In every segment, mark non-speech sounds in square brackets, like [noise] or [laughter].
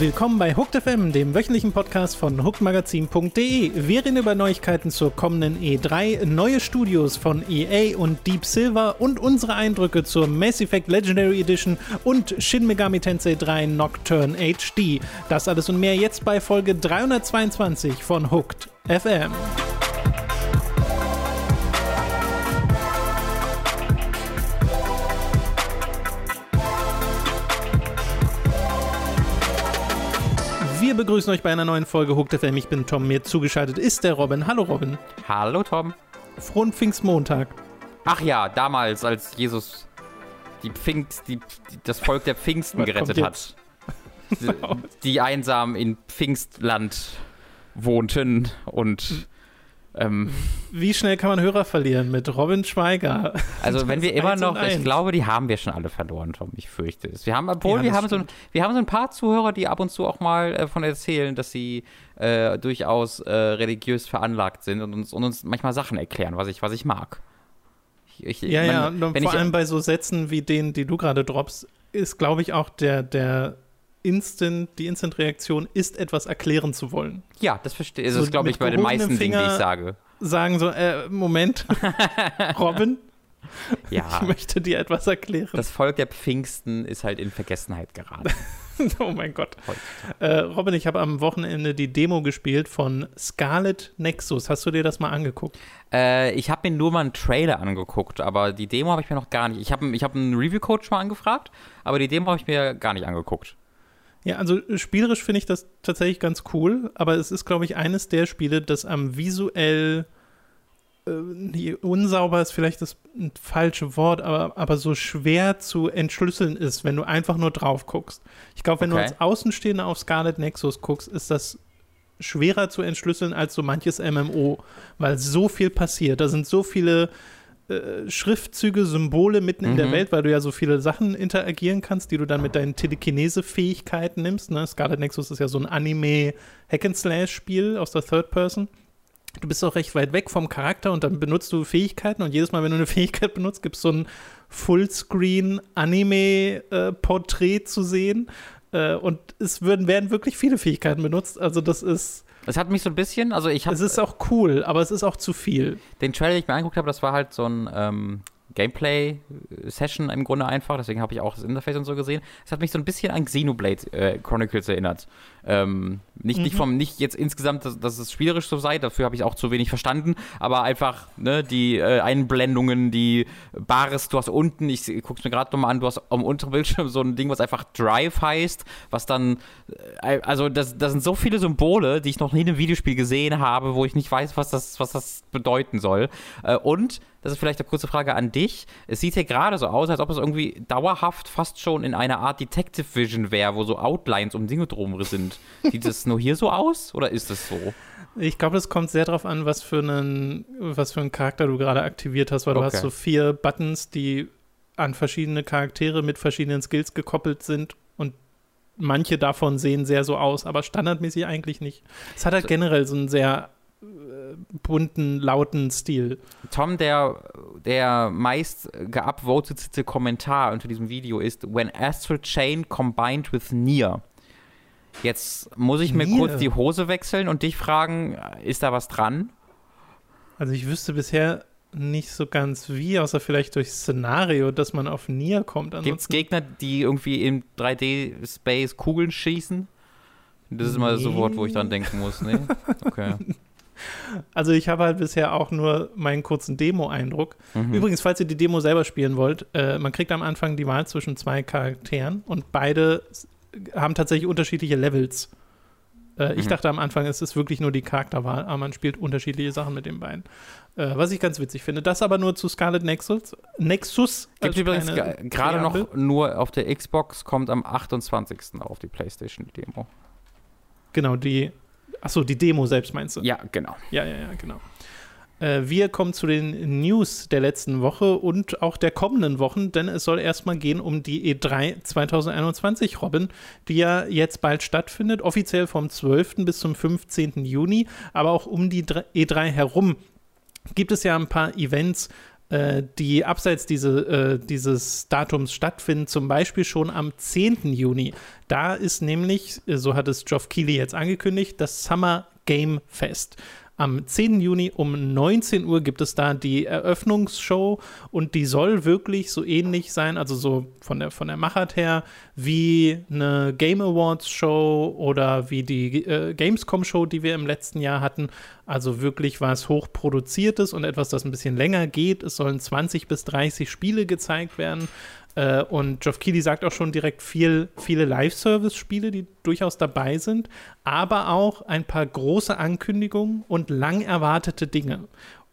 Willkommen bei Hooked FM, dem wöchentlichen Podcast von hookedmagazin.de. Wir reden über Neuigkeiten zur kommenden E3, neue Studios von EA und Deep Silver und unsere Eindrücke zur Mass Effect Legendary Edition und Shin Megami Tensei 3 Nocturne HD. Das alles und mehr jetzt bei Folge 322 von Hooked FM. Begrüßen euch bei einer neuen Folge Hooked FM. Ich bin Tom, mir zugeschaltet ist der Robin. Hallo Robin. Hallo Tom. Frohen Pfingstmontag. Ach ja, damals, als Jesus die Pfingst, die, das Volk der Pfingsten gerettet hat. Die, die einsam in Pfingstland wohnten und ähm, Wie schnell kann man Hörer verlieren mit Robin Schweiger? also [laughs] wenn wir immer noch, ich glaube, die haben wir schon alle verloren, Tom. Ich fürchte es. Wir haben, obwohl Ja, wir haben so ein, wir haben so ein paar Zuhörer, die ab und zu auch mal äh, von erzählen, dass sie äh, durchaus äh, religiös veranlagt sind und uns, und uns manchmal Sachen erklären, was ich, was ich mag. Ich, ich, Ja, man- ja, und vor ich, allem bei so Sätzen wie denen, die du gerade droppst, ist, glaube ich, auch der, der Instant, die Instant-Reaktion ist, etwas erklären zu wollen. Ja, das verstehe ich. So Das ist, glaube ich, bei den meisten Dingen, die ich Finger- sage. Sagen so, äh, Moment, [laughs] Robin, Ja, ich möchte dir etwas erklären. das Volk der Pfingsten ist halt in Vergessenheit geraten. [laughs] oh mein Gott. Äh, Robin, ich habe am Wochenende die Demo gespielt von Scarlet Nexus. Hast du dir das mal angeguckt? äh, ich habe mir nur mal einen Trailer angeguckt, aber die Demo habe ich mir noch gar nicht. Ich habe ich hab einen Review-Coach mal angefragt, aber die Demo habe ich mir gar nicht angeguckt. Ja, also äh, spielerisch finde ich das tatsächlich ganz cool, aber es ist, glaube ich, eines der Spiele, das am visuell äh, unsauber ist vielleicht das falsche Wort, aber, aber so schwer zu entschlüsseln ist, wenn du einfach nur drauf guckst. Ich glaube, wenn Okay. du als Außenstehender auf Scarlet Nexus guckst, ist das schwerer zu entschlüsseln als so manches MMO, weil so viel passiert. Da sind so viele äh, Schriftzüge, Symbole mitten in der Mhm. Welt, weil du ja so viele Sachen interagieren kannst, die du dann mit deinen Telekinese-Fähigkeiten nimmst. Ne? Scarlet Nexus ist ja so ein Anime-Hack-and-Slash-Spiel aus der Third Person. Du bist auch recht weit weg vom Charakter und dann benutzt du Fähigkeiten und jedes Mal, wenn du eine [laughs] Fähigkeit benutzt, gibt es so ein Fullscreen-Anime-Porträt zu sehen. Äh, und es würden, werden wirklich viele Fähigkeiten benutzt. Also das ist, Es hat mich so ein bisschen, also ich habe es ist auch cool, aber es ist auch zu viel. den Trailer, den ich mir angeguckt habe, das war halt so ein ähm, Gameplay-Session im Grunde einfach, deswegen habe ich auch das Interface und so gesehen. Es hat mich so ein bisschen an Xenoblade äh, Chronicles erinnert. Ähm, nicht, nicht Mhm. vom, nicht jetzt insgesamt, dass, dass es spielerisch so sei, dafür habe ich auch zu wenig verstanden, aber einfach, ne, die äh, Einblendungen, die Bares, du hast unten, ich guck's mir gerade nochmal an, du hast am unteren Bildschirm so ein Ding, was einfach Drive heißt, was dann, äh, also das, das sind so viele Symbole, die ich noch nie in einem Videospiel gesehen habe, wo ich nicht weiß, was das, was das bedeuten soll. Äh, und, das ist vielleicht eine kurze Frage an dich, es sieht hier gerade so aus, als ob es irgendwie dauerhaft fast schon in einer Art Detective Vision wäre, wo so Outlines um Dinge drum sind. [laughs] Sieht das nur hier so aus oder ist es so? Ich glaube, es kommt sehr darauf an, was für einen, was für einen Charakter du gerade aktiviert hast, weil du Okay. hast so vier Buttons, die an verschiedene Charaktere mit verschiedenen Skills gekoppelt sind und manche davon sehen sehr so aus, aber standardmäßig eigentlich nicht. Es hat halt generell so einen sehr äh, bunten, lauten Stil. Tom, der, der meist geupvotete Kommentar unter diesem Video ist When Astral Chain combined with Nier. Jetzt muss ich mir Nier? kurz die Hose wechseln und dich fragen, ist da was dran? Also ich wüsste bisher nicht so ganz wie, außer vielleicht durch Szenario, dass man auf Nier kommt. Gibt es Gegner, die irgendwie im 3D-Space Kugeln schießen? Das ist immer so ein Wort, wo ich dran denken muss. Nee? [laughs] Okay. Also ich habe halt bisher auch nur meinen kurzen Demo-Eindruck. Mhm. Übrigens, falls ihr die Demo selber spielen wollt, äh, man kriegt am Anfang die Wahl zwischen zwei Charakteren und beide haben tatsächlich unterschiedliche Levels. Äh, ich Mhm. dachte am Anfang, es ist wirklich nur die Charakterwahl, aber man spielt unterschiedliche Sachen mit den beiden. Äh, was ich ganz witzig finde. Das aber nur zu Scarlet Nexus. Nexus. Gibt übrigens gerade noch nur auf der Xbox, kommt am 28. auf die PlayStation Demo. Genau, die. Achso, die Demo selbst meinst du? Ja, genau. Ja, ja, ja, genau. Äh, wir kommen zu den News der letzten Woche und auch der kommenden Wochen, denn es soll erstmal gehen um die E3 2021, Robin, die ja jetzt bald stattfindet, offiziell vom 12. bis zum 15. Juni, aber auch um die dr- E3 herum gibt es ja ein paar Events, äh, die abseits diese, äh, dieses Datums stattfinden, zum Beispiel schon am 10. Juni. Da ist nämlich, äh, so hat es Geoff Keighley jetzt angekündigt, das Summer Game Fest. Am 10. Juni um 19 Uhr gibt es da die Eröffnungsshow und die soll wirklich so ähnlich sein, also so von der, von der Machart her, wie eine Game Awards Show oder wie die äh, Gamescom Show, die wir im letzten Jahr hatten. Also wirklich was hochproduziertes und etwas, das ein bisschen länger geht. Es sollen 20 bis 30 Spiele gezeigt werden. Äh, und Geoff Keighley sagt auch schon direkt viel, viele Live-Service-Spiele, die durchaus dabei sind, aber auch ein paar große Ankündigungen und lang erwartete Dinge.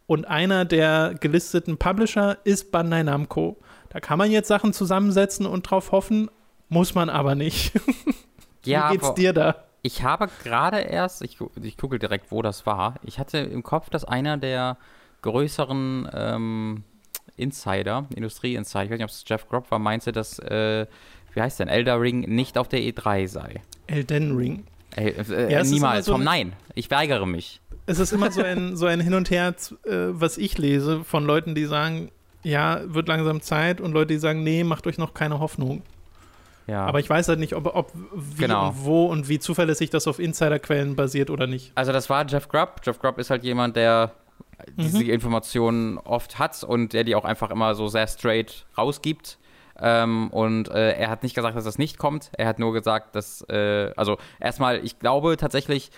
Und einer der gelisteten Publisher ist Bandai Namco. Da kann man jetzt Sachen zusammensetzen und drauf hoffen, muss man aber nicht. [laughs] Ja, Wie geht's dir da? ich habe gerade erst, ich, ich gucke direkt, wo das war. Ich hatte im Kopf, dass einer der größeren ähm, Insider, Industrie-Insider, ich weiß nicht, ob es Jeff Grob war, meinte, dass, äh, wie heißt denn, Elder Ring nicht auf der E3 sei. Elden Ring. Ey, äh, Ja, niemals, so Tom, ein- nein, ich weigere mich. Es ist immer so ein, so ein Hin und Her, äh, was ich lese, von Leuten, die sagen, ja, wird langsam Zeit und Leute, die sagen, nee, macht euch noch keine Hoffnung. Ja. Aber ich weiß halt nicht, ob, ob wie Genau. und wo und wie zuverlässig das auf Insiderquellen basiert oder nicht. Also das war Jeff Grubb. Jeff Grubb ist halt jemand, der diese Mhm. Informationen oft hat und der die auch einfach immer so sehr straight rausgibt. Ähm, und äh, er hat nicht gesagt, dass das nicht kommt. Er hat nur gesagt, dass, äh, also erstmal, ich glaube tatsächlich,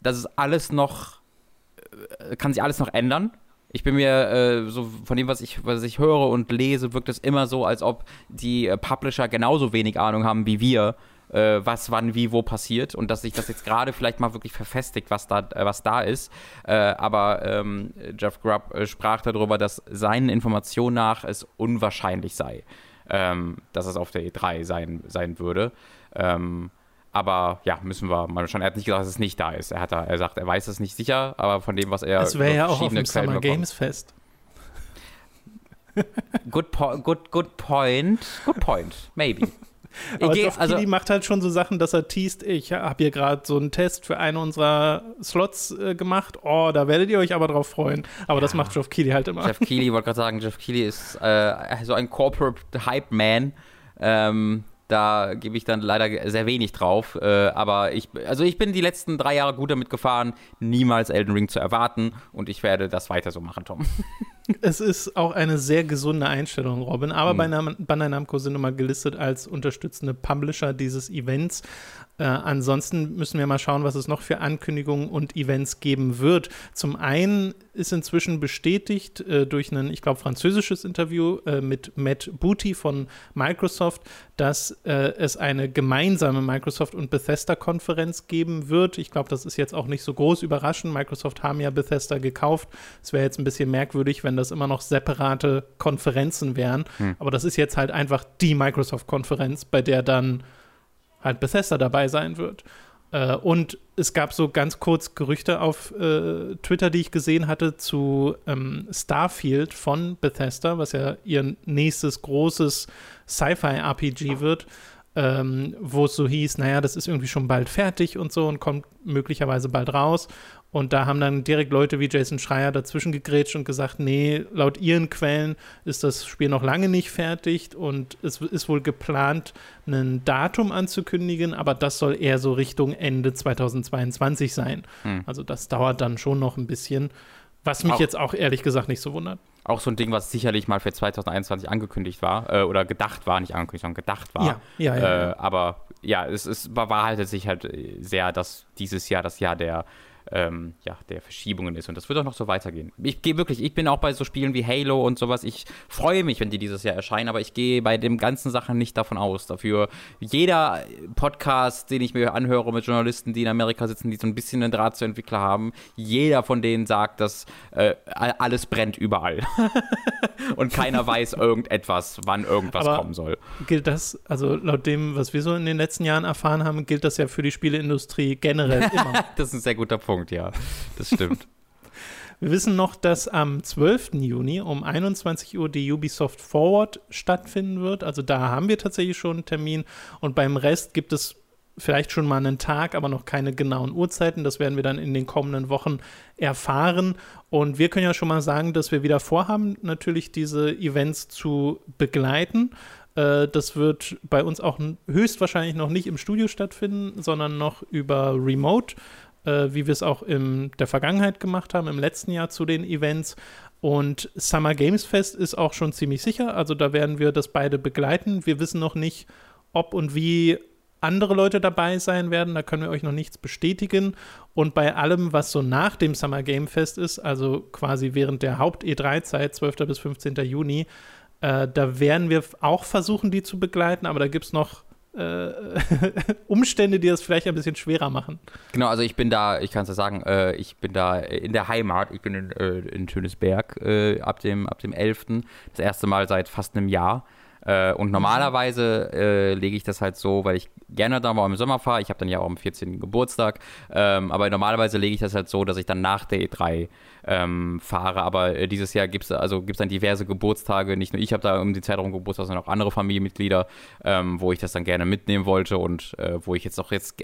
dass es alles noch, äh, kann sich alles noch ändern. Ich bin mir äh, so von dem, was ich, was ich höre und lese, wirkt es immer so, als ob die äh, Publisher genauso wenig Ahnung haben wie wir, äh, was wann wie wo passiert und dass sich das jetzt gerade vielleicht mal wirklich verfestigt, was da, äh, was da ist. Äh, aber ähm, Jeff Grubb äh, sprach darüber, dass seinen Informationen nach es unwahrscheinlich sei, ähm, dass es auf der E3 sein, sein würde. Ähm, aber ja, müssen wir mal schauen. Er hat nicht gesagt, dass es nicht da ist. Er, hat da, er sagt, er weiß es nicht sicher, aber von dem, was er. Es wäre ja auch auf dem Quellen Summer Games Fest. Good, po good, good point. Good point. Maybe. [laughs] Aber geh- Geoff also, macht halt schon so Sachen, dass er teast, ich habe hier gerade so einen Test für einen unserer Slots äh, gemacht. Oh, da werdet ihr euch aber drauf freuen. Aber das macht Geoff Keighley halt immer. Jeff Keighley, wollte gerade sagen, Jeff Keighley ist äh, so ein Corporate Hype Man. Ähm, da gebe ich dann leider sehr wenig drauf. Äh, aber ich, also ich bin die letzten drei Jahre gut damit gefahren, niemals Elden Ring zu erwarten. Und ich werde das weiter so machen, Tom. [laughs] Es ist auch eine sehr gesunde Einstellung, Robin. Aber Mhm. bei Bandai Namco sind immer gelistet als unterstützende Publisher dieses Events. Äh, ansonsten müssen wir mal schauen, was es noch für Ankündigungen und Events geben wird. Zum einen ist inzwischen bestätigt äh, durch ein, ich glaube, französisches Interview äh, mit Matt Booty von Microsoft, dass äh, es eine gemeinsame Microsoft- und Bethesda-Konferenz geben wird. Ich glaube, das ist jetzt auch nicht so groß überraschend. Microsoft haben ja Bethesda gekauft. Es wäre jetzt ein bisschen merkwürdig, wenn das immer noch separate Konferenzen wären. Aber das ist jetzt halt einfach die Microsoft-Konferenz, bei der dann halt Bethesda dabei sein wird. Äh, und es gab so ganz kurz Gerüchte auf äh, Twitter, die ich gesehen hatte, zu ähm, Starfield von Bethesda, was ja ihr nächstes großes Sci-Fi-RPG wird, ähm, wo es so hieß, naja, das ist irgendwie schon bald fertig und so und kommt möglicherweise bald raus. Und da haben dann direkt Leute wie Jason Schreier dazwischen gegrätscht und gesagt, nee, laut ihren Quellen ist das Spiel noch lange nicht fertig und es ist wohl geplant, ein Datum anzukündigen, aber das soll eher so Richtung Ende 2022 sein. Hm. Also das dauert dann schon noch ein bisschen, was mich Auch- jetzt auch ehrlich gesagt nicht so wundert. Auch so ein Ding, was sicherlich mal für 2021 angekündigt war, äh, oder gedacht war, nicht angekündigt, sondern gedacht war. Ja, ja, ja, Äh, ja. aber ja, es ist, bewahrheitet sich halt sehr, dass dieses Jahr das Jahr der, ähm, ja, der Verschiebungen ist. Und das wird auch noch so weitergehen. Ich gehe wirklich, ich bin auch bei so Spielen wie Halo und sowas. Ich freue mich, wenn die dieses Jahr erscheinen, aber ich gehe bei den ganzen Sachen nicht davon aus. Dafür jeder Podcast, den ich mir anhöre mit Journalisten, die in Amerika sitzen, die so ein bisschen einen Draht zu Entwickler haben, jeder von denen sagt, dass äh, alles brennt überall. [laughs] und keiner weiß irgendetwas, wann irgendwas Aber- kommen soll. Gilt das, also laut dem, was wir so in den letzten Jahren erfahren haben, gilt das ja für die Spieleindustrie generell [laughs] immer. Das ist ein sehr guter Punkt, ja. Das stimmt. [laughs] Wir wissen noch, dass am 12. Juni um 21 Uhr die Ubisoft Forward stattfinden wird. Also da haben wir tatsächlich schon einen Termin. Und beim Rest gibt es vielleicht schon mal einen Tag, aber noch keine genauen Uhrzeiten. Das werden wir dann in den kommenden Wochen erfahren. Und wir können ja schon mal sagen, dass wir wieder vorhaben, natürlich diese Events zu begleiten. Äh, das wird bei uns auch höchstwahrscheinlich noch nicht im Studio stattfinden, sondern noch über Remote, äh, wie wir es auch in der Vergangenheit gemacht haben, im letzten Jahr zu den Events. Und Summer Games Fest ist auch schon ziemlich sicher. Also da werden wir das beide begleiten. Wir wissen noch nicht, ob und wie andere Leute dabei sein werden. Da können wir euch noch nichts bestätigen. Und bei allem, was so nach dem Summer Game Fest ist, also quasi während der Haupt-E3-Zeit, 12. bis 15. Juni, äh, da werden wir auch versuchen, die zu begleiten, aber da gibt es noch äh, [laughs] Umstände, die das vielleicht ein bisschen schwerer machen. Genau, also ich bin da, ich kann es ja sagen, äh, ich bin da in der Heimat, ich bin in, äh, in Schönesberg äh, ab, dem, ab dem 11. Das erste Mal seit fast einem Jahr. Äh, und normalerweise äh, lege ich das halt so, weil ich gerne da mal im Sommer fahre. Ich habe dann ja auch am 14. Geburtstag. Ähm, aber normalerweise lege ich das halt so, dass ich dann nach der E3 ähm, fahre. Aber äh, dieses Jahr gibt es also gibt's dann diverse Geburtstage. Nicht nur ich habe da um die Zeit herum Geburtstag, sondern auch andere Familienmitglieder, ähm, wo ich das dann gerne mitnehmen wollte und äh, wo ich jetzt auch jetzt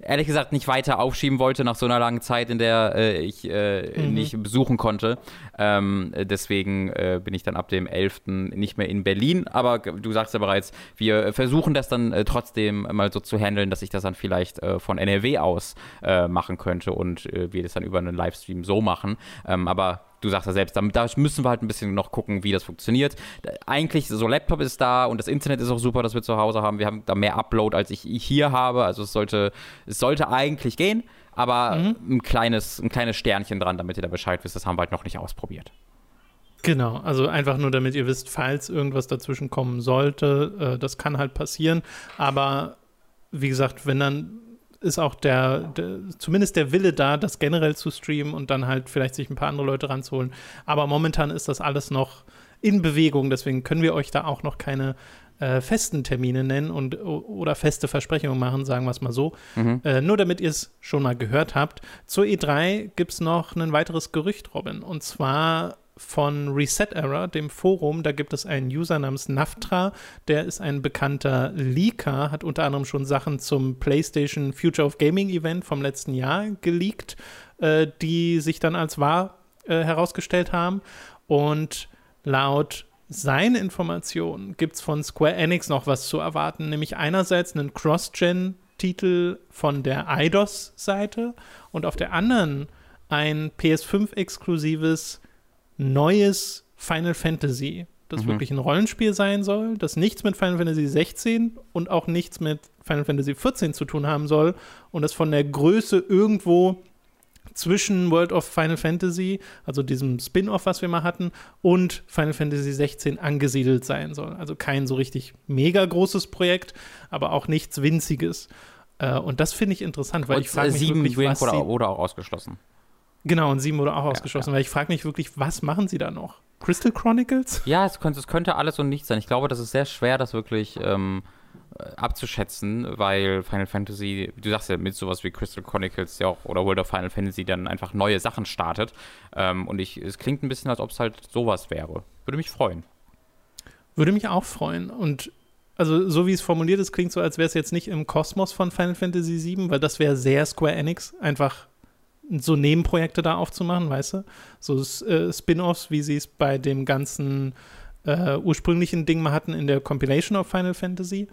ehrlich gesagt nicht weiter aufschieben wollte nach so einer langen Zeit, in der äh, ich äh, mhm. nicht besuchen konnte. Ähm, deswegen äh, bin ich dann ab dem 11. nicht mehr in Berlin. Aber du sagst ja bereits, wir versuchen das dann äh, trotzdem mal so zu handeln, dass ich das dann vielleicht von NRW aus machen könnte und wir das dann über einen Livestream so machen. Ähm, aber du sagst ja selbst, da, da, müssen wir halt ein bisschen noch gucken, wie das funktioniert. Eigentlich, so Laptop ist da und das Internet ist auch super, dass wir zu Hause haben. Wir haben da mehr Upload, als ich hier habe. Also es sollte, es sollte eigentlich gehen, aber mhm. ein, kleines, ein kleines Sternchen dran, damit ihr da Bescheid wisst. Das haben wir halt noch nicht ausprobiert. Genau, also einfach nur, damit ihr wisst, falls irgendwas dazwischen kommen sollte, äh, das kann halt passieren. Aber wie gesagt, wenn dann ist auch der, der, zumindest der Wille da, das generell zu streamen und dann halt vielleicht sich ein paar andere Leute ranzuholen. Aber momentan ist das alles noch in Bewegung, deswegen können wir euch da auch noch keine äh, festen Termine nennen und oder feste Versprechungen machen, sagen wir es mal so. Mhm. Äh, nur damit ihr es schon mal gehört habt. Zur E3 gibt es noch ein weiteres Gerücht, Robin. Und zwar von Reset Error, dem Forum. Da gibt es einen User namens Naftra, der ist ein bekannter Leaker, hat unter anderem schon Sachen zum PlayStation Future of Gaming Event vom letzten Jahr geleakt, äh, die sich dann als wahr äh, herausgestellt haben. Und laut seinen Informationen gibt es von Square Enix noch was zu erwarten, nämlich einerseits einen Cross-Gen-Titel von der IDOS-Seite und auf der anderen ein PS5-exklusives neues Final Fantasy, das mhm. wirklich ein Rollenspiel sein soll, das nichts mit Final Fantasy 16 und auch nichts mit Final Fantasy 14 zu tun haben soll und das von der Größe irgendwo zwischen World of Final Fantasy, also diesem Spin-off, was wir mal hatten, und Final Fantasy 16 angesiedelt sein soll. Also kein so richtig mega großes Projekt, aber auch nichts winziges. Äh, und das finde ich interessant, weil und ich frage mich wirklich, was oder, oder auch ausgeschlossen. Genau, und sieben wurde auch ausgeschlossen, ja, weil ich frage mich wirklich, was machen sie da noch? Crystal Chronicles? Ja, es könnte, es könnte alles und nichts sein. Ich glaube, das ist sehr schwer, das wirklich ähm, äh, abzuschätzen, weil Final Fantasy, du sagst ja mit sowas wie Crystal Chronicles ja auch oder World of Final Fantasy dann einfach neue Sachen startet. Ähm, und ich, es klingt ein bisschen, als ob es halt sowas wäre. Würde mich freuen. Würde mich auch freuen. Und also so wie es formuliert ist, klingt so, als wäre es jetzt nicht im Kosmos von Final Fantasy VII, weil das wäre sehr Square Enix, einfach so Nebenprojekte da aufzumachen, weißt du? So äh, Spin-offs, wie sie es bei dem ganzen äh, ursprünglichen Ding mal hatten in der Compilation of Final Fantasy.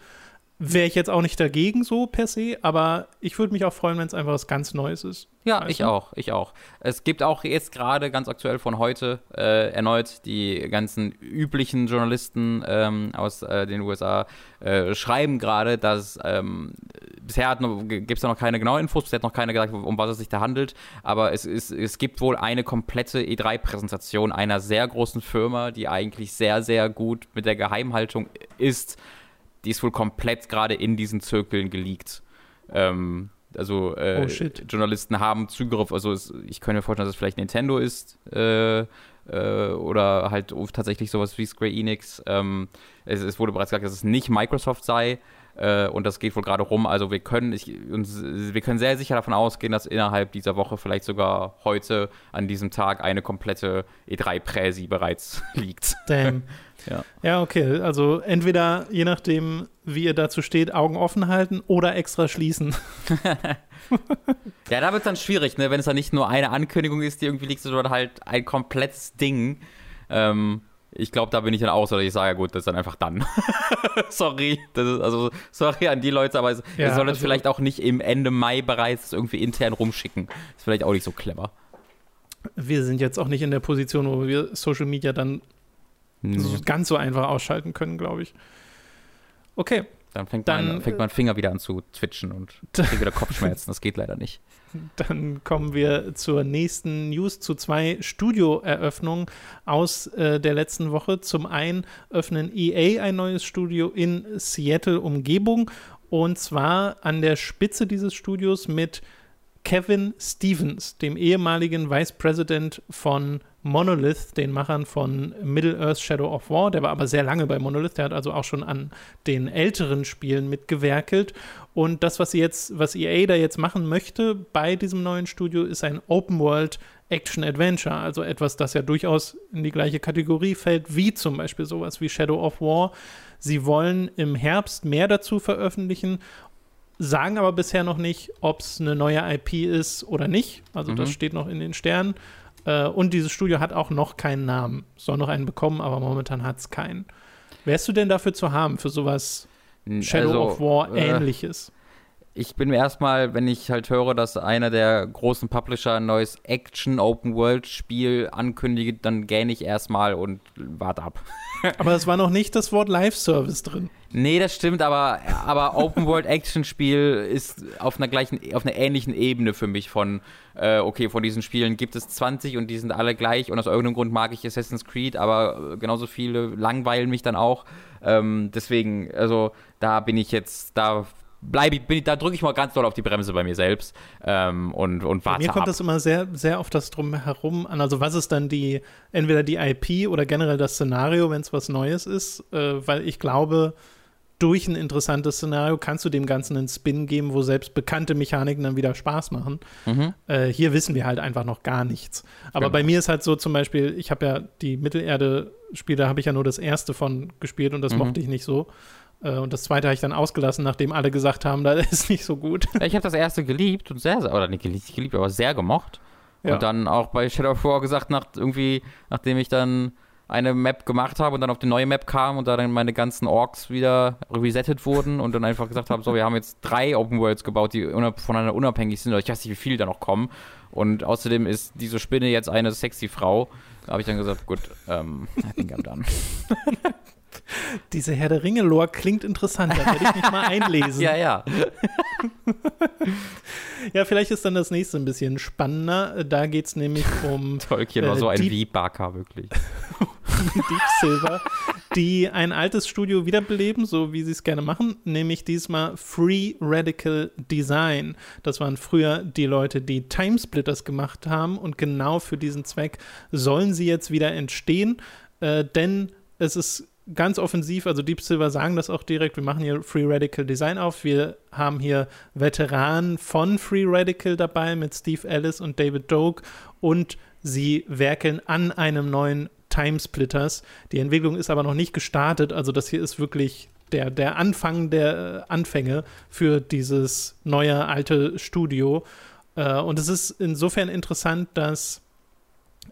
Wäre ich jetzt auch nicht dagegen so per se, aber ich würde mich auch freuen, wenn es einfach was ganz Neues ist. Ja, ich du? auch, ich auch. Es gibt auch jetzt gerade ganz aktuell von heute äh, erneut die ganzen üblichen Journalisten ähm, aus äh, den USA äh, schreiben gerade, dass ähm, bisher gibt es da noch keine genauen Infos, bisher hat noch keiner gesagt, um was es sich da handelt, aber es, ist, es gibt wohl eine komplette E3-Präsentation einer sehr großen Firma, die eigentlich sehr, sehr gut mit der Geheimhaltung ist die ist wohl komplett gerade in diesen Zirkeln geleakt. Ähm, also äh, oh, Journalisten haben Zugriff, also es, ich könnte mir vorstellen, dass es vielleicht Nintendo ist äh, äh, oder halt tatsächlich sowas wie Square Enix. Ähm, es, es, wurde bereits gesagt, dass es nicht Microsoft sei äh, und das geht wohl gerade rum. Also wir können, ich, uns, wir können sehr sicher davon ausgehen, dass innerhalb dieser Woche, vielleicht sogar heute an diesem Tag, eine komplette E3-Präsi bereits [laughs] liegt. Damn. Ja. Ja, okay. Also entweder, je nachdem, wie ihr dazu steht, Augen offen halten oder extra schließen. [laughs] [laughs] Ja, da wird es dann schwierig, ne? wenn es dann nicht nur eine Ankündigung ist, die irgendwie liegt, sondern halt ein komplettes Ding. Ähm, ich glaube, da bin ich dann auch so, dass ich sage, ja gut, das ist dann einfach dann. [laughs] sorry. Das ist, also, sorry an die Leute, aber es, Ja, ihr solltet also- vielleicht auch nicht im Ende Mai bereits irgendwie intern rumschicken. Ist vielleicht auch nicht so clever. Wir sind jetzt auch nicht in der Position, wo wir Social Media dann Nee. so ganz so einfach ausschalten können, glaube ich. Okay, Dann fängt, Dann, mein, fängt mein Finger wieder an zu twitchen und [laughs] kriege wieder Kopfschmerzen. Das geht leider nicht. dann kommen wir zur nächsten News zu zwei Studioeröffnungen aus äh, der letzten Woche. Zum einen öffnen EA ein neues Studio in Seattle Umgebung und zwar an der Spitze dieses Studios mit Kevin Stevens, dem ehemaligen Vice President von Monolith, den Machern von Middle-earth Shadow of War. Der war aber sehr lange bei Monolith, der hat also auch schon an den älteren Spielen mitgewerkelt. Und das, was sie jetzt, was EA da jetzt machen möchte bei diesem neuen Studio, ist ein Open World Action Adventure, also etwas, das ja durchaus in die gleiche Kategorie fällt, wie zum Beispiel sowas wie Shadow of War. Sie wollen im Herbst mehr dazu veröffentlichen sagen aber bisher noch nicht, ob es eine neue IP ist oder nicht. Also das Mhm. steht noch in den Sternen. Äh, und dieses Studio hat auch noch keinen Namen. Soll noch einen bekommen, aber momentan hat es keinen. Wärst du denn dafür zu haben, für sowas Shadow Also, of War äh, ähnliches? Ich bin mir erstmal, wenn ich halt höre, dass einer der großen Publisher ein neues Action-Open-World-Spiel ankündigt, dann gähne ich erstmal und warte ab. [laughs] Aber es war noch nicht das Wort Live-Service drin. Nee, das stimmt, aber, aber Open-World-Action-Spiel ist auf einer gleichen, auf einer ähnlichen Ebene für mich von, äh, okay, von diesen Spielen gibt es 20 und die sind alle gleich und aus irgendeinem Grund mag ich Assassin's Creed, aber äh, genauso viele langweilen mich dann auch. Ähm, deswegen, also da bin ich jetzt, da bleibe ich, bin ich, da drücke ich mal ganz doll auf die Bremse bei mir selbst ähm, und, und Bei warte mir kommt ab. es immer sehr, sehr auf das Drumherum an. Also was ist dann die, entweder die IP oder generell das Szenario, wenn es was Neues ist, äh, weil ich glaube, durch ein interessantes Szenario kannst du dem Ganzen einen Spin geben, wo selbst bekannte Mechaniken dann wieder Spaß machen. Mhm. Äh, hier wissen wir halt einfach noch gar nichts. Aber Genau. bei mir ist halt so zum Beispiel, ich habe ja die Mittelerde-Spiele, habe ich ja nur das erste von gespielt und das Mhm. mochte ich nicht so. Äh, und das zweite habe ich dann ausgelassen, nachdem alle gesagt haben, [laughs] das ist nicht so gut. Ich habe das erste geliebt und sehr, sehr oder nicht geliebt, aber sehr gemocht. Ja. Und dann auch bei Shadow of War gesagt, nach, irgendwie, nachdem ich dann eine Map gemacht habe und dann auf die neue Map kam und da dann meine ganzen Orks wieder resettet wurden und dann einfach gesagt habe, so, wir haben jetzt drei Open Worlds gebaut, die voneinander unabhängig sind, oder ich weiß nicht, wie viele da noch kommen. Und außerdem ist diese Spinne jetzt eine sexy Frau. Da habe ich dann gesagt, gut, ähm, I think I'm done. [laughs] Diese Herr der Ringe-Lore klingt interessant, da werde ich mich mal einlesen. [laughs] ja, ja. [laughs] Ja, vielleicht ist dann das nächste ein bisschen spannender. Da geht es nämlich um Tolkien war Äh, so ein Deep- Wie-Barker, wirklich. Deep Silver, die ein altes Studio wiederbeleben, so wie sie es gerne machen, nämlich diesmal Free Radical Design. Das waren früher die Leute, die Timesplitters gemacht haben und genau für diesen Zweck sollen sie jetzt wieder entstehen, äh, denn es ist ganz offensiv, also Deep Silver sagen das auch direkt, wir machen hier Free Radical Design auf, wir haben hier Veteranen von Free Radical dabei mit Steve Ellis und David Doak und sie werkeln an einem neuen Timesplitters. Die Entwicklung ist aber noch nicht gestartet, also das hier ist wirklich der, der Anfang der äh, Anfänge für dieses neue alte Studio. Äh, und es ist insofern interessant, dass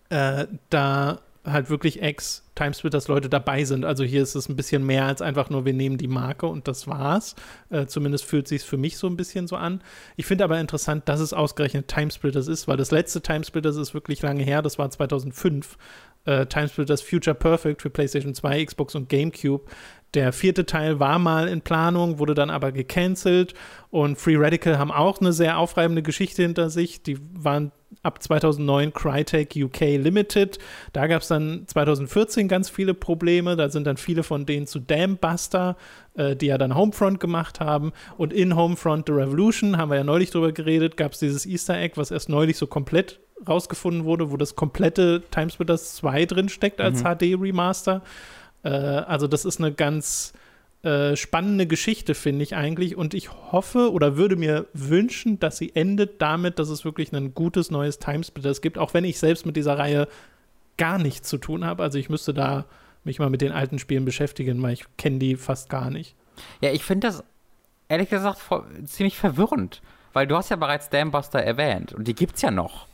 äh, da halt wirklich Ex-Timesplitters-Leute dabei sind. Also hier ist es ein bisschen mehr als einfach nur, wir nehmen die Marke und das war's. Äh, zumindest fühlt sich für mich so ein bisschen so an. Ich finde aber interessant, dass es ausgerechnet Timesplitters ist, weil das letzte Timesplitters ist wirklich lange her, das war 2005. Äh, Timesplitters Future Perfect für PlayStation 2, Xbox und GameCube. Der vierte Teil war mal in Planung, wurde dann aber gecancelt und Free Radical haben auch eine sehr aufreibende Geschichte hinter sich. Die waren ab 2009 Crytek UK Limited. Da gab es dann 2014 ganz viele Probleme. Da sind dann viele von denen zu Dambuster, äh, die ja dann Homefront gemacht haben. Und in Homefront The Revolution, haben wir ja neulich drüber geredet, gab es dieses Easter Egg, was erst neulich so komplett rausgefunden wurde, wo das komplette Timesplitters 2 drin steckt als HD-Remaster. Äh, also das ist eine ganz äh, spannende Geschichte, finde ich eigentlich. Und ich hoffe oder würde mir wünschen, dass sie endet damit, dass es wirklich ein gutes neues Timesplitters gibt, auch wenn ich selbst mit dieser Reihe gar nichts zu tun habe. Also ich müsste da mich mal mit den alten Spielen beschäftigen, weil ich kenne die fast gar nicht. Ja, ich finde das ehrlich gesagt ziemlich verwirrend, weil du hast ja bereits Dambuster erwähnt und die gibt's ja noch.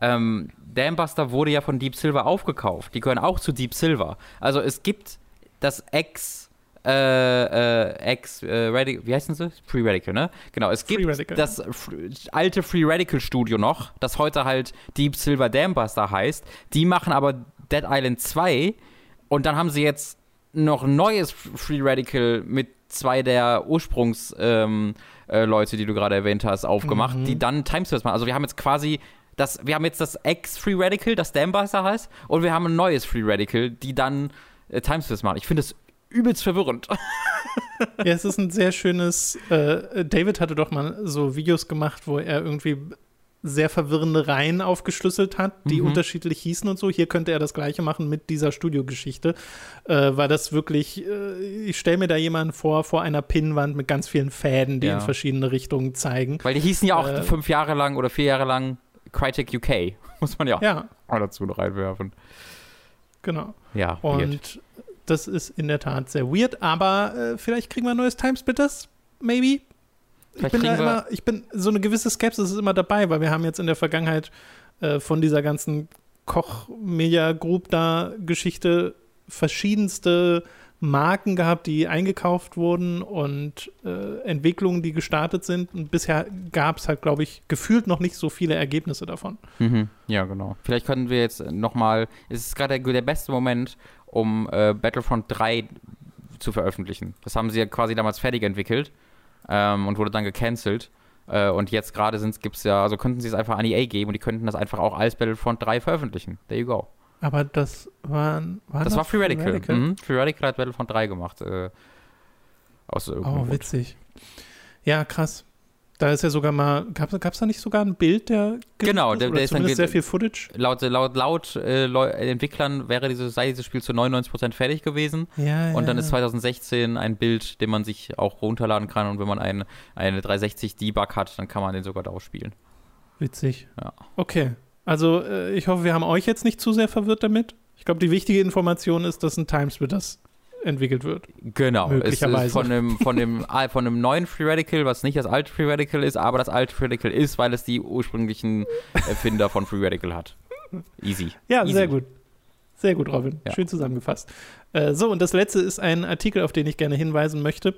Ähm, Dambuster wurde ja von Deep Silver aufgekauft. Die gehören auch zu Deep Silver. Also es gibt das Ex äh, äh, Ex äh, Radical, wie heißt denn das? Free Radical, ne? Genau, es gibt das alte Free Radical Studio noch, das heute halt Deep Silver Dambuster heißt. Die machen aber Dead Island 2 und dann haben sie jetzt noch ein neues Free Radical mit zwei der Ursprungsleute, ähm, äh, die du gerade erwähnt hast, aufgemacht, mhm. die dann Timespace machen. Also wir haben jetzt quasi das, wir haben jetzt das Ex-Free Radical, das Dambuster heißt, und wir haben ein neues Free Radical, die dann äh, Timespace machen. Ich finde es übelst verwirrend. [laughs] ja, es ist ein sehr schönes. Äh, David hatte doch mal so Videos gemacht, wo er irgendwie sehr verwirrende Reihen aufgeschlüsselt hat, die mhm. unterschiedlich hießen und so. Hier könnte er das gleiche machen mit dieser Studiogeschichte, äh, weil das wirklich, äh, ich stelle mir da jemanden vor, vor einer Pinnwand mit ganz vielen Fäden, die ja. in verschiedene Richtungen zeigen. Weil die hießen ja auch äh, fünf Jahre lang oder vier Jahre lang Crytek UK, [laughs] muss man ja, ja. auch dazu noch reinwerfen. Genau. Ja, und das ist in der Tat sehr weird, aber äh, vielleicht kriegen wir ein neues Timesplitters, maybe. ich bin, da immer, ich bin so eine gewisse Skepsis ist immer dabei, weil wir haben jetzt in der Vergangenheit äh, von dieser ganzen Koch-Media-Group da Geschichte verschiedenste Marken gehabt, die eingekauft wurden und äh, Entwicklungen, die gestartet sind. Und bisher gab es halt, glaube ich, gefühlt noch nicht so viele Ergebnisse davon. Mhm. Ja, genau. Vielleicht können wir jetzt nochmal, es ist gerade der, der, beste Moment, um äh, Battlefront 3 zu veröffentlichen. Das haben sie ja quasi damals fertig entwickelt ähm, und wurde dann gecancelt. Äh, und jetzt gerade gibt es ja, also könnten sie es einfach an EA geben und die könnten das einfach auch als Battlefront 3 veröffentlichen. There you go. Aber das waren. War das, das war Free Radical. Free Radical, mhm. Free Radical hat Battlefront 3 gemacht. Äh, aus oh, witzig. Ja, krass. Da ist ja sogar mal, gab es da nicht sogar ein Bild der Genau, der, der ist dann sehr viel Footage. Laut, laut, laut äh, Entwicklern wäre diese, sei dieses Spiel zu 99% fertig gewesen. Ja, und dann ja. ist 2016 ein Bild, den man sich auch runterladen kann und wenn man ein, eine 360 Debug hat, dann kann man den sogar darauf spielen. Witzig. Ja. Okay. Also äh, ich hoffe, wir haben euch jetzt nicht zu sehr verwirrt damit. Ich glaube, die wichtige Information ist, dass ein Timesplitters entwickelt wird. Genau, es ist von dem, von, dem, [laughs] von dem neuen Free Radical, was nicht das alte Free Radical ist, aber das alte Free Radical ist, weil es die ursprünglichen Erfinder von Free Radical hat. Easy. Ja, Easy. sehr gut. Sehr gut, Robin. Ja. Schön zusammengefasst. Äh, so, und das letzte ist ein Artikel, auf den ich gerne hinweisen möchte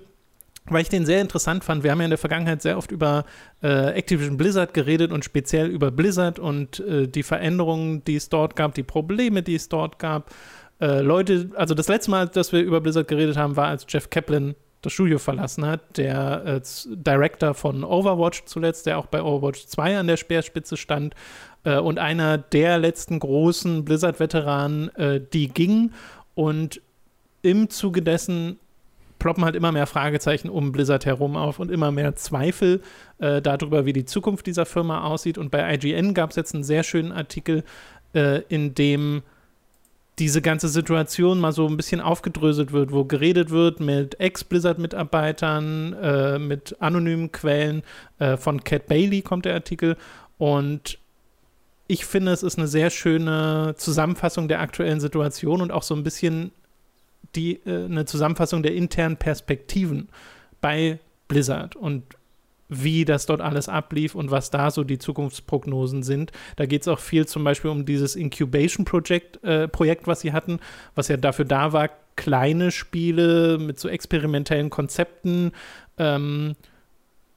weil ich den sehr interessant fand. Wir haben ja in der Vergangenheit sehr oft über äh, Activision Blizzard geredet und speziell über Blizzard und äh, die Veränderungen, die es dort gab, die Probleme, die es dort gab. Äh, Leute, also das letzte Mal, dass wir über Blizzard geredet haben, war, als Jeff Kaplan das Studio verlassen hat, der äh, Director von Overwatch zuletzt, der auch bei Overwatch 2 an der Speerspitze stand äh, und einer der letzten großen Blizzard-Veteranen, äh, die ging und im Zuge dessen ploppen halt immer mehr Fragezeichen um Blizzard herum auf und immer mehr Zweifel äh, darüber, wie die Zukunft dieser Firma aussieht. Und bei IGN gab es jetzt einen sehr schönen Artikel, äh, in dem diese ganze Situation mal so ein bisschen aufgedröselt wird, wo geredet wird mit Ex-Blizzard-Mitarbeitern, äh, mit anonymen Quellen. Äh, von Cat Bailey kommt der Artikel. Und ich finde, es ist eine sehr schöne Zusammenfassung der aktuellen Situation und auch so ein bisschen die, äh, eine Zusammenfassung der internen Perspektiven bei Blizzard und wie das dort alles ablief und was da so die Zukunftsprognosen sind. Da geht es auch viel zum Beispiel um dieses Incubation-Projekt, äh, Projekt, was sie hatten, was ja dafür da war, kleine Spiele mit so experimentellen Konzepten ähm,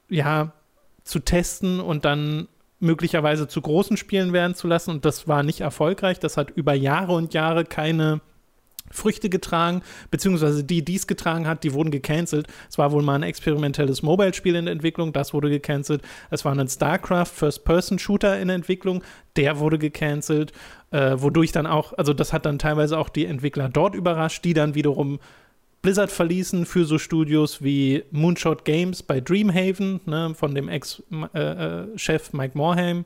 ja, zu testen und dann möglicherweise zu großen Spielen werden zu lassen. Und das war nicht erfolgreich. Das hat über Jahre und Jahre keine Früchte getragen, beziehungsweise die, die es getragen hat, die wurden gecancelt. Es war wohl mal ein experimentelles Mobile-Spiel in Entwicklung, das wurde gecancelt. Es war ein StarCraft First-Person-Shooter in Entwicklung, der wurde gecancelt, äh, wodurch dann auch, also das hat dann teilweise auch die Entwickler dort überrascht, die dann wiederum Blizzard verließen für so Studios wie Moonshot Games bei Dreamhaven, ne, von dem Ex-Chef äh, äh Mike Morhaime.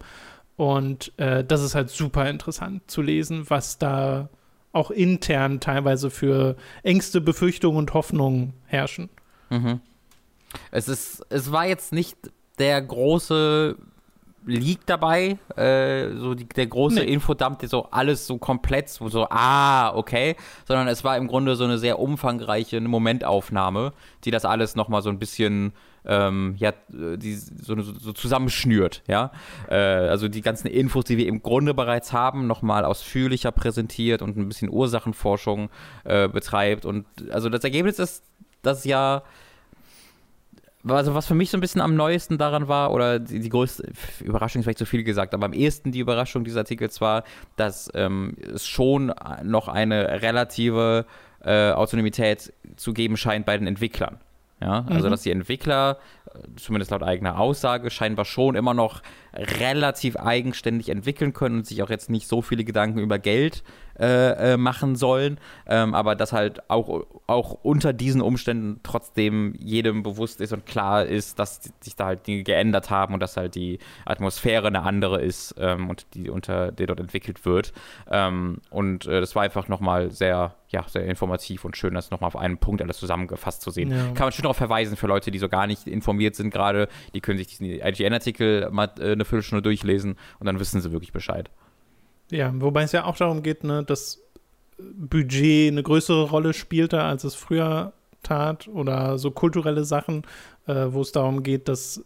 Und äh, das ist halt super interessant zu lesen, was da auch intern teilweise für Ängste, Befürchtungen und Hoffnungen herrschen. Mhm. Es ist, es war jetzt nicht der große Leak dabei, äh, so die, der große nee. Infodump, der so alles so komplett, so, so, ah, okay, sondern es war im Grunde so eine sehr umfangreiche Momentaufnahme, die das alles nochmal so ein bisschen ähm, ja, die so, so, so zusammenschnürt, ja. Äh, also die ganzen Infos, die wir im Grunde bereits haben, nochmal ausführlicher präsentiert und ein bisschen Ursachenforschung äh, betreibt. Und also das Ergebnis ist, dass ja also was für mich so ein bisschen am neuesten daran war, oder die, die größte Überraschung ist vielleicht zu viel gesagt, aber am ehesten die Überraschung dieses Artikels war, dass ähm, es schon noch eine relative äh, Autonomität zu geben scheint bei den Entwicklern. Ja, also mhm. dass die Entwickler, zumindest laut eigener Aussage, scheinbar schon immer noch relativ eigenständig entwickeln können und sich auch jetzt nicht so viele Gedanken über Geld äh, äh, machen sollen, ähm, aber dass halt auch, auch unter diesen Umständen trotzdem jedem bewusst ist und klar ist, dass sich da halt Dinge geändert haben und dass halt die Atmosphäre eine andere ist ähm, und die unter der dort entwickelt wird. Ähm, und äh, das war einfach nochmal sehr, ja, sehr informativ und schön, das nochmal auf einen Punkt alles zusammengefasst zu sehen. Ja. Kann man schön darauf verweisen für Leute, die so gar nicht informiert sind gerade, die können sich diesen IGN-Artikel mal äh, eine Viertelstunde durchlesen und dann wissen sie wirklich Bescheid. Ja, wobei es ja auch darum geht, ne, dass Budget eine größere Rolle spielte, als es früher tat, oder so kulturelle Sachen, äh, wo es darum geht, dass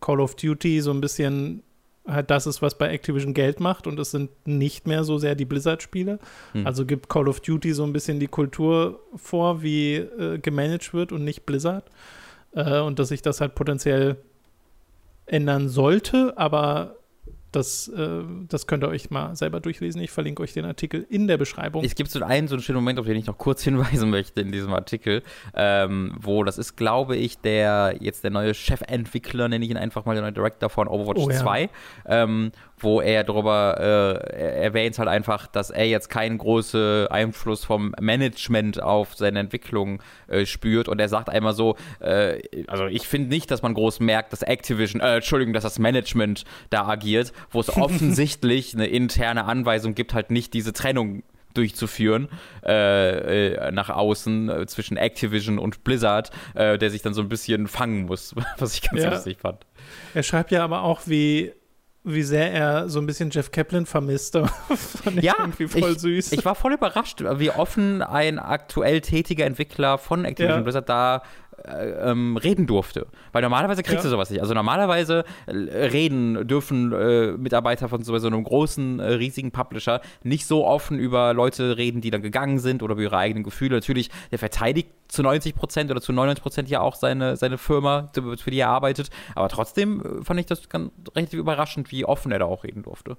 Call of Duty so ein bisschen halt das ist, was bei Activision Geld macht und es sind nicht mehr so sehr die Blizzard-Spiele. Hm. Also gibt Call of Duty so ein bisschen die Kultur vor, wie äh, gemanagt wird und nicht Blizzard. Äh, und dass sich das halt potenziell ändern sollte, aber das, äh, das könnt ihr euch mal selber durchlesen. Ich verlinke euch den Artikel in der Beschreibung. Es gibt so einen, so einen schönen Moment, auf den ich noch kurz [laughs] hinweisen möchte in diesem Artikel, ähm, wo das ist, glaube ich, der jetzt der neue Chefentwickler, nenne ich ihn einfach mal, der neue Director von Overwatch oh, ja. 2, ähm, wo er darüber äh, erwähnt halt einfach, dass er jetzt keinen großen Einfluss vom Management auf seine Entwicklung äh, spürt und er sagt einmal so, äh, also ich finde nicht, dass man groß merkt, dass Activision, äh, Entschuldigung, dass das Management da agiert, wo es [laughs] offensichtlich eine interne Anweisung gibt, halt nicht diese Trennung durchzuführen äh, äh, nach außen äh, zwischen Activision und Blizzard, äh, der sich dann so ein bisschen fangen muss, [laughs] was ich ganz ja. lustig fand. Er schreibt ja aber auch, wie wie sehr er so ein bisschen Jeff Kaplan vermisst. [laughs] fand ich ja, irgendwie voll ich, süß. Ich war voll überrascht, wie offen ein aktuell tätiger Entwickler von Activision ja. Blizzard da äh, ähm, reden durfte. Weil normalerweise kriegst ja. du sowas nicht. Also normalerweise äh, reden dürfen äh, Mitarbeiter von so, so einem großen, äh, riesigen Publisher nicht so offen über Leute reden, die dann gegangen sind oder über ihre eigenen Gefühle. Natürlich, der verteidigt zu 90 Prozent oder zu 99 Prozent ja auch seine, seine Firma, für die er arbeitet. Aber trotzdem äh, fand ich das ganz, relativ überraschend, wie offen er da auch reden durfte.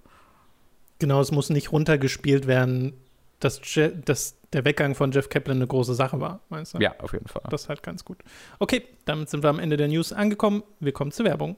Genau, es muss nicht runtergespielt werden, dass, Je dass der Weggang von Jeff Kaplan eine große Sache war, meinst du? Ja, auf jeden Fall. Das ist halt ganz gut. Okay, damit sind wir am Ende der News angekommen. Wir kommen zur Werbung.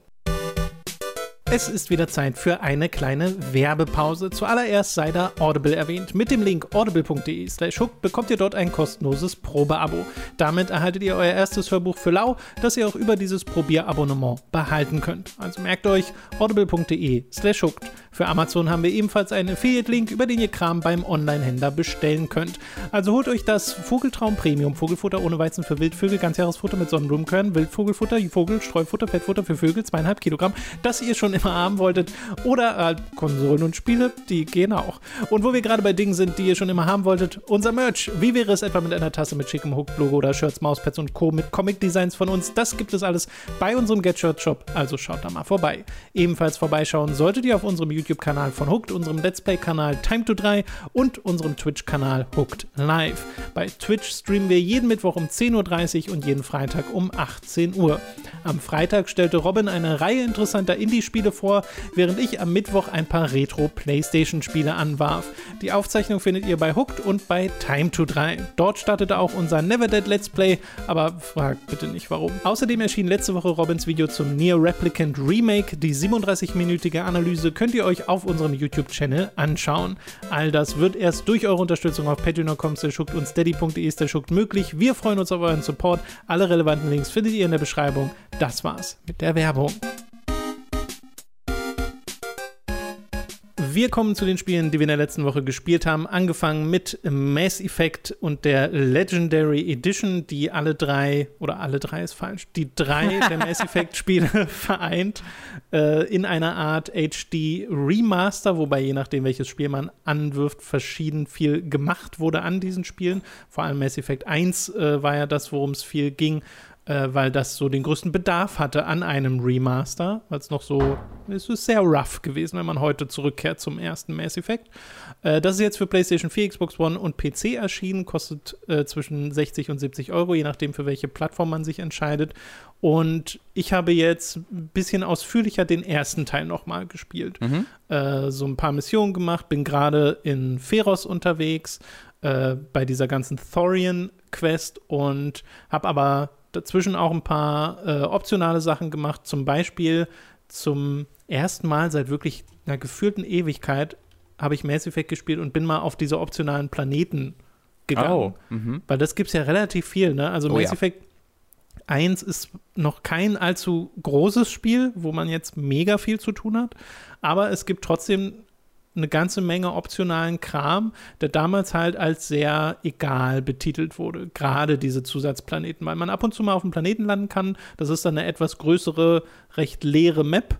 Es ist wieder Zeit für eine kleine Werbepause. Zuallererst sei da Audible erwähnt. Mit dem Link audible.de slash hook bekommt ihr dort ein kostenloses Probeabo. Damit erhaltet ihr euer erstes Hörbuch für lau, das ihr auch über dieses Probierabonnement behalten könnt. Also merkt euch audible.de slash hooked. Für Amazon haben wir ebenfalls einen Affiliate-Link, über den ihr Kram beim Online-Händler bestellen könnt. Also holt euch das Vogeltraum Premium Vogelfutter ohne Weizen für Wildvögel, Ganzjahresfutter mit Sonnenblumenkörn, Wildvogelfutter, Vogel, Streufutter, Fettfutter für Vögel, zweieinhalb Kilogramm, das ihr schon immer haben wolltet. Oder halt Konsolen und Spiele, die gehen auch. Und wo wir gerade bei Dingen sind, die ihr schon immer haben wolltet, unser Merch. Wie wäre es etwa mit einer Tasse mit schickem Hook-Logo oder Shirts, Mauspads und Co. mit Comic-Designs von uns? Das gibt es alles bei unserem Get Shirt Shop, also schaut da mal vorbei. Ebenfalls vorbeischauen solltet ihr auf unserem YouTube YouTube-Kanal von Hooked, unserem Let's Play-Kanal Time to 3 und unserem Twitch-Kanal Hooked Live. Bei Twitch streamen wir jeden Mittwoch um 10.30 Uhr und jeden Freitag um 18 Uhr. Am Freitag stellte Robin eine Reihe interessanter Indie-Spiele vor, während ich am Mittwoch ein paar Retro-Playstation-Spiele anwarf. Die Aufzeichnung findet ihr bei Hooked und bei Time to 3. Dort startete auch unser Never Dead Let's Play, aber fragt bitte nicht warum. Außerdem erschien letzte Woche Robins Video zum Near Replicant Remake. Die 37-minütige Analyse könnt ihr euch euch auf unserem YouTube-Channel anschauen. All das wird erst durch eure Unterstützung auf patreon.com und steady.de möglich. Wir freuen uns auf euren Support. Alle relevanten Links findet ihr in der Beschreibung. Das war's mit der Werbung. Wir kommen zu den Spielen, die wir in der letzten Woche gespielt haben. Angefangen mit Mass Effect und der Legendary Edition, die alle drei, oder alle drei ist falsch, die drei [laughs] der Mass Effect-Spiele [laughs] vereint äh, in einer Art HD Remaster, wobei je nachdem, welches Spiel man anwirft, verschieden viel gemacht wurde an diesen Spielen. Vor allem Mass Effect 1 äh, war ja das, worum es viel ging äh, weil das so den größten Bedarf hatte an einem Remaster, weil es noch so, es ist sehr rough gewesen, wenn man heute zurückkehrt zum ersten Mass Effect. Äh, das ist jetzt für PlayStation 4, Xbox One und PC erschienen, kostet äh, zwischen 60 und 70 Euro, je nachdem für welche Plattform man sich entscheidet. Und ich habe jetzt ein bisschen ausführlicher den ersten Teil nochmal gespielt. Mhm. Äh, so ein paar Missionen gemacht, bin gerade in Feros unterwegs, äh, bei dieser ganzen Thorian-Quest und habe aber dazwischen auch ein paar äh, optionale Sachen gemacht. Zum Beispiel zum ersten Mal seit wirklich einer gefühlten Ewigkeit habe ich Mass Effect gespielt und bin mal auf diese optionalen Planeten gegangen. Oh, mhm. Weil das gibt es ja relativ viel, ne? Also oh, Mass ja. Effect 1 ist noch kein allzu großes Spiel, wo man jetzt mega viel zu tun hat, aber es gibt trotzdem eine ganze Menge optionalen Kram, der damals halt als sehr egal betitelt wurde. Gerade diese Zusatzplaneten, weil man ab und zu mal auf dem Planeten landen kann. Das ist dann eine etwas größere, recht leere Map.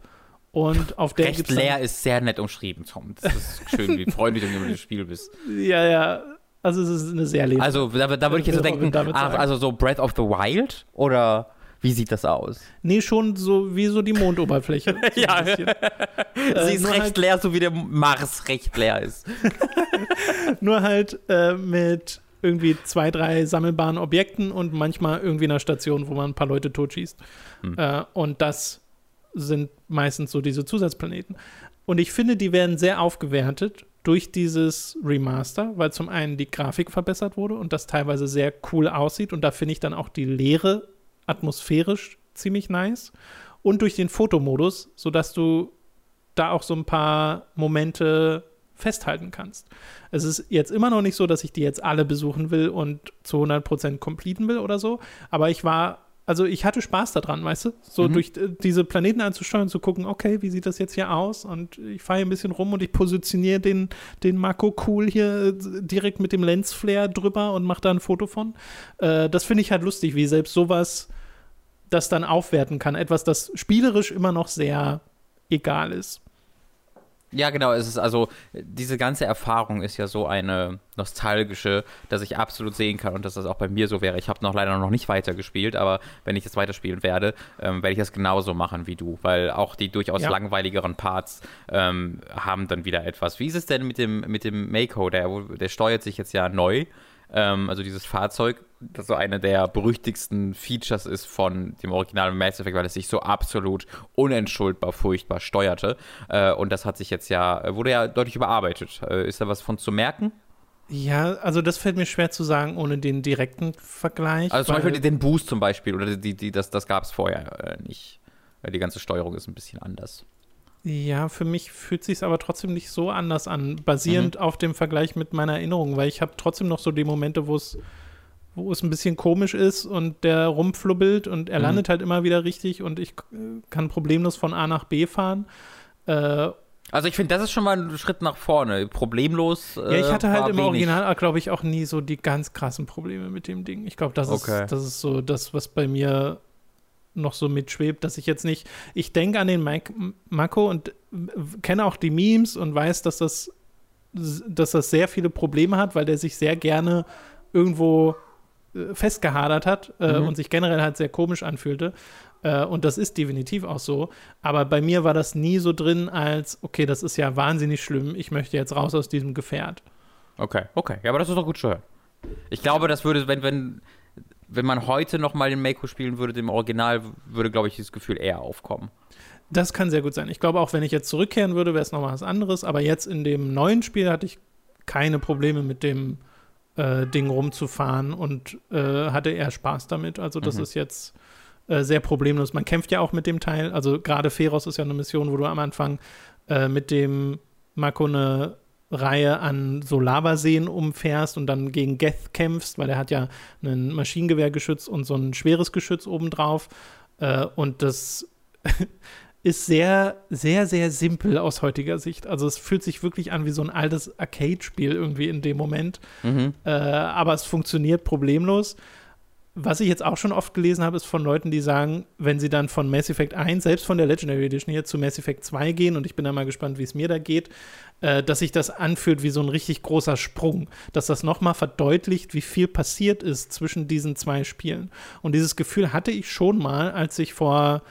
Und auf der Recht leer ist sehr nett umschrieben, Tom. Das ist schön, wie [laughs] freundlich du mit dem Spiel bist. Ja, ja. Also es ist eine sehr leere. Also da, da würde ich jetzt so denken, ach, also so Breath of the Wild oder wie sieht das aus? Nee, schon so wie so die Mondoberfläche. [laughs] So ja. [laughs] Sie äh, ist recht halt, leer, so wie der Mars recht leer ist. [laughs] nur halt äh, mit irgendwie zwei, drei sammelbaren Objekten und manchmal irgendwie einer Station, wo man ein paar Leute totschießt. Hm. Äh, und das sind meistens so diese Zusatzplaneten. Und ich finde, die werden sehr aufgewertet durch dieses Remaster, weil zum einen die Grafik verbessert wurde und das teilweise sehr cool aussieht. Und da finde ich dann auch die Leere atmosphärisch ziemlich nice und durch den Fotomodus, sodass du da auch so ein paar Momente festhalten kannst. Es ist jetzt immer noch nicht so, dass ich die jetzt alle besuchen will und zu 100% completen will oder so, aber ich war also ich hatte Spaß daran, weißt du? So mhm. durch äh, diese Planeten anzusteuern, zu gucken, okay, wie sieht das jetzt hier aus? Und ich fahre hier ein bisschen rum und ich positioniere den, den Mako cool hier äh, direkt mit dem Lensflare drüber und mache da ein Foto von. Äh, das finde ich halt lustig, wie selbst sowas das dann aufwerten kann. Etwas, das spielerisch immer noch sehr egal ist. Ja, genau. Es ist also, diese ganze Erfahrung ist ja so eine nostalgische, dass ich absolut sehen kann und dass das auch bei mir so wäre. Ich habe noch leider noch nicht weitergespielt, aber wenn ich das weiterspielen werde, ähm, werde ich das genauso machen wie du, weil auch die durchaus ja. langweiligeren Parts ähm, haben dann wieder etwas. Wie ist es denn mit dem, mit dem Mako? Der, der steuert sich jetzt ja neu ähm, also dieses Fahrzeug, das so eine der berüchtigsten Features ist von dem originalen Mass Effect, weil es sich so absolut unentschuldbar furchtbar steuerte. Äh, und das hat sich jetzt ja, wurde ja deutlich überarbeitet. Äh, ist da was von zu merken? Ja, also das fällt mir schwer zu sagen, ohne den direkten Vergleich. Also zum Beispiel den Boost zum Beispiel, oder die, die, das, das gab es vorher äh, nicht. Weil die ganze Steuerung ist ein bisschen anders. Ja, für mich fühlt sich aber trotzdem nicht so anders an, basierend mhm. auf dem Vergleich mit meiner Erinnerung, weil ich habe trotzdem noch so die Momente, wo es wo es ein bisschen komisch ist und der rumflubbelt und er mhm. landet halt immer wieder richtig und ich kann problemlos von A nach B fahren. Äh, also ich finde, das ist schon mal ein Schritt nach vorne. Problemlos. Äh, ja, ich hatte halt im wenig. Original, glaube ich, auch nie so die ganz krassen Probleme mit dem Ding. Ich glaube, das, okay. ist, das ist so das, was bei mir noch so mitschwebt, dass ich jetzt nicht, ich denke an den Mako und kenne auch die Memes und weiß, dass das, dass das sehr viele Probleme hat, weil der sich sehr gerne irgendwo äh, festgehadert hat äh, mhm. und sich generell halt sehr komisch anfühlte. Äh, und das ist definitiv auch so. Aber bei mir war das nie so drin, als, okay, das ist ja wahnsinnig schlimm, ich möchte jetzt raus aus diesem Gefährt. Okay, okay. Ja, aber das ist doch gut zu hören. Ich glaube, das würde, wenn, wenn wenn man heute nochmal den Mako spielen würde, dem Original, würde, glaube ich, dieses Gefühl eher aufkommen. Das kann sehr gut sein. Ich glaube, auch wenn ich jetzt zurückkehren würde, wäre es nochmal was anderes. Aber jetzt in dem neuen Spiel hatte ich keine Probleme mit dem äh, Ding rumzufahren und äh, hatte eher Spaß damit. Also, das mhm. ist jetzt äh, sehr problemlos. Man kämpft ja auch mit dem Teil. Also, gerade Feros ist ja eine Mission, wo du am Anfang äh, mit dem Mako eine Reihe an so Lavaseen umfährst und dann gegen Geth kämpfst, weil er hat ja ein Maschinengewehrgeschütz und so ein schweres Geschütz obendrauf. Äh, und das [laughs] ist sehr, sehr, sehr simpel aus heutiger Sicht. Also es fühlt sich wirklich an wie so ein altes Arcade-Spiel irgendwie in dem Moment. Mhm. Äh, aber es funktioniert problemlos. Was ich jetzt auch schon oft gelesen habe, ist von Leuten, die sagen, wenn sie dann von Mass Effect 1, selbst von der Legendary Edition hier zu Mass Effect 2 gehen, und ich bin da mal gespannt, wie es mir da geht, äh, dass sich das anfühlt wie so ein richtig großer Sprung, dass das nochmal verdeutlicht, wie viel passiert ist zwischen diesen zwei Spielen. Und dieses Gefühl hatte ich schon mal, als ich vor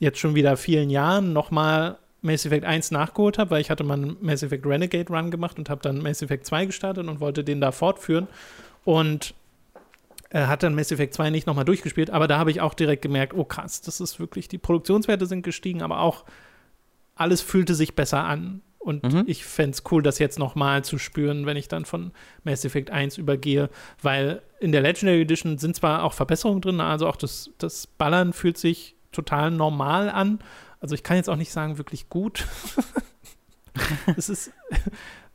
jetzt schon wieder vielen Jahren nochmal Mass Effect 1 nachgeholt habe, weil ich hatte mal einen Mass Effect Renegade Run gemacht und habe dann Mass Effect 2 gestartet und wollte den da fortführen und äh, hat dann Mass Effect 2 nicht nochmal durchgespielt, aber da habe ich auch direkt gemerkt, oh krass, das ist wirklich, die Produktionswerte sind gestiegen, aber auch alles fühlte sich besser an. Und Mhm. ich fände es cool, das jetzt nochmal zu spüren, wenn ich dann von Mass Effect 1 übergehe, weil in der Legendary Edition sind zwar auch Verbesserungen drin, also auch das, das Ballern fühlt sich total normal an. Also ich kann jetzt auch nicht sagen, wirklich gut. [laughs] es ist.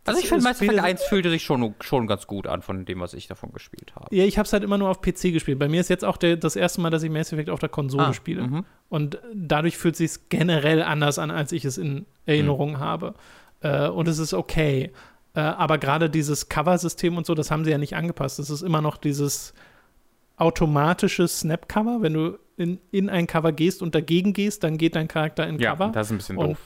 Also ich finde, Mass Effect wieder- 1 fühlte sich schon, schon ganz gut an von dem, was ich davon gespielt habe. Ja, ich habe es halt immer nur auf PC gespielt. Bei mir ist jetzt auch der, das erste Mal, dass ich Mass Effect auf der Konsole Ah, spiele. mhm. Und dadurch fühlt sich generell anders an, als ich es in Erinnerung Mhm. habe. Äh, und es ist okay. Äh, aber gerade dieses Cover-System und so, das haben sie ja nicht angepasst. Es ist immer noch dieses automatische Snap-Cover. Wenn du in, in ein Cover gehst und dagegen gehst, dann geht dein Charakter in Ja, Cover. das ist ein bisschen Und doof.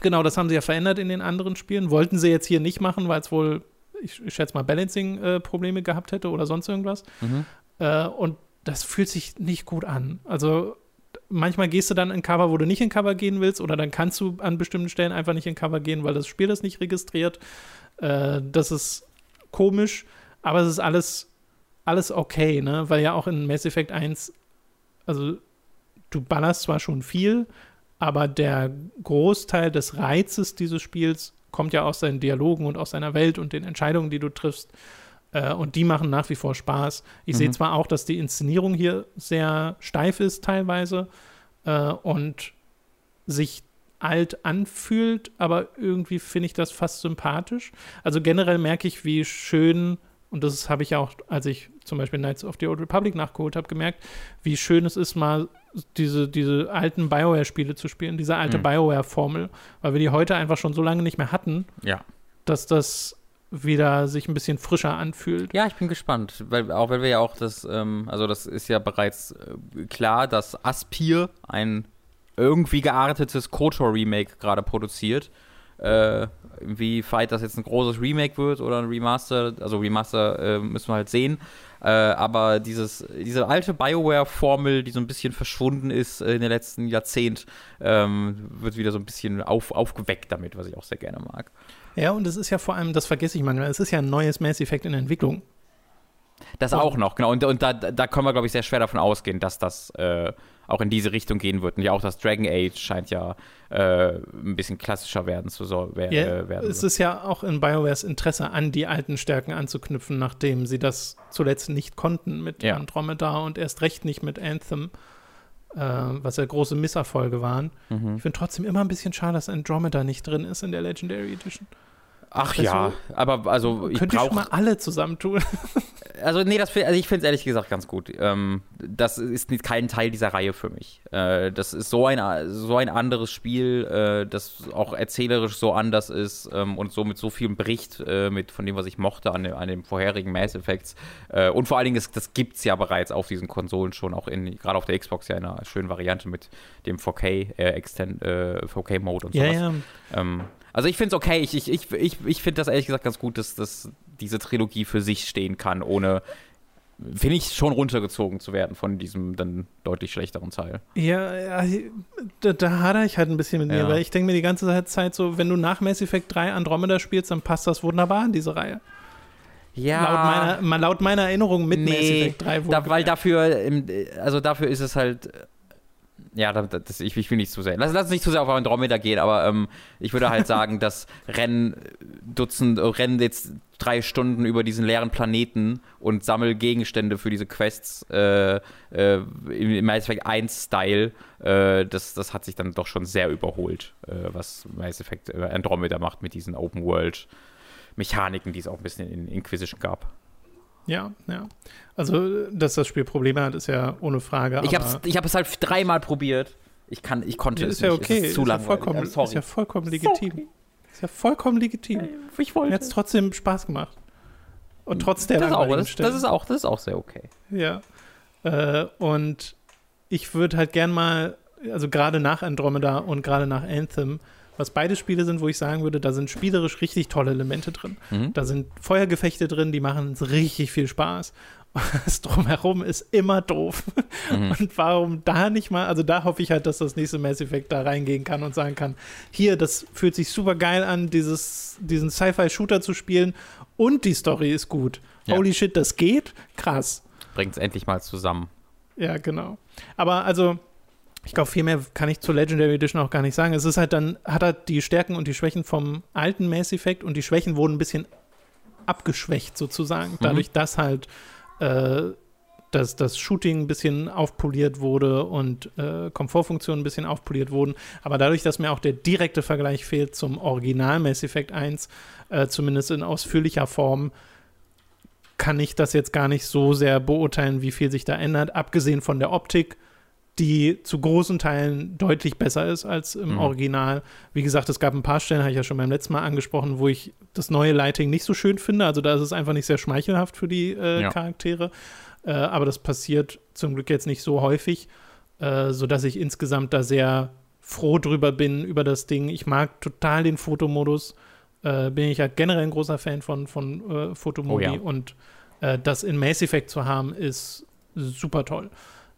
Genau, das haben sie ja verändert in den anderen Spielen. Wollten sie jetzt hier nicht machen, weil es wohl, ich, ich schätze mal, Balancing-Probleme gehabt hätte oder sonst irgendwas. Mhm. Äh, und das fühlt sich nicht gut an. Also manchmal gehst du dann in Cover, wo du nicht in Cover gehen willst, oder dann kannst du an bestimmten Stellen einfach nicht in Cover gehen, weil das Spiel das nicht registriert. Äh, das ist komisch, aber es ist alles, alles okay, ne? Weil ja auch in Mass Effect 1, also du ballerst zwar schon viel, aber der Großteil des Reizes dieses Spiels kommt ja aus seinen Dialogen und aus seiner Welt und den Entscheidungen, die du triffst. Äh, und die machen nach wie vor Spaß. Ich sehe Mhm. zwar auch, dass die Inszenierung hier sehr steif ist teilweise äh, und sich alt anfühlt, aber irgendwie finde ich das fast sympathisch. Also generell merke ich, wie schön, und das habe ich auch, als ich zum Beispiel Knights of the Old Republic nachgeholt habe, gemerkt, wie schön es ist, mal diese, diese alten Bioware-Spiele zu spielen, diese alte Mhm. Bioware-Formel, weil wir die heute einfach schon so lange nicht mehr hatten, Ja. dass das wieder sich ein bisschen frischer anfühlt. Ja, ich bin gespannt, weil auch wenn wir ja auch das, ähm, also das ist ja bereits äh, klar, dass Aspir ein irgendwie geartetes KOTOR-Remake gerade produziert. Äh, wie weit das jetzt ein großes Remake wird oder ein Remaster, also Remaster äh, müssen wir halt sehen. Äh, aber dieses, diese alte Bioware-Formel, die so ein bisschen verschwunden ist äh, in den letzten Jahrzehnt, ähm, wird wieder so ein bisschen auf, aufgeweckt damit, was ich auch sehr gerne mag. Ja, und es ist ja vor allem, das vergesse ich manchmal, es ist ja ein neues Mass Effect in Entwicklung. Das Und- auch noch, genau. Und, und da, da können wir, glaube ich, sehr schwer davon ausgehen, dass das äh, auch in diese Richtung gehen wird. Und ja, auch das Dragon Age scheint ja äh, ein bisschen klassischer werden zu so, wer, Ja, äh, werden. es ist ja auch in BioWares Interesse, an die alten Stärken anzuknüpfen, nachdem sie das zuletzt nicht konnten mit Ja. Andromeda und erst recht nicht mit Anthem, äh, was ja große Misserfolge waren. Mhm. Ich finde trotzdem immer ein bisschen schade, dass Andromeda nicht drin ist in der Legendary Edition. Ach Also, ja, aber also ich Könnte ich schon brauche mal alle zusammentun. [laughs] Also, nee, das, also ich finde es ehrlich gesagt ganz gut. Ähm, das ist nicht kein Teil dieser Reihe für mich. Äh, das ist so ein, so ein anderes Spiel, äh, das auch erzählerisch so anders ist ähm, und so mit so vielem bricht, äh, mit, von dem, was ich mochte an, dem- an den vorherigen Mass Effects. Äh, und vor allen Dingen, das, das gibt es ja bereits auf diesen Konsolen schon, auch in, gerade auf der Xbox ja in einer schönen Variante mit dem 4K, äh, Extend, äh, 4K-Mode und sowas. ja. Ähm, also ich finde es okay. Ich, ich, ich, ich, ich finde das ehrlich gesagt ganz gut, dass, dass diese Trilogie für sich stehen kann, ohne, finde ich, schon runtergezogen zu werden von diesem dann deutlich schlechteren Teil. Ja, ja da, da hader ich halt ein bisschen mit mir, Ja. weil ich denke mir die ganze Zeit so, wenn du nach Mass Effect 3 Andromeda spielst, dann passt das wunderbar in diese Reihe. Ja. Laut, meiner, laut meiner Erinnerung mit Mass nee, Effect 3. da, weil dafür, also dafür ist es halt, ja, da- das, ich, ich will nicht zu sehr, lass, lass uns nicht zu sehr auf Andromeda gehen, aber ähm, ich würde halt sagen, [laughs] dass Rennen Dutzend, äh, Rennen jetzt drei Stunden über diesen leeren Planeten und sammel Gegenstände für diese Quests äh, äh, im, im Mass Effect 1 Style, äh, das, das hat sich dann doch schon sehr überholt, äh, was Mass Effect äh, Andromeda macht mit diesen Open World Mechaniken, die es auch ein bisschen in Inquisition gab. Ja, ja. Also, dass das Spiel Probleme hat, ist ja ohne Frage. Ich habe ich hab es halt dreimal probiert Ich kann, ich konnte Ja, es ja nicht. okay. Es ist zu ist, ja vollkommen, sorry. ist ja vollkommen legitim. Ist ja vollkommen legitim. ich wollte. hat es trotzdem Spaß gemacht. Und trotz der das, ist auch, das, das, ist auch, das ist auch sehr okay. Ja. Äh, und ich würde halt gern mal, also gerade nach Andromeda und gerade nach Anthem, was beide Spiele sind, wo ich sagen würde, da sind spielerisch richtig tolle Elemente drin. Mhm. Da sind Feuergefechte drin, die machen richtig viel Spaß. [laughs] Das drumherum ist immer doof. Mhm. Und warum da nicht mal, also da hoffe ich halt, dass das nächste Mass Effect da reingehen kann und sagen kann, hier, das fühlt sich super geil an, dieses, diesen Sci-Fi-Shooter zu spielen und die Story ist gut. Ja. Holy shit, das geht? Krass. Bringt es endlich mal zusammen. Ja, genau. Aber also, ich glaube, viel mehr kann ich zur Legendary Edition auch gar nicht sagen. Es ist halt dann, hat halt die Stärken und die Schwächen vom alten Mass Effect und die Schwächen wurden ein bisschen abgeschwächt sozusagen. Dadurch, dass halt äh, dass das Shooting ein bisschen aufpoliert wurde und äh, Komfortfunktionen ein bisschen aufpoliert wurden. Aber dadurch, dass mir auch der direkte Vergleich fehlt zum Original Mass Effect 1, äh, zumindest in ausführlicher Form, kann ich das jetzt gar nicht so sehr beurteilen, wie viel sich da ändert, abgesehen von der Optik, die zu großen Teilen deutlich besser ist als im Mhm. Original. Wie gesagt, es gab ein paar Stellen, habe ich ja schon beim letzten Mal angesprochen, wo ich das neue Lighting nicht so schön finde. Also da ist es einfach nicht sehr schmeichelhaft für die äh, Ja. Charaktere. Äh, aber das passiert zum Glück jetzt nicht so häufig, äh, sodass ich insgesamt da sehr froh drüber bin, über das Ding. Ich mag total den Fotomodus. Äh, bin ich ja generell ein großer Fan von, von äh, Fotomodi. Oh ja. Und äh, das in Mass Effect zu haben, ist super toll.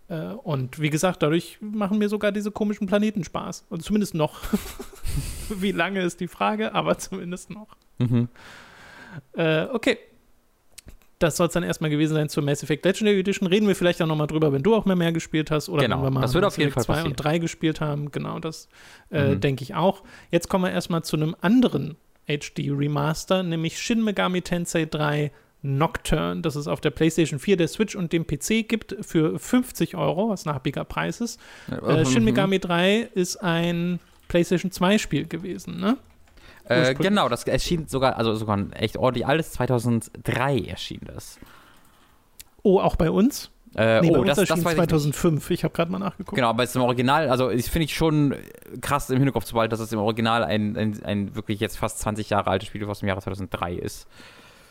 Äh, und wie gesagt, dadurch machen mir sogar diese komischen Planeten Spaß. Also zumindest noch. [laughs] wie lange ist die Frage, aber zumindest noch. Mhm. Äh, okay. Das soll es dann erstmal gewesen sein zur Mass Effect Legendary Edition. Reden wir vielleicht auch nochmal drüber, wenn du auch mehr, mehr gespielt hast oder Genau, wenn wir mal das wird Mass auf jeden Effect Fall 2 und passieren. 3 gespielt haben. Genau, das äh, Mhm. denke ich auch. Jetzt kommen wir erstmal zu einem anderen HD Remaster, nämlich Shin Megami Tensei 3 Nocturne, das es auf der PlayStation 4, der Switch und dem PC gibt für 50 Euro, was ein happiger Preis ist. Äh, Shin Mhm. Megami 3 ist ein PlayStation 2 Spiel gewesen, ne? Äh, genau, das erschien sogar, also sogar echt ordentlich alles. 2003 erschien das. Oh, auch bei uns? Äh, Nee, oh, das, das erschien weiß ich nicht. 2005. Ich habe gerade mal nachgeguckt. Genau, aber es ist im Original, also ich finde ich schon krass im Hinterkopf zu behalten, dass es im Original ein, ein, ein wirklich jetzt fast 20 Jahre altes Spiel aus dem Jahre 2003 ist.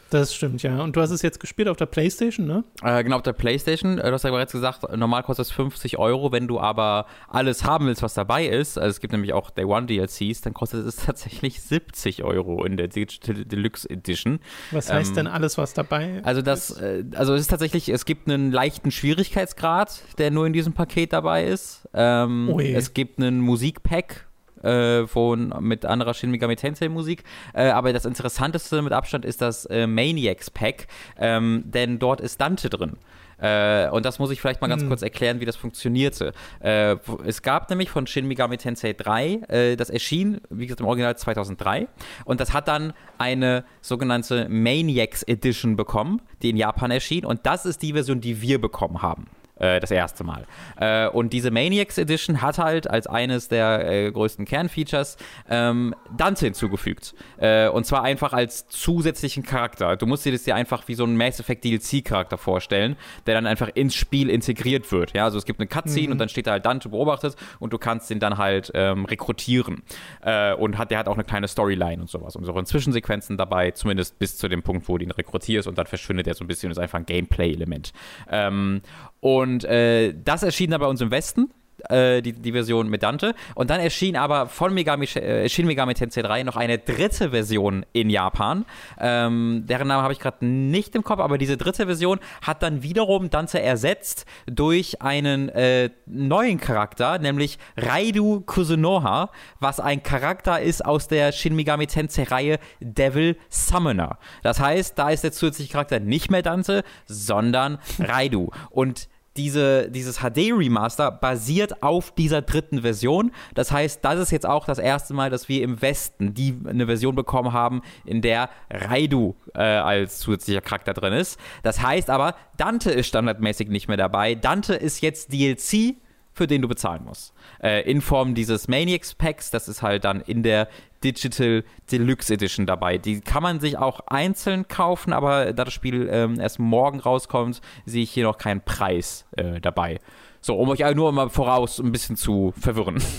Das stimmt, ja. Und du hast es jetzt gespielt auf der Playstation, ne? Äh, genau, auf der Playstation, äh, du hast ja bereits gesagt, normal kostet es 50 Euro, wenn du aber alles haben willst, was dabei ist, also es gibt nämlich auch Day One DLCs, dann kostet es [laughs] tatsächlich 70 Euro in der Digital Deluxe Edition. Was heißt Ähm, denn alles, was dabei Also das, ist? äh, also es ist tatsächlich, es gibt einen leichten Schwierigkeitsgrad, der nur in diesem Paket dabei ist. Ähm, Oh es gibt einen Musikpack äh, von, mit anderer Shin Megami Tensei Musik. Äh, aber das Interessanteste mit Abstand ist das äh, Maniacs Pack, ähm, denn dort ist Dante drin. Äh, und das muss ich vielleicht mal ganz Hm. kurz erklären, wie das funktionierte. Äh, es gab nämlich von Shin Megami Tensei 3, äh, das erschien, wie gesagt, im Original 2003. Und das hat dann eine sogenannte Maniacs Edition bekommen, die in Japan erschien. Und das ist die Version, die wir bekommen haben. Äh, das erste Mal. Äh, und diese Maniacs Edition hat halt als eines der äh, größten Kernfeatures ähm, Dante hinzugefügt. Äh, und zwar einfach als zusätzlichen Charakter. Du musst dir das dir einfach wie so ein Mass Effect DLC-Charakter vorstellen, der dann einfach ins Spiel integriert wird. Ja, also es gibt eine Cutscene Mhm. und dann steht da halt Dante beobachtet und du kannst den dann halt ähm, rekrutieren. Äh, und hat, der hat auch eine kleine Storyline und sowas. Und so Zwischensequenzen dabei, zumindest bis zu dem Punkt, wo du ihn rekrutierst und dann verschwindet er so ein bisschen und ist einfach ein Gameplay-Element. Ähm, und äh, das erschien dann bei uns im Westen. äh, Die, die Version mit Dante. Und dann erschien aber von Megami, äh, Shin Megami Tensei 3 noch eine dritte Version in Japan. Ähm, deren Namen habe ich gerade nicht im Kopf, aber diese dritte Version hat dann wiederum Dante ersetzt durch einen äh, neuen Charakter, nämlich Raidu Kusunoha, was ein Charakter ist aus der Shin Megami Tensei Reihe Devil Summoner. Das heißt, da ist der zusätzliche Charakter nicht mehr Dante, sondern Raidu. Und diese, dieses HD-Remaster basiert auf dieser dritten Version. Das heißt, das ist jetzt auch das erste Mal, dass wir im Westen die eine Version bekommen haben, in der Raidu äh, als zusätzlicher Charakter drin ist. Das heißt aber, Dante ist standardmäßig nicht mehr dabei. Dante ist jetzt DLC, für den du bezahlen musst. Äh, in Form dieses Maniacs Packs, das ist halt dann in der Digital Deluxe Edition dabei. Die kann man sich auch einzeln kaufen, aber da das Spiel ähm, erst morgen rauskommt, sehe ich hier noch keinen Preis äh, dabei. So, um euch nur mal voraus ein bisschen zu verwirren. [laughs]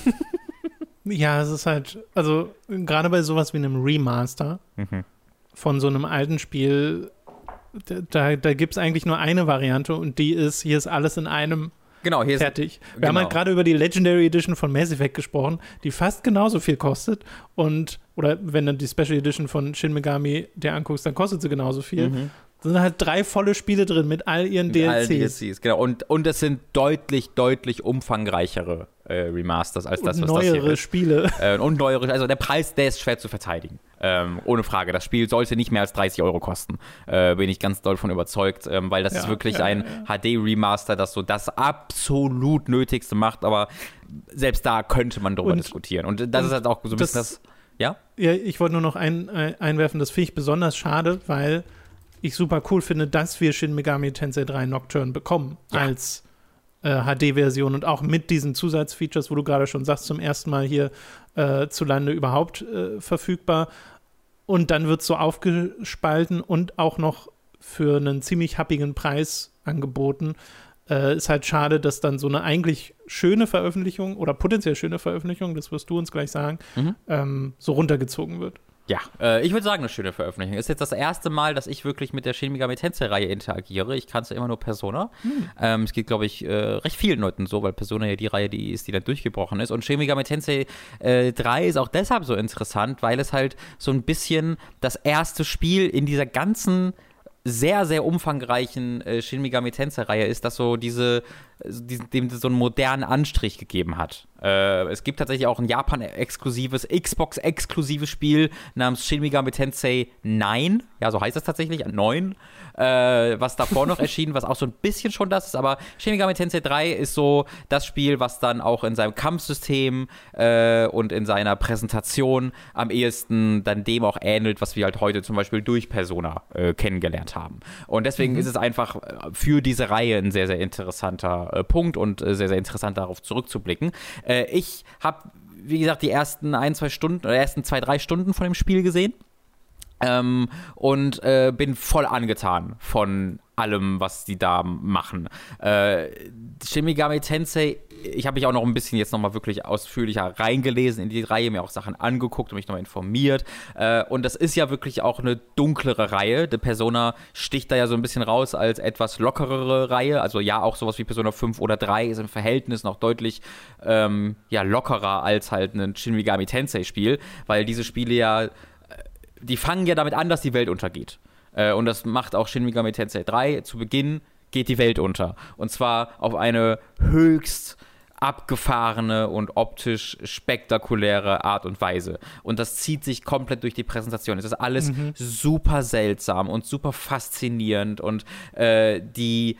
Ja, es ist halt, also gerade bei sowas wie einem Remaster Mhm. von so einem alten Spiel, da, da gibt es eigentlich nur eine Variante und die ist, hier ist alles in einem Genau, hier ist fertig. Wir genau. haben halt gerade über die Legendary Edition von Mass Effect gesprochen, die fast genauso viel kostet und, oder wenn du die Special Edition von Shin Megami dir anguckst, dann kostet sie genauso viel. Mhm. Da sind halt drei volle Spiele drin mit all ihren Mit DLCs. DLCs, genau. Und, und es sind deutlich, deutlich umfangreichere äh, Remasters als das, was das hier neuere ist. Spiele. Äh, und neuere, also der Preis, der ist schwer zu verteidigen. Ähm, ohne Frage. Das Spiel sollte nicht mehr als 30 Euro kosten. Äh, bin ich ganz doll von überzeugt, ähm, weil das Ja, ist wirklich ja, ein HD-Remaster, das so das absolut Nötigste macht, aber selbst da könnte man drüber Und- diskutieren. Und das und ist halt auch so ein bisschen das. Ja? Ja, ich wollte nur noch ein, ein, einwerfen, das finde ich besonders schade, weil ich super cool finde, dass wir Shin Megami Tensei 3 Nocturne bekommen Ja. als äh, HD-Version und auch mit diesen Zusatzfeatures, wo du gerade schon sagst, zum ersten Mal hier äh, zu Lande überhaupt äh, verfügbar. Und dann wird es so aufgespalten und auch noch für einen ziemlich happigen Preis angeboten. Äh, ist halt schade, dass dann so eine eigentlich schöne Veröffentlichung oder potenziell schöne Veröffentlichung, das wirst du uns gleich sagen, Mhm. ähm, so runtergezogen wird. Ja, äh, ich würde sagen, eine schöne Veröffentlichung. Ist jetzt das erste Mal, dass ich wirklich mit der Shin Megami Tensei-Reihe interagiere. Ich kannte immer nur Persona. Ähm, es geht, glaube ich, äh, recht vielen Leuten so, weil Persona ja die Reihe, die ist, die dann durchgebrochen ist. Und Shin Megami Tensei äh, 3 ist auch deshalb so interessant, weil es halt so ein bisschen das erste Spiel in dieser ganzen sehr, sehr umfangreichen äh, Shin Megami Tensei-Reihe ist, das so diese, dem so einen modernen Anstrich gegeben hat. Äh, es gibt tatsächlich auch ein Japan-exklusives, Xbox-exklusives Spiel namens Shin Megami Tensei 9, ja, so heißt es tatsächlich, 9, äh, was davor noch [laughs] erschienen, was auch so ein bisschen schon das ist, aber Shin Megami Tensei 3 ist so das Spiel, was dann auch in seinem Kampfsystem äh, und in seiner Präsentation am ehesten dann dem auch ähnelt, was wir halt heute zum Beispiel durch Persona äh, kennengelernt haben. Und deswegen ist es einfach äh, für diese Reihe ein sehr, sehr interessanter äh, Punkt und äh, sehr, sehr interessant darauf zurückzublicken. Äh, ich habe, wie gesagt, die ersten ein, zwei Stunden oder ersten zwei, drei Stunden von dem Spiel gesehen. Ähm, und äh, bin voll angetan von allem, was die da machen. Äh, Shin Megami Tensei, ich habe mich auch noch ein bisschen jetzt nochmal wirklich ausführlicher reingelesen in die Reihe, mir auch Sachen angeguckt und mich nochmal informiert. Äh, und das ist ja wirklich auch eine dunklere Reihe. Die Persona sticht da ja so ein bisschen raus als etwas lockerere Reihe. Also ja, auch sowas wie Persona 5 oder 3 ist im Verhältnis noch deutlich ähm, ja, lockerer als halt ein Shin Megami Tensei Spiel, weil diese Spiele ja die fangen ja damit an, dass die Welt untergeht. Äh, und das macht auch Shin Megami Tensei 3. Zu Beginn geht die Welt unter. Und zwar auf eine höchst abgefahrene und optisch spektakuläre Art und Weise. Und das zieht sich komplett durch die Präsentation. Es ist alles super seltsam und super faszinierend und äh, die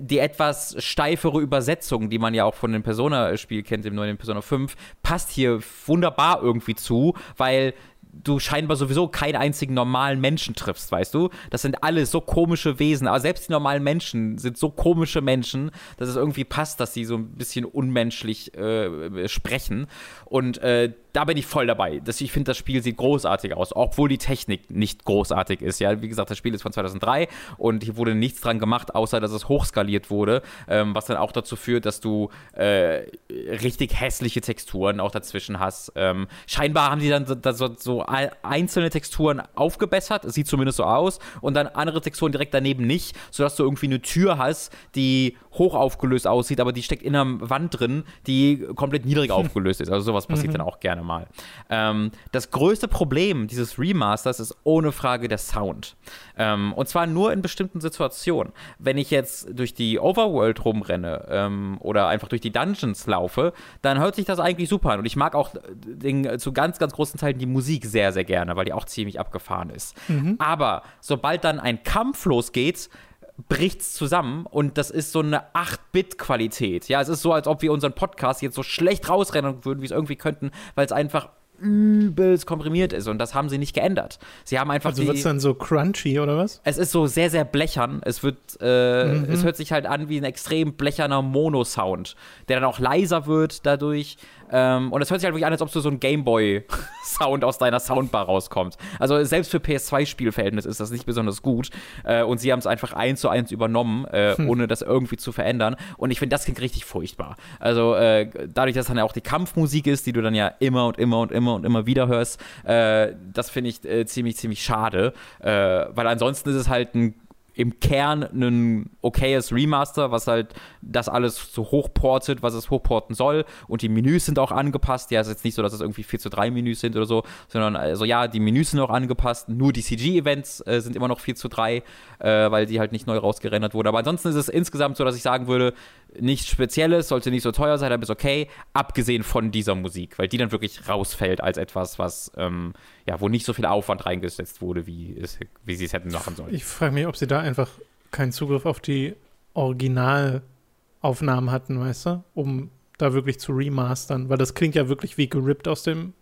die etwas steifere Übersetzung, die man ja auch von dem Persona-Spiel kennt, dem neuen Persona 5, passt hier wunderbar irgendwie zu, weil du scheinbar sowieso keinen einzigen normalen Menschen triffst, weißt du? Das sind alles so komische Wesen, aber selbst die normalen Menschen sind so komische Menschen, dass es irgendwie passt, dass sie so ein bisschen unmenschlich äh, sprechen. Und äh, da bin ich voll dabei. Das, ich finde, das Spiel sieht großartig aus, obwohl die Technik nicht großartig ist. Ja, wie gesagt, das Spiel ist von 2003 und hier wurde nichts dran gemacht, außer dass es hochskaliert wurde, ähm, was dann auch dazu führt, dass du äh, richtig hässliche Texturen auch dazwischen hast. Ähm, scheinbar haben die dann so, so, so ein- einzelne Texturen aufgebessert, es sieht zumindest so aus, und dann andere Texturen direkt daneben nicht, sodass du irgendwie eine Tür hast, die hoch aufgelöst aussieht, aber die steckt in einer Wand drin, die komplett niedrig [laughs] aufgelöst ist. Also sowas passiert dann auch gerne mal. Ähm, das größte Problem dieses Remasters ist ohne Frage der Sound. Ähm, und zwar nur in bestimmten Situationen. Wenn ich jetzt durch die Overworld rumrenne ähm, oder einfach durch die Dungeons laufe, dann hört sich das eigentlich super an. Und ich mag auch den, zu ganz, ganz großen Teilen die Musik sehr, sehr gerne, weil die auch ziemlich abgefahren ist. Aber sobald dann ein Kampf losgeht, bricht's zusammen und das ist so eine 8-Bit-Qualität. Ja, es ist so, als ob wir unseren Podcast jetzt so schlecht rausrennen würden, wie es irgendwie könnten, weil es einfach übelst komprimiert ist und das haben sie nicht geändert. Sie haben einfach Also wird es dann so crunchy oder was? es ist so sehr, sehr blechern. Es wird, äh, es hört sich halt an wie ein extrem blecherner Mono-Sound, der dann auch leiser wird dadurch. Ähm, und es hört sich halt wirklich an, als ob so ein Gameboy-Sound aus deiner Soundbar rauskommt. Also selbst für PS2-Spielverhältnis ist das nicht besonders gut. Äh, und sie haben es einfach eins zu eins übernommen, äh, hm. ohne das irgendwie zu verändern. Und ich finde, das klingt richtig furchtbar. Also äh, dadurch, dass dann ja auch die Kampfmusik ist, die du dann ja immer und immer und immer und immer wieder hörst, äh, das finde ich äh, ziemlich, ziemlich schade. Äh, weil ansonsten ist es halt ein im Kern ein okayes Remaster, was halt das alles so hochportet, was es hochporten soll. Und die Menüs sind auch angepasst. Ja, es ist jetzt nicht so, dass es irgendwie 4 zu 3 Menüs sind oder so, sondern also ja, die Menüs sind auch angepasst. Nur die CG-Events äh, sind immer noch 4 zu 3, äh, weil die halt nicht neu rausgerendert wurden. Aber ansonsten ist es insgesamt so, dass ich sagen würde, nichts Spezielles, sollte nicht so teuer sein, aber ist okay, abgesehen von dieser Musik, weil die dann wirklich rausfällt als etwas, was, ähm, ja, wo nicht so viel Aufwand reingesetzt wurde, wie, es, wie sie es hätten machen sollen. Ich frage mich, ob sie da einfach keinen Zugriff auf die Originalaufnahmen hatten, weißt du, um da wirklich zu remastern, weil das klingt ja wirklich wie gerippt aus dem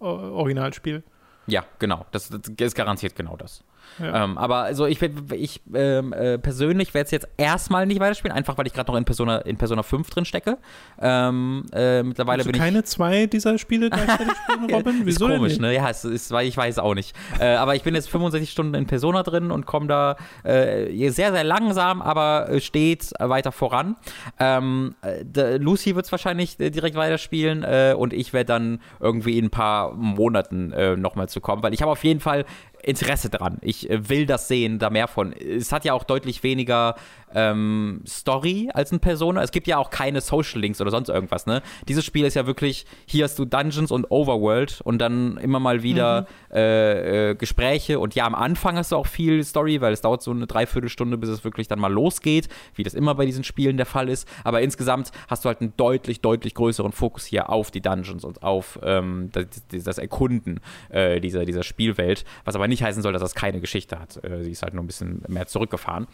Originalspiel. Ja, genau. Das, das ist garantiert genau das. Ja. Ähm, aber also ich, ich ähm, äh, persönlich werde es jetzt erstmal nicht weiterspielen, einfach weil ich gerade noch in Persona, in Persona 5 drin stecke. Ähm, äh, mittlerweile Hast bin du ich. keine zwei dieser Spiele gleichzeitig spielen, [laughs] Robin? Wieso ist komisch, ne? Ja, es ist, weil ich weiß auch nicht. äh, aber ich bin jetzt 65 Stunden in Persona drin und komme da äh, sehr, sehr langsam, aber äh, stets weiter voran. Ähm, äh, Lucy wird es wahrscheinlich direkt weiterspielen und ich werde dann irgendwie in ein paar Monaten äh, nochmal zu kommen, weil ich habe auf jeden Fall Interesse dran. Ich äh, will das sehen, da mehr von. Es hat ja auch deutlich weniger ähm, Story als ein Persona. Es gibt ja auch keine Social Links oder sonst irgendwas, ne? Dieses Spiel ist ja wirklich, hier hast du Dungeons und Overworld und dann immer mal wieder mhm. äh, äh, Gespräche und ja, am Anfang hast du auch viel Story, weil es dauert so eine Dreiviertelstunde, bis es wirklich dann mal losgeht, wie das immer bei diesen Spielen der Fall ist. Aber insgesamt hast du halt einen deutlich, deutlich größeren Fokus hier auf die Dungeons und auf ähm, das, das, Erkunden äh, dieser, dieser Spielwelt, was aber nicht heißen soll, dass das keine Geschichte hat. Äh, sie ist halt nur ein bisschen mehr zurückgefahren.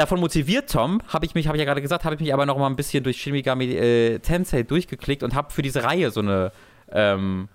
Davon motiviert, Tom, habe ich mich, habe ich ja gerade gesagt, habe ich mich aber noch mal ein bisschen durch Shin Megami äh, Tensei durchgeklickt und habe für diese Reihe so eine ähm,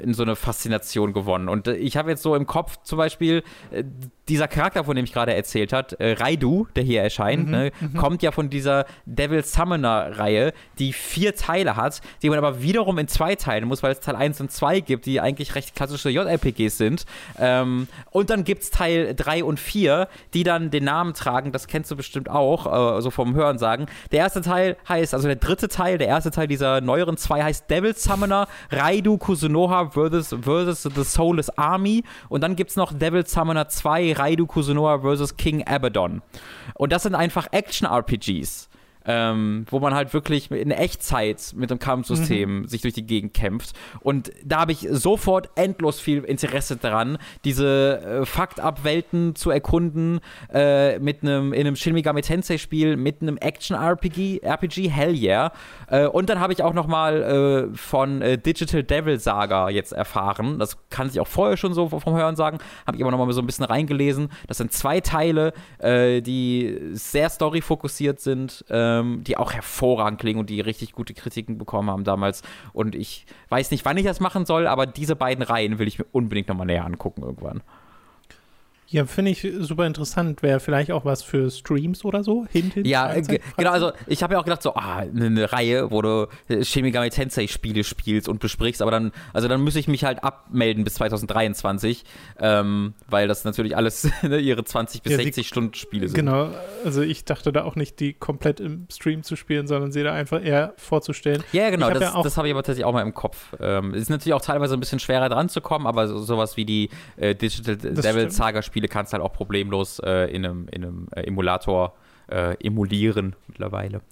in so eine Faszination gewonnen. Und äh, ich habe jetzt so im Kopf zum Beispiel äh, dieser Charakter, von dem ich gerade erzählt habe, äh, Raidu, der hier erscheint, mhm, ne, mhm. kommt ja von dieser Devil Summoner-Reihe, die vier Teile hat, die man aber wiederum in zwei teilen muss, weil es Teil 1 und 2 gibt, die eigentlich recht klassische JRPGs sind. Ähm, und dann gibt es Teil 3 und 4, die dann den Namen tragen, das kennst du bestimmt auch, äh, so vom Hören sagen. Der erste Teil heißt, also der dritte Teil, der erste Teil dieser neueren zwei heißt Devil Summoner, Raidu Kusunoha versus, versus The Soulless Army. Und dann gibt es noch Devil Summoner 2, Raidu Kusunoa vs. King Abaddon. Und das sind einfach Action-RPGs ähm, wo man halt wirklich in Echtzeit mit dem Kampfsystem mhm. sich durch die Gegend kämpft. Und da habe ich sofort endlos viel Interesse daran, diese äh, Fakt-Up-Welten zu erkunden äh, mit einem in einem Shin Megami Tensei Spiel mit einem Action-RPG, RPG, hell yeah. Äh, und dann habe ich auch noch mal äh, von äh, Digital Devil Saga jetzt erfahren. Das kann ich auch vorher schon so vom Hören sagen. Habe ich aber noch mal so ein bisschen reingelesen. Das sind zwei Teile, äh, die sehr story-fokussiert sind. Äh, ähm, die auch hervorragend klingen und die richtig gute Kritiken bekommen haben damals. Und ich weiß nicht, wann ich das machen soll, aber diese beiden Reihen will ich mir unbedingt nochmal näher angucken irgendwann. Ja, finde ich super interessant. Wäre vielleicht auch was für Streams oder so? Hint, hint, ja, genau. Also, ich habe ja auch gedacht, so, ah, eine, eine Reihe, wo du Shin Megami Tensei Spiele spielst und besprichst, aber dann, also dann müsste ich mich halt abmelden bis 2023, ähm, weil das natürlich alles [laughs] ne, ihre 20 bis ja, 60 die, Stunden Spiele sind. Genau. Also, ich dachte da auch nicht, die komplett im Stream zu spielen, sondern sie da einfach eher vorzustellen. Ja, genau. Das, ja das habe ich aber tatsächlich auch mal im Kopf. Ähm, ist natürlich auch teilweise ein bisschen schwerer dran zu kommen, aber so, sowas wie die äh, Digital Devil Saga Spiele Spiele kannst du halt auch problemlos äh, in einem, in einem äh, Emulator äh, emulieren mittlerweile.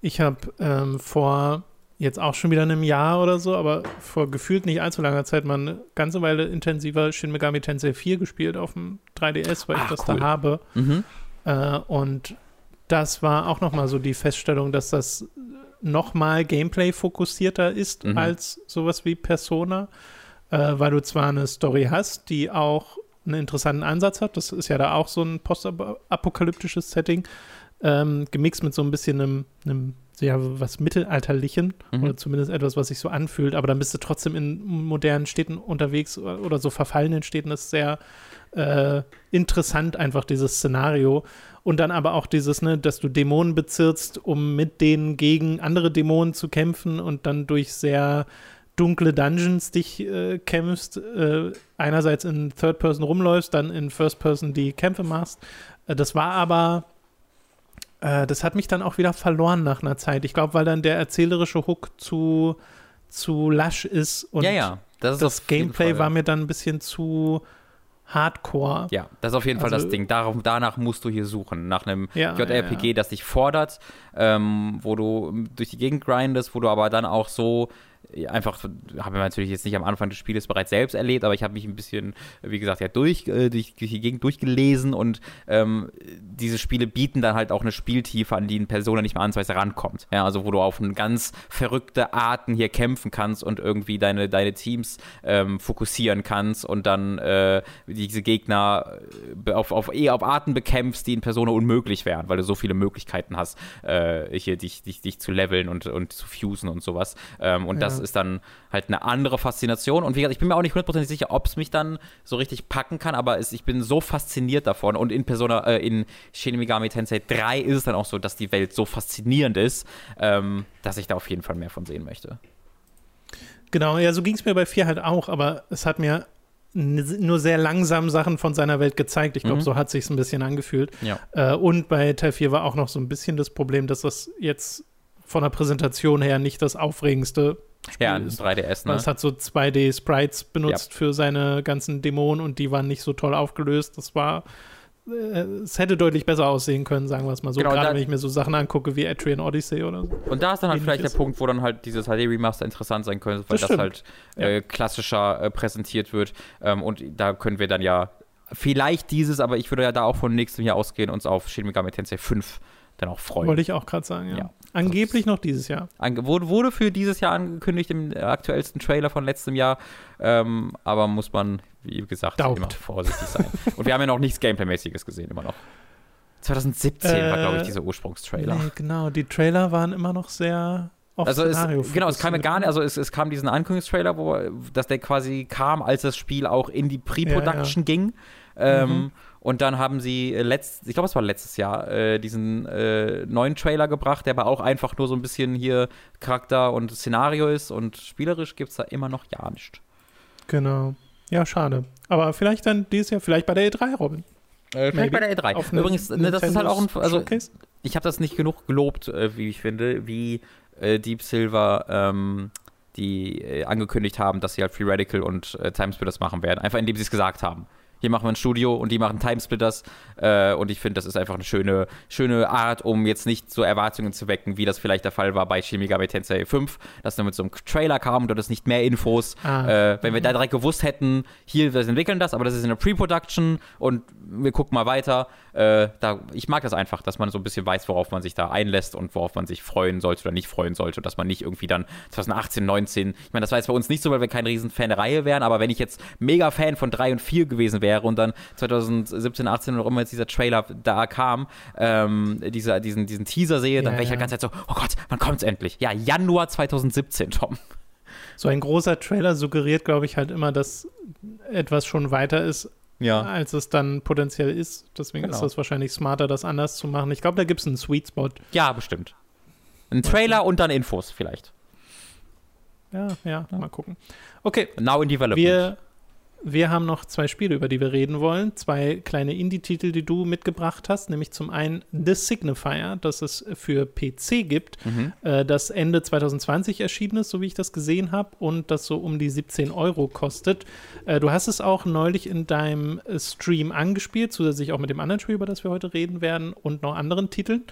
Ich habe ähm, vor jetzt auch schon wieder einem Jahr oder so, aber vor gefühlt nicht allzu langer Zeit mal eine ganze Weile intensiver Shin Megami Tensei 4 gespielt auf dem 3DS, weil Ach, ich das cool. da habe. Mhm. Äh, und das war auch nochmal so die Feststellung, dass das nochmal Gameplay fokussierter ist mhm. als sowas wie Persona, äh, weil du zwar eine Story hast, die auch einen interessanten Ansatz hat. Das ist ja da auch so ein postapokalyptisches Setting, ähm, gemixt mit so ein bisschen einem, einem ja, was Mittelalterlichem Mhm. oder zumindest etwas, was sich so anfühlt, aber dann bist du trotzdem in modernen Städten unterwegs oder, oder so verfallenen Städten. Das ist sehr äh, interessant, einfach dieses Szenario. Und dann aber auch dieses, ne, dass du Dämonen bezirzt, um mit denen gegen andere Dämonen zu kämpfen und dann durch sehr dunkle Dungeons dich äh, kämpfst, äh, einerseits in Third Person rumläufst, dann in First Person die Kämpfe machst. Äh, das war aber, äh, das hat mich dann auch wieder verloren nach einer Zeit. Ich glaube, weil dann der erzählerische Hook zu, zu lasch ist und ja, ja. Das, das Gameplay Fall- war mir dann ein bisschen zu hardcore. Ja, das ist auf jeden Fall Also- das Ding. Darum, danach musst du hier suchen. Nach einem Ja, JRPG, ja. das dich fordert, ähm, wo du ähm, durch die Gegend grindest, wo du aber dann auch so einfach, habe ich natürlich jetzt nicht am Anfang des Spieles bereits selbst erlebt, aber ich habe mich ein bisschen, wie gesagt, ja, durch, äh, durch, durch die Gegend durchgelesen und ähm, diese Spiele bieten dann halt auch eine Spieltiefe, an die eine Person nicht mehr ansatzweise rankommt. Ja, also wo du auf ganz verrückte Arten hier kämpfen kannst und irgendwie deine, deine Teams ähm, fokussieren kannst und dann äh, diese Gegner äh, auf, auf, eher auf Arten bekämpfst, die in Persona unmöglich wären, weil du so viele Möglichkeiten hast, äh, hier dich, dich, dich zu leveln und, und zu fusen und sowas. Ähm, und das Ja. ist dann halt eine andere Faszination. Und wie gesagt, ich bin mir auch nicht hundertprozentig sicher, ob es mich dann so richtig packen kann, aber es, ich bin so fasziniert davon. Und in Persona, äh, in Shin Megami Tensei 3 ist es dann auch so, dass die Welt so faszinierend ist, ähm, dass ich da auf jeden Fall mehr von sehen möchte. Genau, ja, so ging es mir bei 4 halt auch, aber es hat mir nur sehr langsam Sachen von seiner Welt gezeigt. Ich glaube, Mhm. so hat sich ein bisschen angefühlt. Ja. Äh, und bei Teil 4 war auch noch so ein bisschen das Problem, dass das jetzt von der Präsentation her nicht das aufregendste Spiel Ja, ein ist. 3DS, Weil ne? Es hat so 2D-Sprites benutzt für seine ganzen Dämonen und die waren nicht so toll aufgelöst. Das war, äh, es hätte deutlich besser aussehen können, sagen wir es mal so. Genau, Gerade wenn ich mir so Sachen angucke wie Atrian Odyssey oder so. Und da ist dann halt vielleicht der. Punkt, wo dann halt dieses HD-Remaster interessant sein könnte, weil Das das, halt äh, klassischer äh, präsentiert wird. Ähm, und da können wir dann ja vielleicht dieses, aber ich würde ja da auch von nächstem Jahr ausgehen, uns auf Shin Megami Tensei 5 dann auch freuen. Wollte ich auch gerade sagen, ja. Ja. Angeblich noch dieses Jahr. Ange wurde, wurde für dieses Jahr angekündigt im äh, aktuellsten Trailer von letztem Jahr, ähm, aber muss man, wie gesagt, Daubt. immer vorsichtig sein. Und wir haben ja noch nichts Gameplay-mäßiges gesehen, immer noch. 2017 war, glaube ich, Äh, dieser Ursprungstrailer. Nee, genau. Die Trailer waren immer noch sehr Also es, genau, es kam ja gar nicht, also es, es kam diesen Ankündigungstrailer, wo dass der quasi kam, als das Spiel auch in die Pre-Production ging. Ähm, Mhm. Und dann haben sie äh, letzt, ich glaube, es war letztes Jahr, äh, diesen äh, neuen Trailer gebracht, der aber auch einfach nur so ein bisschen hier Charakter und Szenario ist und spielerisch gibt es da immer noch ja nicht. Genau. Ja, schade. Aber vielleicht dann dieses Jahr, vielleicht bei der E3, Robin. Äh, Maybe. bei der E3. Auf Übrigens, ne, das ist halt auch ein, also Showcase. ich habe das nicht genug gelobt, äh, wie ich finde, wie äh, Deep Silver ähm, die angekündigt haben, dass sie halt Free Radical und äh, Timesplitters machen werden. Einfach indem sie es gesagt haben. Hier machen wir ein Studio und die machen Timesplitters. Äh, und ich finde, das ist einfach eine schöne, schöne Art, um jetzt nicht so Erwartungen zu wecken, wie das vielleicht der Fall war bei Shin Megami Tensei 5, dass nur mit so einem Trailer kam und dort ist nicht mehr Infos. Ah. Äh, wenn wir da direkt gewusst hätten, hier, wir entwickeln das, aber das ist in der Pre-Production und wir gucken mal weiter. Äh, da, ich mag das einfach, dass man so ein bisschen weiß, worauf man sich da einlässt und worauf man sich freuen sollte oder nicht freuen sollte. Dass man nicht irgendwie dann 2018, 19, ich meine, das war jetzt bei uns nicht so, weil wir kein riesen Fan der Reihe wären, aber wenn ich jetzt mega Fan von 3 und 4 gewesen wäre und dann 2017, 18 oder auch immer jetzt dieser Trailer da kam, ähm, dieser, diesen, diesen Teaser sehe, dann Ja, wäre ich ja. halt ganz Zeit so, oh Gott, wann kommt's endlich? Ja, Januar 2017, Tom. So ein großer Trailer suggeriert, glaube ich, halt immer, dass etwas schon weiter ist, als es dann potenziell ist. Deswegen Genau. ist das wahrscheinlich smarter, das anders zu machen. Ich glaube, da gibt es einen Sweet Spot. Ja, bestimmt. Ein Trailer und dann Infos vielleicht. Ja, ja, mal gucken. Okay, Now in Development. wir, wir haben noch zwei Spiele, über die wir reden wollen. Zwei kleine Indie-Titel, die du mitgebracht hast. Nämlich zum einen The Signifier, das es für PC gibt, Mhm. äh, das Ende 2020 erschienen ist, so wie ich das gesehen habe, und das so um die 17 Euro kostet. Äh, du hast es auch neulich in deinem Stream angespielt, zusätzlich auch mit dem anderen Spiel, über das wir heute reden werden, und noch anderen Titeln.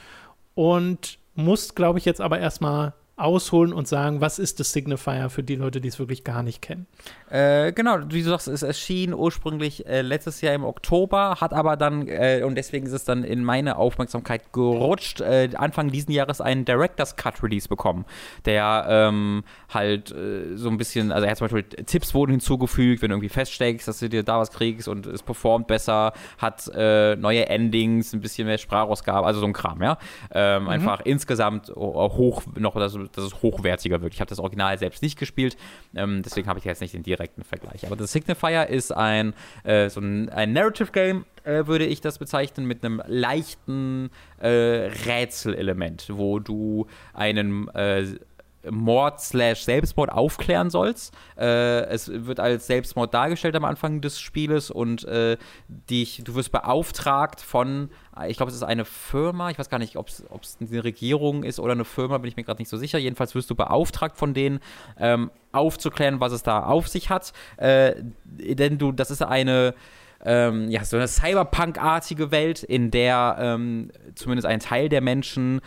Und musst, glaube ich, jetzt aber erstmal ausholen und sagen, was ist das Signifier für die Leute, die es wirklich gar nicht kennen? Äh, genau, wie du sagst, es erschien ursprünglich äh, letztes Jahr im Oktober, hat aber dann, äh, und deswegen ist es dann in meine Aufmerksamkeit gerutscht, äh, Anfang diesen Jahres einen Director's Cut Release bekommen, der ähm, halt äh, so ein bisschen, also er hat zum Beispiel Tipps wurden hinzugefügt, wenn du irgendwie feststeckst, dass du dir da was kriegst und es performt besser, hat äh, neue Endings, ein bisschen mehr Sprachausgabe, also so ein Kram, ja. Ähm, mhm. Einfach insgesamt hoch, noch, also das ist hochwertiger wirklich. Ich habe das Original selbst nicht gespielt, ähm, deswegen habe ich jetzt nicht den direkten Vergleich. Aber das Signifier ist ein, äh, so ein, ein Narrative Game, äh, würde ich das bezeichnen, mit einem leichten äh, Rätselelement, wo du einen äh, Mord slash Selbstmord aufklären sollst. Äh, es wird als Selbstmord dargestellt am Anfang des Spieles und äh, dich, du wirst beauftragt von, ich glaube, es ist eine Firma, ich weiß gar nicht, ob es eine Regierung ist oder eine Firma, bin ich mir gerade nicht so sicher. Jedenfalls wirst du beauftragt von denen, ähm, aufzuklären, was es da auf sich hat. Äh, denn du, das ist eine ähm, ja, so eine Cyberpunk-artige Welt, in der ähm, zumindest ein Teil der Menschen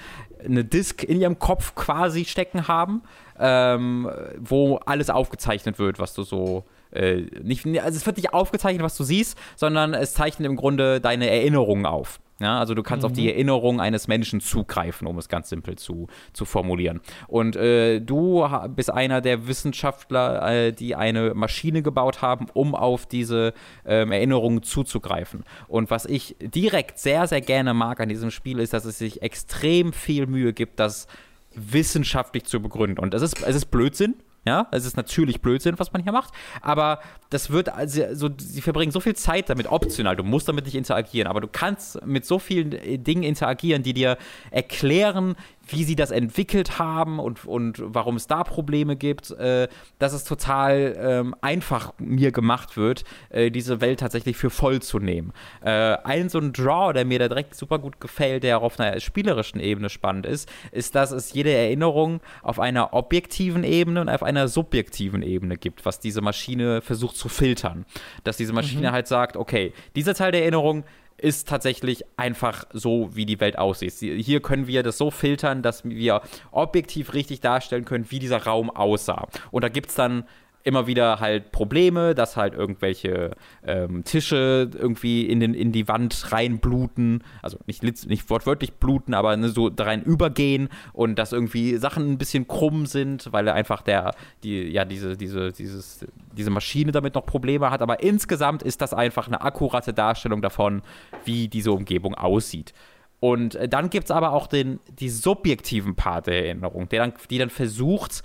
eine Disk in ihrem Kopf quasi stecken haben, ähm, wo alles aufgezeichnet wird, was du so äh, nicht, also es wird nicht aufgezeichnet, was du siehst, sondern es zeichnet im Grunde deine Erinnerungen auf. Ja, also du kannst mhm. auf die mhm. Erinnerung eines Menschen zugreifen, um es ganz simpel zu, zu formulieren. Und äh, du bist einer der Wissenschaftler, äh, die eine Maschine gebaut haben, um auf diese ähm, Erinnerungen zuzugreifen. Und was ich direkt sehr, sehr gerne mag an diesem Spiel, ist, dass es sich extrem viel Mühe gibt, das wissenschaftlich zu begründen. Und es ist, es ist Blödsinn, ja, es ist natürlich Blödsinn, was man hier macht, aber das wird also, so, sie verbringen so viel Zeit damit, optional. Du musst damit nicht interagieren, aber du kannst mit so vielen äh, Dingen interagieren, die dir erklären, wie sie das entwickelt haben und, und warum es da Probleme gibt, äh, dass es total ähm, einfach mir gemacht wird, äh, diese Welt tatsächlich für voll zu nehmen. Äh, ein so ein Draw, der mir da direkt super gut gefällt, der auch auf einer spielerischen Ebene spannend ist, ist, dass es jede Erinnerung auf einer objektiven Ebene und auf einer subjektiven Ebene gibt, was diese Maschine versucht zu filtern. Dass diese Maschine mhm. halt sagt, okay, dieser Teil der Erinnerung ist tatsächlich einfach so, wie die Welt aussieht. Hier können wir das so filtern, dass wir objektiv richtig darstellen können, wie dieser Raum aussah. Und da gibt es dann immer wieder halt Probleme, dass halt irgendwelche ähm, Tische irgendwie in, den, in die Wand reinbluten, also nicht, nicht wortwörtlich bluten, aber ne, so rein übergehen und dass irgendwie Sachen ein bisschen krumm sind, weil einfach der, die, ja, diese, diese, dieses, diese Maschine damit noch Probleme hat. Aber insgesamt ist das einfach eine akkurate Darstellung davon, wie diese Umgebung aussieht. Und äh, dann gibt es aber auch den, die subjektiven Part der Erinnerung, der dann, die dann versucht,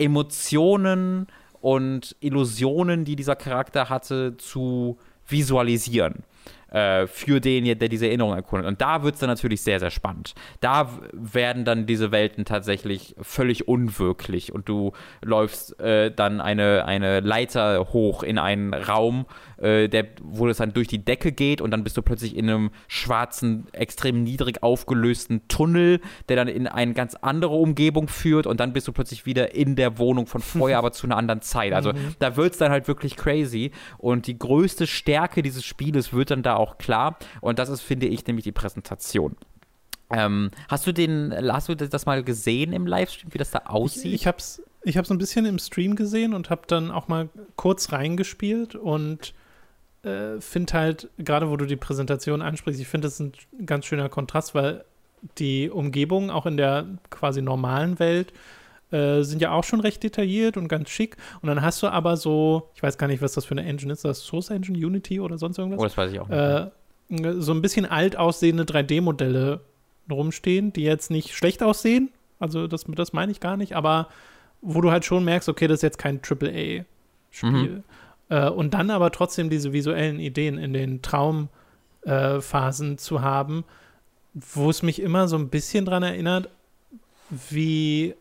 Emotionen und Illusionen, die dieser Charakter hatte, zu visualisieren äh, für den, der diese Erinnerung erkundet. Und da wird es dann natürlich sehr, sehr spannend. Da werden dann diese Welten tatsächlich völlig unwirklich und du läufst äh, dann eine, eine Leiter hoch in einen Raum, äh, der, wo es dann durch die Decke geht und dann bist du plötzlich in einem schwarzen, extrem niedrig aufgelösten Tunnel, der dann in eine ganz andere Umgebung führt und dann bist du plötzlich wieder in der Wohnung von vorher, [laughs] aber zu einer anderen Zeit. Also mhm. da wird es dann halt wirklich crazy und die größte Stärke dieses Spieles wird dann da auch klar. Und das ist, finde ich, nämlich die Präsentation. Ähm, hast du den, hast du das mal gesehen im Livestream, wie das da aussieht? Ich, ich habe es ich hab's ein bisschen im Stream gesehen und habe dann auch mal kurz reingespielt und äh, finde halt, gerade wo du die Präsentation ansprichst, ich finde das ein ganz schöner Kontrast, weil die Umgebung auch in der quasi normalen Welt äh, sind ja auch schon recht detailliert und ganz schick. Und dann hast du aber so, ich weiß gar nicht, was das für eine Engine ist, das Source Engine, Unity oder sonst irgendwas? Oh, das weiß ich auch nicht. Äh, so ein bisschen alt aussehende 3D-Modelle rumstehen, die jetzt nicht schlecht aussehen. Also das, das meine ich gar nicht, aber wo du halt schon merkst, okay, das ist jetzt kein AAA-Spiel. Mhm. Äh, und dann aber trotzdem diese visuellen Ideen in den Traumphasen äh, zu haben, wo es mich immer so ein bisschen dran erinnert, wie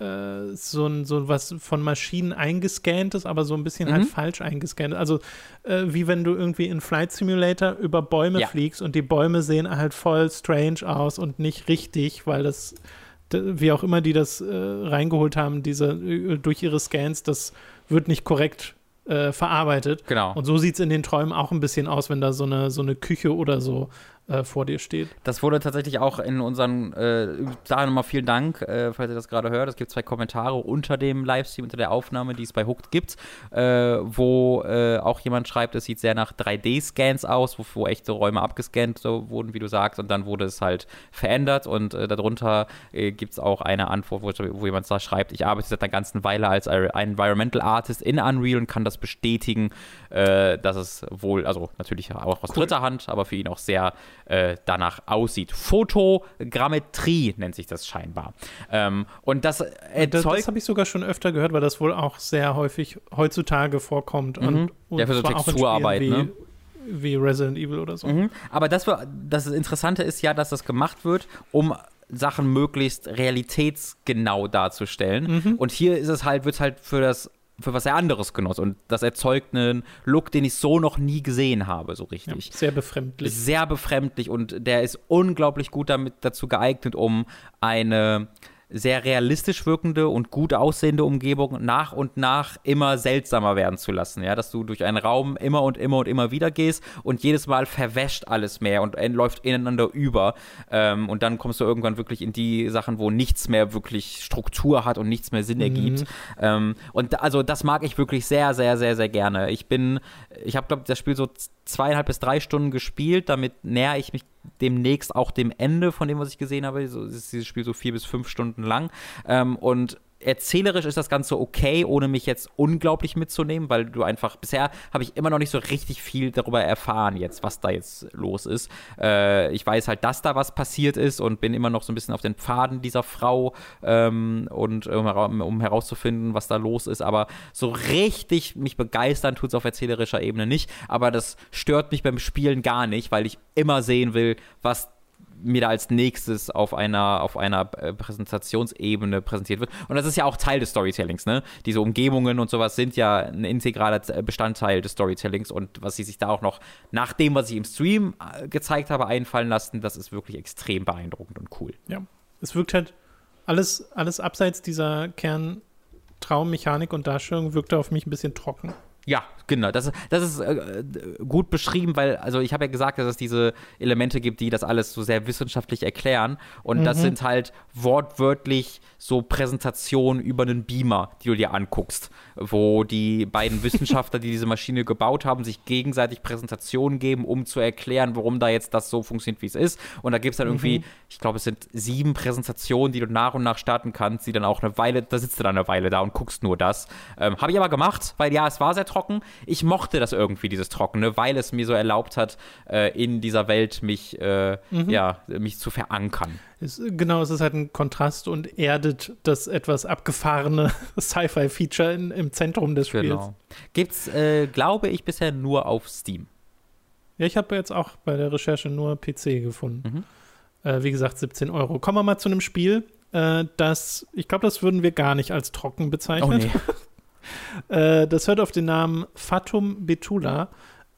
äh, so, ein, so was von Maschinen eingescannt ist, aber so ein bisschen halt mhm. halt falsch eingescannt. Also äh, wie wenn du irgendwie in Flight Simulator über Bäume ja. fliegst und die Bäume sehen halt voll strange aus und nicht richtig, weil das wie auch immer die das äh, reingeholt haben, diese äh, durch ihre Scans, das wird nicht korrekt äh, verarbeitet. Genau. Und so sieht es in den Träumen auch ein bisschen aus, wenn da so eine, so eine Küche oder so äh, vor dir steht. Das wurde tatsächlich auch in unseren, äh, da nochmal vielen Dank, äh, falls ihr das gerade hört. Es gibt zwei Kommentare unter dem Livestream, unter der Aufnahme, die es bei Hooked gibt, äh, wo äh, auch jemand schreibt, es sieht sehr nach 3D-Scans aus, wo, wo, echte Räume abgescannt so wurden, wie du sagst, und dann wurde es halt verändert und äh, darunter gibt es auch eine Antwort, wo, wo jemand da schreibt, ich arbeite seit einer ganzen Weile als Environmental Artist in Unreal und kann das bestätigen, dass es wohl, also natürlich auch aus cool. dritter Hand, aber für ihn auch sehr äh, danach aussieht. Fotogrammetrie nennt sich das scheinbar. Ähm, und das erzeugt. Das, das habe ich sogar schon öfter gehört, weil das wohl auch sehr häufig heutzutage vorkommt. Mhm. Und, und ja, für so Texturarbeit, wie, ne? Wie Resident Evil oder so. Mhm. Aber das, das Interessante ist ja, dass das gemacht wird, um Sachen möglichst realitätsgenau darzustellen. Mhm. Und hier ist es halt, wird halt für das für was er anderes genoss. Und das erzeugt einen Look, den ich so noch nie gesehen habe, so richtig. Ja, sehr befremdlich. Sehr befremdlich und der ist unglaublich gut damit dazu geeignet, um eine sehr realistisch wirkende und gut aussehende Umgebung nach und nach immer seltsamer werden zu lassen. Ja, dass du durch einen Raum immer und immer und immer wieder gehst und jedes Mal verwäscht alles mehr und läuft ineinander über. Ähm, und dann kommst du irgendwann wirklich in die Sachen, wo nichts mehr wirklich Struktur hat und nichts mehr Sinn mhm. ergibt. Ähm, und also das mag ich wirklich sehr, sehr, sehr, sehr gerne. Ich bin, ich habe, glaube ich, das Spiel so zweieinhalb bis drei Stunden gespielt. Damit näher ich mich demnächst auch dem Ende von dem, was ich gesehen habe. So ist dieses Spiel so vier bis fünf Stunden lang. Ähm, und erzählerisch ist das Ganze okay, ohne mich jetzt unglaublich mitzunehmen, weil du einfach, bisher habe ich immer noch nicht so richtig viel darüber erfahren jetzt, was da jetzt los ist. Äh, ich weiß halt, dass da was passiert ist und bin immer noch so ein bisschen auf den Pfaden dieser Frau ähm, und um, um, herauszufinden, was da los ist, aber so richtig mich begeistern tut es auf erzählerischer Ebene nicht, aber das stört mich beim Spielen gar nicht, weil ich immer sehen will, was mir da als nächstes auf einer, auf einer äh, Präsentationsebene präsentiert wird. Und das ist ja auch Teil des Storytellings, ne? Diese Umgebungen und sowas sind ja ein integraler Bestandteil des Storytellings und was sie sich da auch noch nach dem, was ich im Stream äh, gezeigt habe, einfallen lassen, das ist wirklich extrem beeindruckend und cool. Ja. Es wirkt halt alles, alles abseits dieser Kerntraummechanik und Darstellung wirkte auf mich ein bisschen trocken. Ja, genau. Das, das ist äh, gut beschrieben, weil, also ich habe ja gesagt, dass es diese Elemente gibt, die das alles so sehr wissenschaftlich erklären. Und mhm. das sind halt wortwörtlich so Präsentationen über einen Beamer, die du dir anguckst, wo die beiden [laughs] Wissenschaftler, die diese Maschine gebaut haben, sich gegenseitig Präsentationen geben, um zu erklären, warum da jetzt das so funktioniert, wie es ist. Und da gibt es dann irgendwie, mhm. ich glaube, es sind sieben Präsentationen, die du nach und nach starten kannst, die dann auch eine Weile, da sitzt du dann eine Weile da und guckst nur das. Ähm, habe ich aber gemacht, weil ja, es war sehr trocken. Ich mochte das irgendwie, dieses Trockene, weil es mir so erlaubt hat, äh, in dieser Welt mich, äh, mhm. ja, mich zu verankern. Es, genau, es ist halt ein Kontrast und erdet das etwas abgefahrene [laughs] Sci-Fi-Feature im Zentrum des Spiels. Genau. Gibt's, äh, glaube ich, bisher nur auf Steam. Ja, ich habe jetzt auch bei der Recherche nur PC gefunden. Mhm. Äh, wie gesagt, 17 Euro. Kommen wir mal zu einem Spiel, äh, das, ich glaube, das würden wir gar nicht als trocken bezeichnen. Oh, nee. [laughs] Äh, das hört auf den Namen Fatum Betula.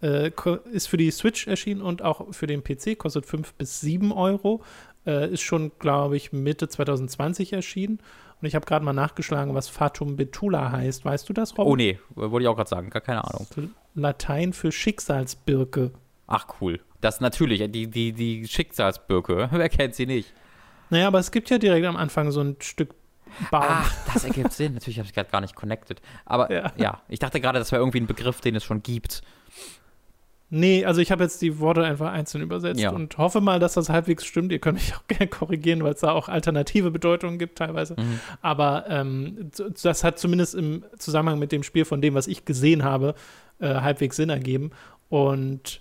Äh, ist für die Switch erschienen und auch für den PC, kostet 5 bis 7 Euro. Äh, ist schon, glaube ich, Mitte 2020 erschienen. Und ich habe gerade mal nachgeschlagen, was Fatum Betula heißt. Weißt du das, Robin? Oh nee, wollte ich auch gerade sagen, gar keine Ahnung. Latein für Schicksalsbirke. Ach cool. Das natürlich, die, die, die Schicksalsbirke. [laughs] Wer kennt sie nicht? Naja, aber es gibt ja direkt am Anfang so ein Stück Baum. Ach, das ergibt Sinn. Natürlich habe ich gerade gar nicht connected. Aber ja, ja ich dachte gerade, das wäre irgendwie ein Begriff, den es schon gibt. Nee, also ich habe jetzt die Worte einfach einzeln übersetzt ja. und hoffe mal, dass das halbwegs stimmt. Ihr könnt mich auch [laughs] gerne korrigieren, weil es da auch alternative Bedeutungen gibt teilweise. Mhm. Aber ähm, das hat zumindest im Zusammenhang mit dem Spiel von dem, was ich gesehen habe, äh, halbwegs Sinn ergeben. Und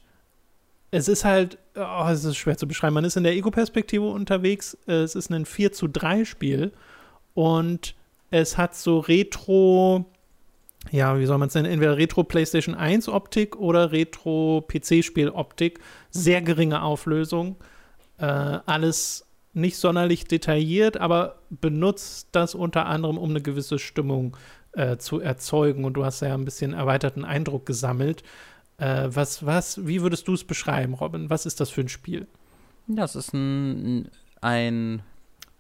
es ist halt, oh, es ist schwer zu beschreiben. Man ist in der Ego-Perspektive unterwegs. Es ist ein 4 zu 3 Spiel und es hat so Retro, ja, wie soll man es nennen, entweder Retro PlayStation 1 Optik oder Retro PC-Spiel Optik, sehr geringe Auflösung, äh, alles nicht sonderlich detailliert, aber benutzt das unter anderem, um eine gewisse Stimmung äh, zu erzeugen und du hast ja ein bisschen erweiterten Eindruck gesammelt. Äh, was, was, wie würdest du es beschreiben, Robin? Was ist das für ein Spiel? Das ist ein, ein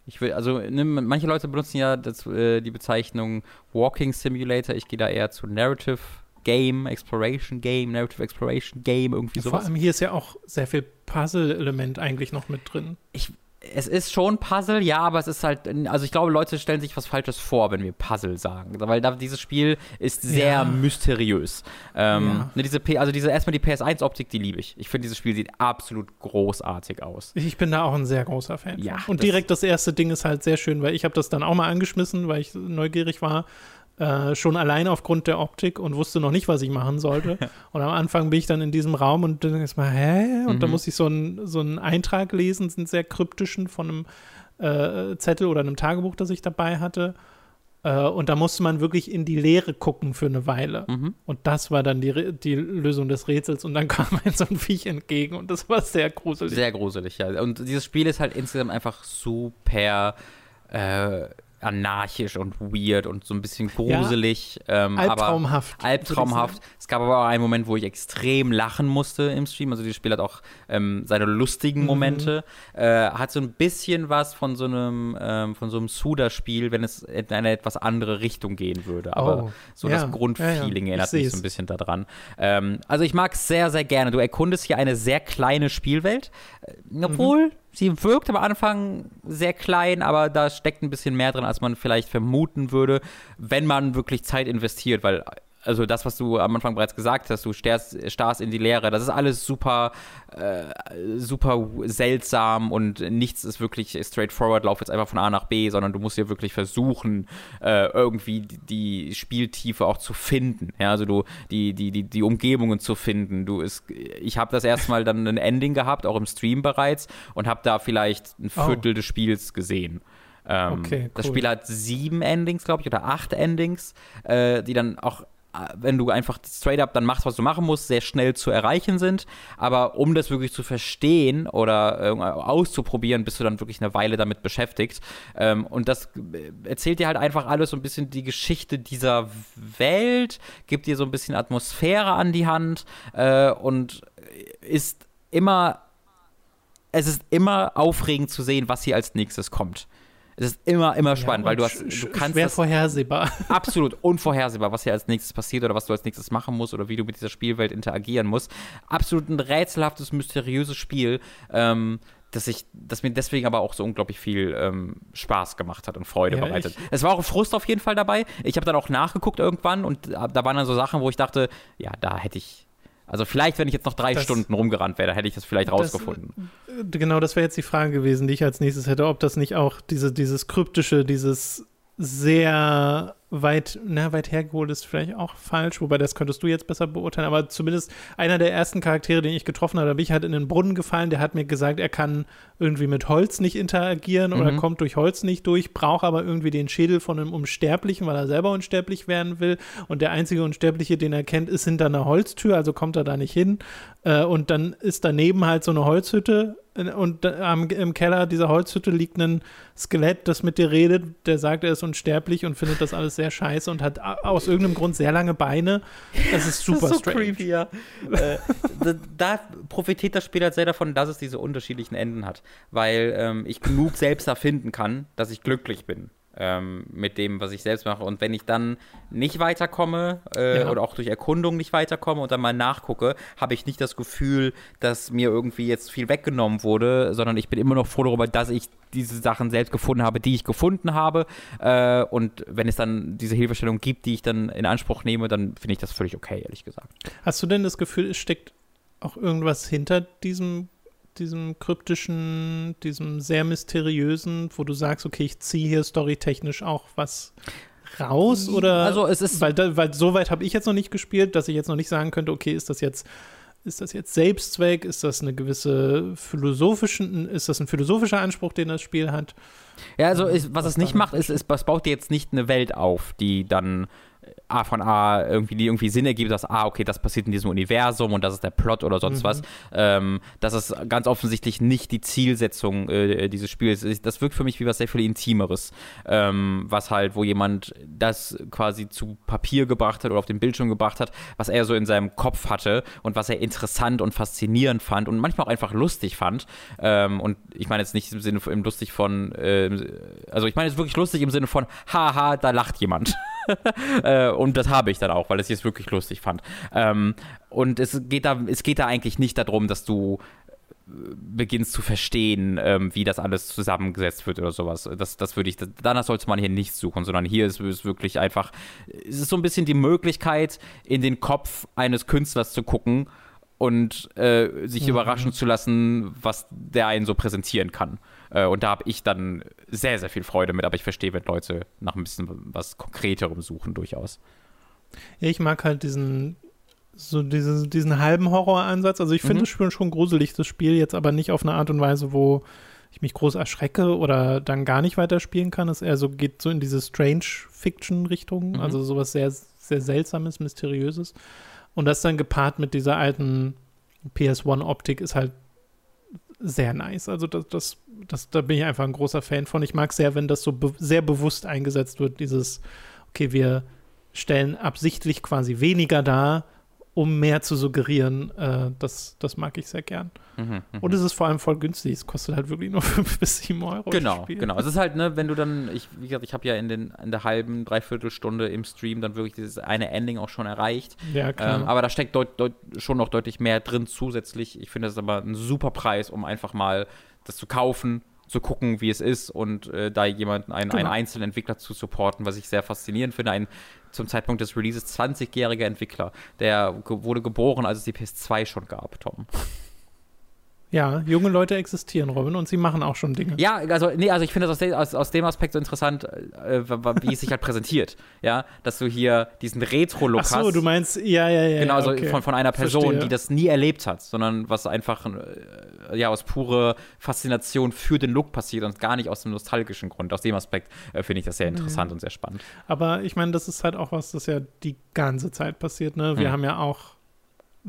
ich will, also ne, manche Leute benutzen ja das, äh, die Bezeichnung Walking Simulator. Ich gehe da eher zu Narrative Game, Exploration Game, Narrative Exploration Game, irgendwie ja, sowas. Vor allem hier ist ja auch sehr viel Puzzle-Element eigentlich noch mit drin. Ich, es ist schon Puzzle, ja, aber es ist halt, also ich glaube, Leute stellen sich was Falsches vor, wenn wir Puzzle sagen, weil da, dieses Spiel ist sehr ja. mysteriös. Ähm, ja. Ne, diese P also diese erstmal die PS1-Optik, die liebe ich. Ich finde, dieses Spiel sieht absolut großartig aus. Ich bin da auch ein sehr großer Fan. Ja. Und das direkt das erste Ding ist halt sehr schön, weil ich habe das dann auch mal angeschmissen, weil ich neugierig war äh, schon allein aufgrund der Optik und wusste noch nicht, was ich machen sollte. [laughs] und am Anfang bin ich dann in diesem Raum und dann ist mal, hä? Und mhm. da muss ich so einen so Eintrag lesen, sind sehr kryptischen von einem äh, Zettel oder einem Tagebuch, das ich dabei hatte. Äh, und da musste man wirklich in die Leere gucken für eine Weile. Mhm. Und das war dann die, die Lösung des Rätsels. Und dann [laughs] kam ein so ein Viech entgegen und das war sehr gruselig. Sehr gruselig, ja. Und dieses Spiel ist halt insgesamt einfach super äh, anarchisch und weird und so ein bisschen gruselig. Ja, ähm, albtraumhaft. albtraumhaft. Es gab aber auch einen Moment, wo ich extrem lachen musste im Stream. Also, dieses Spiel hat auch ähm, seine lustigen mhm. Momente. Mhm. Äh, hat so ein bisschen was von so einem, ähm, von so einem Suda-Spiel, wenn es in eine etwas andere Richtung gehen würde. Aber oh. so ja. das Grundfeeling ja, erinnert mich so ein bisschen daran. Ähm, also, ich mag es sehr, sehr gerne. Du erkundest hier eine sehr kleine Spielwelt. Äh, obwohl, mhm sie wirkt am Anfang sehr klein, aber da steckt ein bisschen mehr drin, als man vielleicht vermuten würde, wenn man wirklich Zeit investiert, weil also das, was du am Anfang bereits gesagt hast, du starrst, starrst in die Leere, das ist alles super, äh, super seltsam und nichts ist wirklich straightforward, lauf jetzt einfach von A nach B, sondern du musst ja wirklich versuchen, äh, irgendwie die Spieltiefe auch zu finden. Ja, also du, die, die, die, die Umgebungen zu finden. Du ist, ich habe das erstmal dann ein Ending gehabt, auch im Stream bereits, und habe da vielleicht ein oh. Viertel oh. des Spiels gesehen. Ähm, okay, cool. Das Spiel hat sieben Endings, glaube ich, oder acht Endings, äh, die dann auch wenn du einfach straight up dann machst, was du machen musst, sehr schnell zu erreichen sind. Aber um das wirklich zu verstehen oder äh, auszuprobieren, bist du dann wirklich eine Weile damit beschäftigt. Ähm, und das erzählt dir halt einfach alles so ein bisschen die Geschichte dieser Welt, gibt dir so ein bisschen Atmosphäre an die Hand äh, und ist immer, es ist immer aufregend zu sehen, was hier als nächstes kommt. Es ist immer, immer spannend, ja, weil du hast, du kannst schwer vorhersehbar. [laughs] Absolut unvorhersehbar, was hier als nächstes passiert oder was du als nächstes machen musst oder wie du mit dieser Spielwelt interagieren musst. Absolut ein rätselhaftes, mysteriöses Spiel, ähm, dass ich, das mir deswegen aber auch so unglaublich viel ähm, Spaß gemacht hat und Freude ja, bereitet. Es war auch Frust auf jeden Fall dabei. Ich habe dann auch nachgeguckt irgendwann und da waren dann so Sachen, wo ich dachte, ja, da hätte ich also vielleicht, wenn ich jetzt noch drei das, Stunden rumgerannt wäre, hätte ich das vielleicht rausgefunden. Das, genau, das wäre jetzt die Frage gewesen, die ich als nächstes hätte, ob das nicht auch diese, dieses kryptische, dieses sehr weit, na, weit hergeholt ist vielleicht auch falsch, wobei das könntest du jetzt besser beurteilen, aber zumindest einer der ersten Charaktere, den ich getroffen habe, da bin ich halt in den Brunnen gefallen, der hat mir gesagt, er kann irgendwie mit Holz nicht interagieren mhm. oder kommt durch Holz nicht durch, braucht aber irgendwie den Schädel von einem Unsterblichen, weil er selber unsterblich werden will und der einzige Unsterbliche, den er kennt, ist hinter einer Holztür, also kommt er da nicht hin äh, und dann ist daneben halt so eine Holzhütte und ähm, im Keller dieser Holzhütte liegt ein Skelett, das mit dir redet, der sagt, er ist unsterblich und findet das alles sehr scheiße und hat aus irgendeinem Grund sehr lange Beine. Das ist super [laughs] das ist so strange. Creepy, ja. äh, [laughs] da, da, profitiert das Spiel halt sehr davon, dass es diese unterschiedlichen Enden hat, weil ähm, ich genug selbst erfinden kann, dass ich glücklich bin ähm, mit dem, was ich selbst mache. Und wenn ich dann nicht weiterkomme äh, ja. oder auch durch Erkundung nicht weiterkomme und dann mal nachgucke, habe ich nicht das Gefühl, dass mir irgendwie jetzt viel weggenommen wurde, sondern ich bin immer noch froh darüber, dass ich diese Sachen selbst gefunden habe, die ich gefunden habe. Äh, und wenn es dann diese Hilfestellung gibt, die ich dann in Anspruch nehme, dann finde ich das völlig okay, ehrlich gesagt. Hast du denn das Gefühl, es steckt auch irgendwas hinter diesem diesem kryptischen, diesem sehr mysteriösen, wo du sagst, okay, ich ziehe hier storytechnisch auch was raus oder also es ist weil, weil so weit habe ich jetzt noch nicht gespielt, dass ich jetzt noch nicht sagen könnte, okay, ist das jetzt ist das jetzt Selbstzweck? Ist das eine gewisse philosophischen, ist das ein philosophischer Anspruch, den das Spiel hat? Ja, also ist, was, was es nicht macht, ist, es baut dir jetzt nicht eine Welt auf, die dann A von A irgendwie, die irgendwie Sinn ergibt, dass, ah, okay, das passiert in diesem Universum und das ist der Plot oder sonst mhm. was. Ähm, das ist ganz offensichtlich nicht die Zielsetzung äh, dieses Spiels. Das wirkt für mich wie was sehr viel Intimeres. Ähm, was halt, wo jemand das quasi zu Papier gebracht hat oder auf den Bildschirm gebracht hat, was er so in seinem Kopf hatte und was er interessant und faszinierend fand und manchmal auch einfach lustig fand. Ähm, und ich meine jetzt nicht im Sinne von lustig von, äh, also ich meine jetzt wirklich lustig im Sinne von, haha, da lacht jemand. [laughs] [laughs] äh, und das habe ich dann auch, weil ich es wirklich lustig fand. Ähm, und es geht, da, es geht da eigentlich nicht darum, dass du beginnst zu verstehen, ähm, wie das alles zusammengesetzt wird oder sowas. Das, das würde ich, danach sollte man hier nicht suchen, sondern hier ist es wirklich einfach, es ist so ein bisschen die Möglichkeit, in den Kopf eines Künstlers zu gucken und äh, sich mhm. überraschen zu lassen, was der einen so präsentieren kann. Äh, und da habe ich dann sehr, sehr viel Freude mit, aber ich verstehe, wenn Leute nach ein bisschen was Konkreterem suchen, durchaus. Ja, ich mag halt diesen, so diese, diesen halben Horroransatz. Also ich finde es mhm. schon gruselig, das Spiel, jetzt aber nicht auf eine Art und Weise, wo ich mich groß erschrecke oder dann gar nicht weiterspielen kann. Es eher so geht so in diese Strange-Fiction-Richtung, mhm. also sowas sehr, sehr Seltsames, Mysteriöses. Und das dann gepaart mit dieser alten PS1-Optik ist halt sehr nice. Also das, das, das, da bin ich einfach ein großer Fan von. Ich mag sehr, wenn das so be sehr bewusst eingesetzt wird, dieses, okay, wir stellen absichtlich quasi weniger dar, um mehr zu suggerieren. Äh, das, das mag ich sehr gern. Mhm, mhm. Und es ist vor allem voll günstig. Es kostet halt wirklich nur [laughs] 5 bis 7 Euro. Genau, genau. Es ist halt, ne, wenn du dann, ich, wie gesagt, ich habe ja in, den, in der halben, dreiviertel Stunde im Stream dann wirklich dieses eine Ending auch schon erreicht. Ja, klar. Ähm, aber da steckt deut, deut, schon noch deutlich mehr drin zusätzlich. Ich finde, das ist aber ein super Preis, um einfach mal das zu kaufen zu gucken, wie es ist und äh, da jemanden, einen, genau. einen einzelnen Entwickler zu supporten, was ich sehr faszinierend finde. Ein zum Zeitpunkt des Releases 20-jähriger Entwickler, der ge wurde geboren, als es die PS2 schon gab, Tom. Ja, junge Leute existieren, Robin, und sie machen auch schon Dinge. Ja, also, nee, also ich finde das aus, de aus, aus, dem Aspekt so interessant, äh, wie es sich halt präsentiert. Ja, dass du hier diesen Retro-Look hast. Ach so, du meinst, ja, ja, ja. Genau, also okay. von, von einer Person, Verstehe. die das nie erlebt hat, sondern was einfach, äh, ja, aus purer Faszination für den Look passiert und gar nicht aus dem nostalgischen Grund. Aus dem Aspekt äh, finde ich das sehr mhm. interessant mhm. und sehr spannend. Aber ich meine, das ist halt auch was, das ja die ganze Zeit passiert, ne? Wir mhm. haben ja auch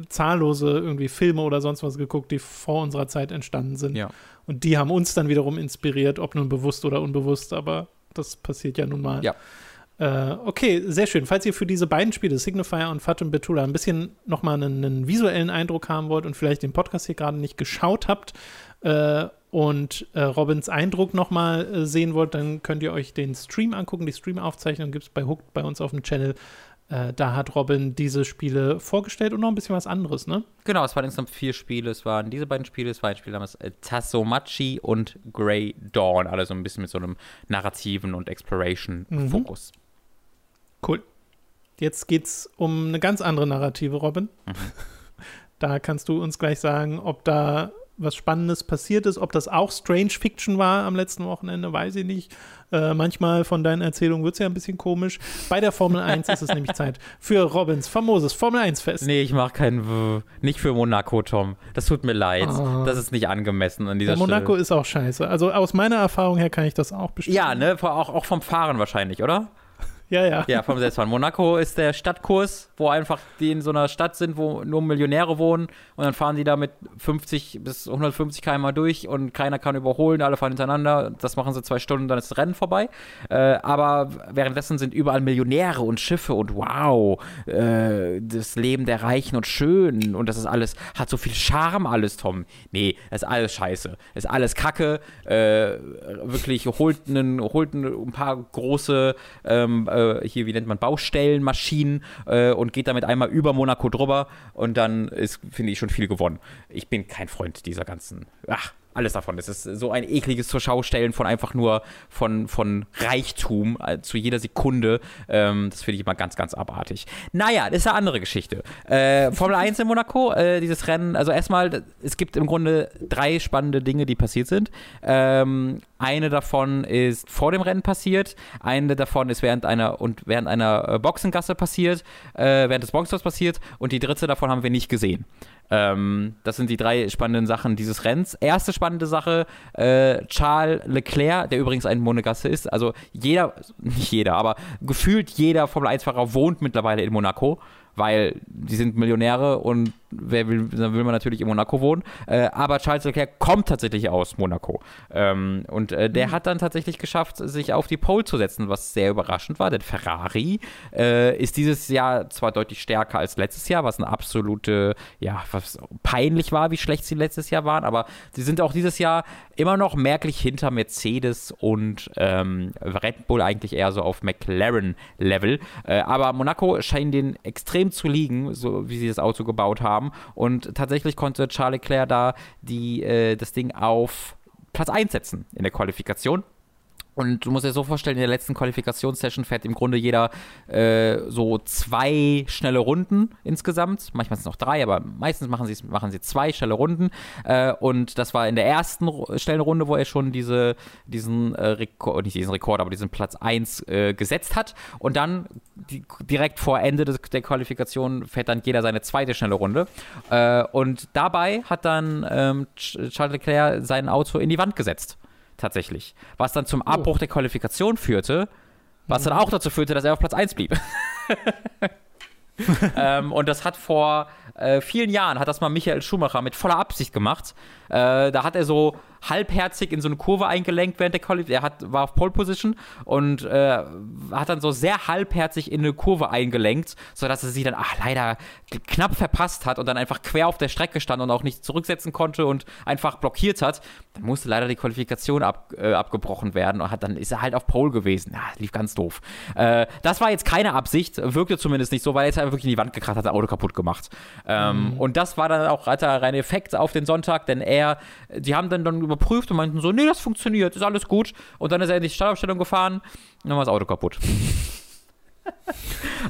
zahllose irgendwie Filme oder sonst was geguckt, die vor unserer Zeit entstanden sind. Ja. Und die haben uns dann wiederum inspiriert, ob nun bewusst oder unbewusst, aber das passiert ja nun mal. Ja. Äh, okay, sehr schön. Falls ihr für diese beiden Spiele, Signifier und Fatum Betula, ein bisschen nochmal einen, einen visuellen Eindruck haben wollt und vielleicht den Podcast hier gerade nicht geschaut habt äh, und äh, Robins Eindruck nochmal äh, sehen wollt, dann könnt ihr euch den Stream angucken. Die Stream-Aufzeichnung gibt es bei Hooked bei uns auf dem Channel äh, da hat Robin diese Spiele vorgestellt und noch ein bisschen was anderes, ne? Genau, es waren insgesamt vier Spiele. Es waren diese beiden Spiele, es war ein Spiel namens äh, Tassomachi und Grey Dawn. Alle so ein bisschen mit so einem narrativen und Exploration-Fokus. Mhm. Cool. Jetzt geht's um eine ganz andere Narrative, Robin. Mhm. [laughs] Da kannst du uns gleich sagen, ob da was Spannendes passiert ist. Ob das auch Strange Fiction war am letzten Wochenende, weiß ich nicht. Äh, manchmal von deinen Erzählungen wird es ja ein bisschen komisch. Bei der Formel [laughs] 1 ist es nämlich Zeit für Robins famoses Formel 1-Fest. Nee, ich mache kein w Nicht für Monaco, Tom. Das tut mir leid. Oh. Das ist nicht angemessen an dieser ja, Monaco Stelle. ist auch scheiße. Also aus meiner Erfahrung her kann ich das auch bestätigen. Ja, ne? Auch, auch vom Fahren wahrscheinlich, oder? Ja, ja. Ja, vom Selbstfahren. Monaco ist der Stadtkurs, wo einfach die in so einer Stadt sind, wo nur Millionäre wohnen und dann fahren die da mit 50 bis 150 km durch und keiner kann überholen, alle fahren hintereinander. Das machen sie zwei Stunden, dann ist das Rennen vorbei. Äh, aber währenddessen sind überall Millionäre und Schiffe und wow, äh, das Leben der Reichen und Schönen und das ist alles, hat so viel Charme alles, Tom. Nee, das ist alles scheiße. Das ist alles Kacke. Äh, wirklich holt, einen, holt ein paar große ähm, äh, hier, wie nennt man, Baustellenmaschinen äh, und geht damit einmal über Monaco drüber und dann ist, finde ich, schon viel gewonnen. Ich bin kein Freund dieser ganzen, ach, alles davon. Es ist so ein ekliges zur Schaustellen von einfach nur von, von Reichtum äh, zu jeder Sekunde. Ähm, das finde ich immer ganz, ganz abartig. Naja, das ist eine andere Geschichte. Äh, [laughs] Formel 1 in Monaco, äh, dieses Rennen, also erstmal, es gibt im Grunde drei spannende Dinge, die passiert sind. Ähm, eine davon ist vor dem Rennen passiert, eine davon ist während einer und während einer äh, Boxengasse passiert, äh, während des Boxers passiert und die dritte davon haben wir nicht gesehen. Ähm, das sind die drei spannenden Sachen dieses Rennens. Erste spannende Sache, äh, Charles Leclerc, der übrigens ein Monegasse ist. Also jeder, [laughs] nicht jeder, aber gefühlt jeder Formel-1-Fahrer wohnt mittlerweile in Monaco weil die sind Millionäre und wer will, dann will man natürlich in Monaco wohnen. Äh, aber Charles Leclerc kommt tatsächlich aus Monaco. Ähm, und äh, der mhm. hat dann tatsächlich geschafft, sich auf die Pole zu setzen, was sehr überraschend war, denn Ferrari äh, ist dieses Jahr zwar deutlich stärker als letztes Jahr, was eine absolute, ja, was peinlich war, wie schlecht sie letztes Jahr waren, aber sie sind auch dieses Jahr immer noch merklich hinter Mercedes und ähm, Red Bull eigentlich eher so auf McLaren-Level. Äh, aber Monaco scheint den extrem zu liegen, so wie sie das Auto gebaut haben haben. Und tatsächlich konnte Charles Leclerc da die, äh, das Ding auf Platz 1 setzen in der Qualifikation. Und du musst dir so vorstellen, in der letzten Qualifikationssession fährt im Grunde jeder äh, so zwei schnelle Runden insgesamt. Manchmal sind es noch drei, aber meistens machen sie, machen sie zwei schnelle Runden. Äh, und das war in der ersten schnellen Runde, wo er schon diese, diesen äh, Rekord, nicht diesen Rekord, aber diesen Platz 1 äh, gesetzt hat. Und dann die, direkt vor Ende des, der Qualifikation fährt dann jeder seine zweite schnelle Runde. Äh, und dabei hat dann ähm, Charles Leclerc sein Auto in die Wand gesetzt tatsächlich. Was dann zum oh. Abbruch oh. der Qualifikation führte, was mhm. dann auch dazu führte, dass er auf Platz 1 blieb. [laughs] ähm, und das hat vor äh, vielen Jahren, hat das mal Michael Schumacher mit voller Absicht gemacht. Äh, da hat er so halbherzig in so eine Kurve eingelenkt während der Qualifikation. Er hat, war auf Pole Position und äh, hat dann so sehr halbherzig in eine Kurve eingelenkt, sodass er sie dann, ach, leider knapp verpasst hat und dann einfach quer auf der Strecke stand und auch nicht zurücksetzen konnte und einfach blockiert hat. Dann musste leider die Qualifikation ab, äh, abgebrochen werden und hat, dann ist er halt auf Pole gewesen. Ja, lief ganz doof. Äh, das war jetzt keine Absicht, wirkte zumindest nicht so, weil er jetzt einfach wirklich in die Wand gekracht hat, das Auto kaputt gemacht. Ähm, mhm. Und das war dann auch ein reiner Effekt auf den Sonntag, denn er, die haben dann, dann überprüft und meinten so, nee, das funktioniert, ist alles gut. Und dann ist er in die Startaufstellung gefahren und dann war das Auto kaputt. [laughs]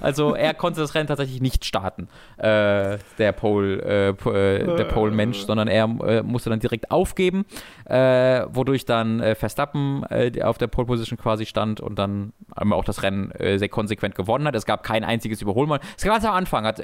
also er konnte das Rennen tatsächlich nicht starten, äh, der Pole, äh, äh der Pole-Mensch, sondern er äh, musste dann direkt aufgeben, äh, wodurch dann äh, Verstappen auf der Pole-Position quasi stand und dann auch das Rennen sehr konsequent gewonnen hat. Es gab kein einziges Überholmann. Es gab ganz am Anfang, hat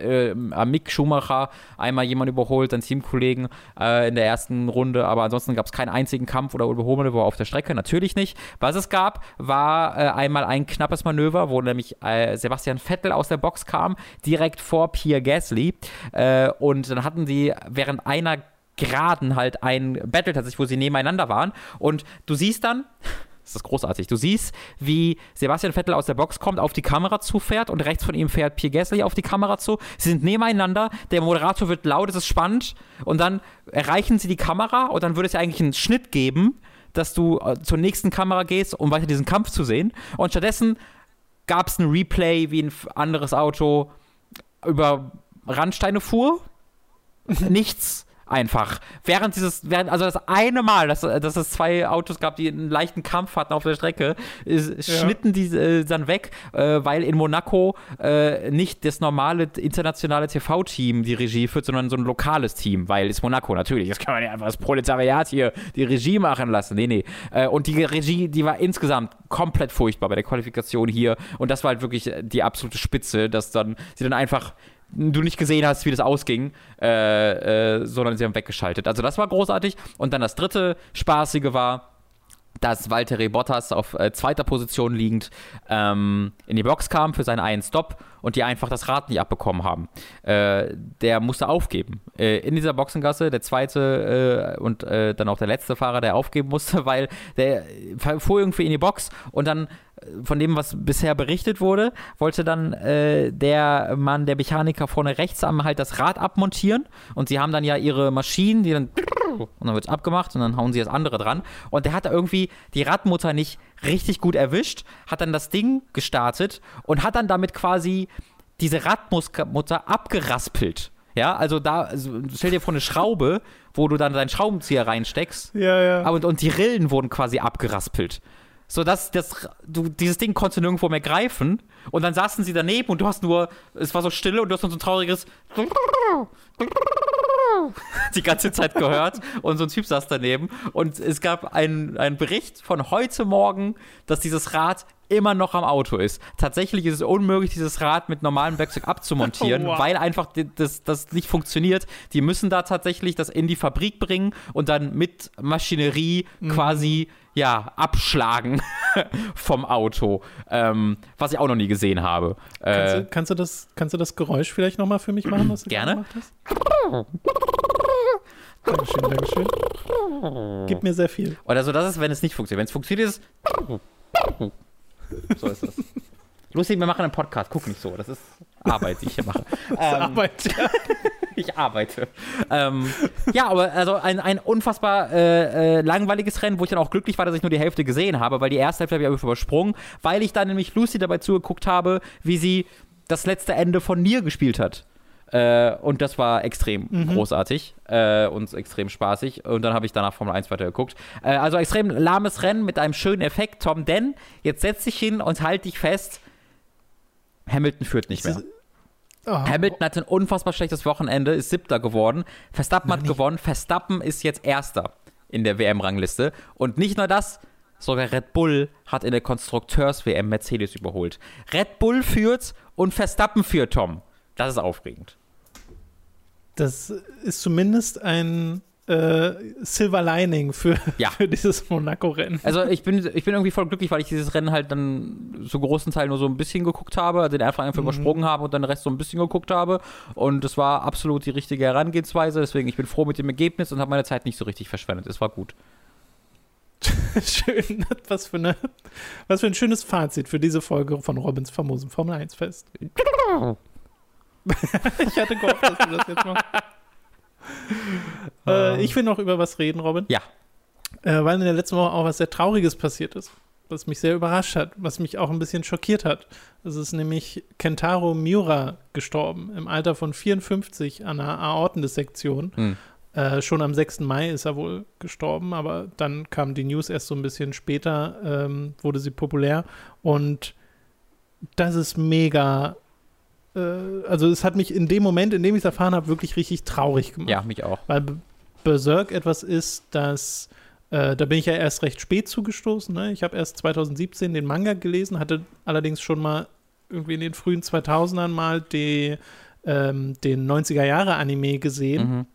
Mick Schumacher einmal jemanden überholt, seinen Teamkollegen in der ersten Runde, aber ansonsten gab es keinen einzigen Kampf oder Überholmanöver auf der Strecke, natürlich nicht. Was es gab, war einmal ein knappes Manöver, wo nämlich Sebastian Vettel aus der Box kam, direkt vor Pierre Gasly. Äh, und dann hatten sie während einer Geraden halt ein Battle tatsächlich, wo sie nebeneinander waren. Und du siehst dann, [laughs] das ist großartig. Du siehst, wie Sebastian Vettel aus der Box kommt, auf die Kamera zufährt und rechts von ihm fährt Pierre Gasly auf die Kamera zu. Sie sind nebeneinander, der Moderator wird laut, es ist spannend und dann erreichen sie die Kamera und dann würde es ja eigentlich einen Schnitt geben, dass du äh, zur nächsten Kamera gehst, um weiter diesen Kampf zu sehen. Und stattdessen gab es ein Replay, wie ein anderes Auto über Randsteine fuhr. [laughs] Nichts einfach. Während dieses, während, also das eine Mal, dass, dass es zwei Autos gab, die einen leichten Kampf hatten auf der Strecke, ist, ja. schnitten die äh, dann weg, äh, weil in Monaco äh, nicht das normale internationale TV-Team die Regie führt, sondern so ein lokales Team, weil es Monaco natürlich. Das kann man ja einfach das Proletariat hier die Regie machen lassen. Nee, nee. Äh, und die Regie, die war insgesamt komplett furchtbar bei der Qualifikation hier. Und das war halt wirklich die absolute Spitze, dass dann sie dann einfach du nicht gesehen hast, wie das ausging, äh, äh, sondern sie haben weggeschaltet. Also das war großartig. Und dann das dritte Spaßige war, dass Valtteri Bottas auf äh, zweiter Position liegend ähm, in die Box kam für seinen einen Stop und die einfach das Rad nicht abbekommen haben. Äh, der musste aufgeben. Äh, in dieser Boxengasse, der zweite äh, und äh, dann auch der letzte Fahrer, der aufgeben musste, [laughs] weil der fuhr irgendwie in die Box und dann von dem, was bisher berichtet wurde, wollte dann äh, der Mann, der Mechaniker vorne rechts am halt das Rad abmontieren und sie haben dann ja ihre Maschinen, die dann und dann wird es abgemacht und dann hauen sie das andere dran und der hat da irgendwie die Radmutter nicht richtig gut erwischt, hat dann das Ding gestartet und hat dann damit quasi diese Radmutter abgeraspelt. Ja, also da, also stell dir vor eine Schraube, wo du dann deinen Schraubenzieher reinsteckst. Ja, ja. Und, und die Rillen wurden quasi abgeraspelt sodass das, du, dieses Ding konntest du nirgendwo mehr greifen. Und dann saßen sie daneben und du hast nur, es war so still und du hast nur so ein trauriges [laughs] die ganze Zeit gehört und so ein Typ saß daneben und es gab einen Bericht von heute Morgen, dass dieses Rad immer noch am Auto ist. Tatsächlich ist es unmöglich, dieses Rad mit normalem Werkzeug abzumontieren, oh, [laughs] wow. weil einfach das, das nicht funktioniert. Die müssen da tatsächlich das in die Fabrik bringen und dann mit Maschinerie mhm. quasi ja, abschlagen [laughs] vom Auto, ähm, was ich auch noch nie gesehen habe. Kannst, äh, du, kannst, du, das, kannst du das Geräusch vielleicht nochmal für mich machen, was du gerne hast? Dankeschön, Dankeschön. Gib mir sehr viel. Oder so, das ist, wenn es nicht funktioniert. Wenn es funktioniert, ist so ist das. Lustig, wir machen einen Podcast. Guck nicht so. Das ist Arbeit, die ich hier mache. [laughs] ähm, Arbeit, [laughs] ich arbeite. Ähm, ja, aber also ein, ein unfassbar äh, äh, langweiliges Rennen, wo ich dann auch glücklich war, dass ich nur die Hälfte gesehen habe, weil die erste Hälfte habe ich übersprungen, weil ich dann nämlich Lucy dabei zugeguckt habe, wie sie das letzte Ende von Nier gespielt hat. Äh, und das war extrem mhm. großartig äh, und extrem spaßig. Und dann habe ich danach Formel 1 weitergeguckt. Äh, also extrem lahmes Rennen mit einem schönen Effekt, Tom. Denn jetzt setz dich hin und halt dich fest. Hamilton führt nicht mehr. Oh. Hamilton hatte ein unfassbar schlechtes Wochenende, ist siebter geworden. Verstappen Nein, hat gewonnen. Verstappen ist jetzt erster in der WM-Rangliste. Und nicht nur das, sogar Red Bull hat in der Konstrukteurs-WM Mercedes überholt. Red Bull führt und Verstappen führt, Tom. Das ist aufregend. Das ist zumindest ein äh, Silver Lining für, ja. [laughs] für dieses Monaco-Rennen. Also ich bin, ich bin irgendwie voll glücklich, weil ich dieses Rennen halt dann so großen Teil nur so ein bisschen geguckt habe, also den einfach einfach mhm. übersprungen habe und dann den Rest so ein bisschen geguckt habe. Und es war absolut die richtige Herangehensweise. Deswegen ich bin froh mit dem Ergebnis und habe meine Zeit nicht so richtig verschwendet. Es war gut. [laughs] Schön, was für, eine, was für ein schönes Fazit für diese Folge von Robins famosem Formel 1 Fest. [laughs] [laughs] ich hatte gehofft, dass du das jetzt machst. äh, ich will noch über was reden, Robin. Ja. Äh, weil in der letzten Woche auch was sehr Trauriges passiert ist. Was mich sehr überrascht hat, was mich auch ein bisschen schockiert hat. Es ist nämlich Kentaro Miura gestorben, im Alter von 54 an einer Aortendissektion. Hm. Äh, schon am 6. Mai ist er wohl gestorben, aber dann kam die News erst so ein bisschen später, ähm, wurde sie populär. Und das ist mega äh, also es hat mich in dem Moment, in dem ich es erfahren habe, wirklich richtig traurig gemacht. Ja, mich auch. Weil Berserk etwas ist, das äh, da bin ich ja erst recht spät zugestoßen. Ne? Ich habe erst 2017 den Manga gelesen, hatte allerdings schon mal irgendwie in den frühen 2000ern mal die, ähm, den 90er-Jahre-Anime gesehen. Mhm.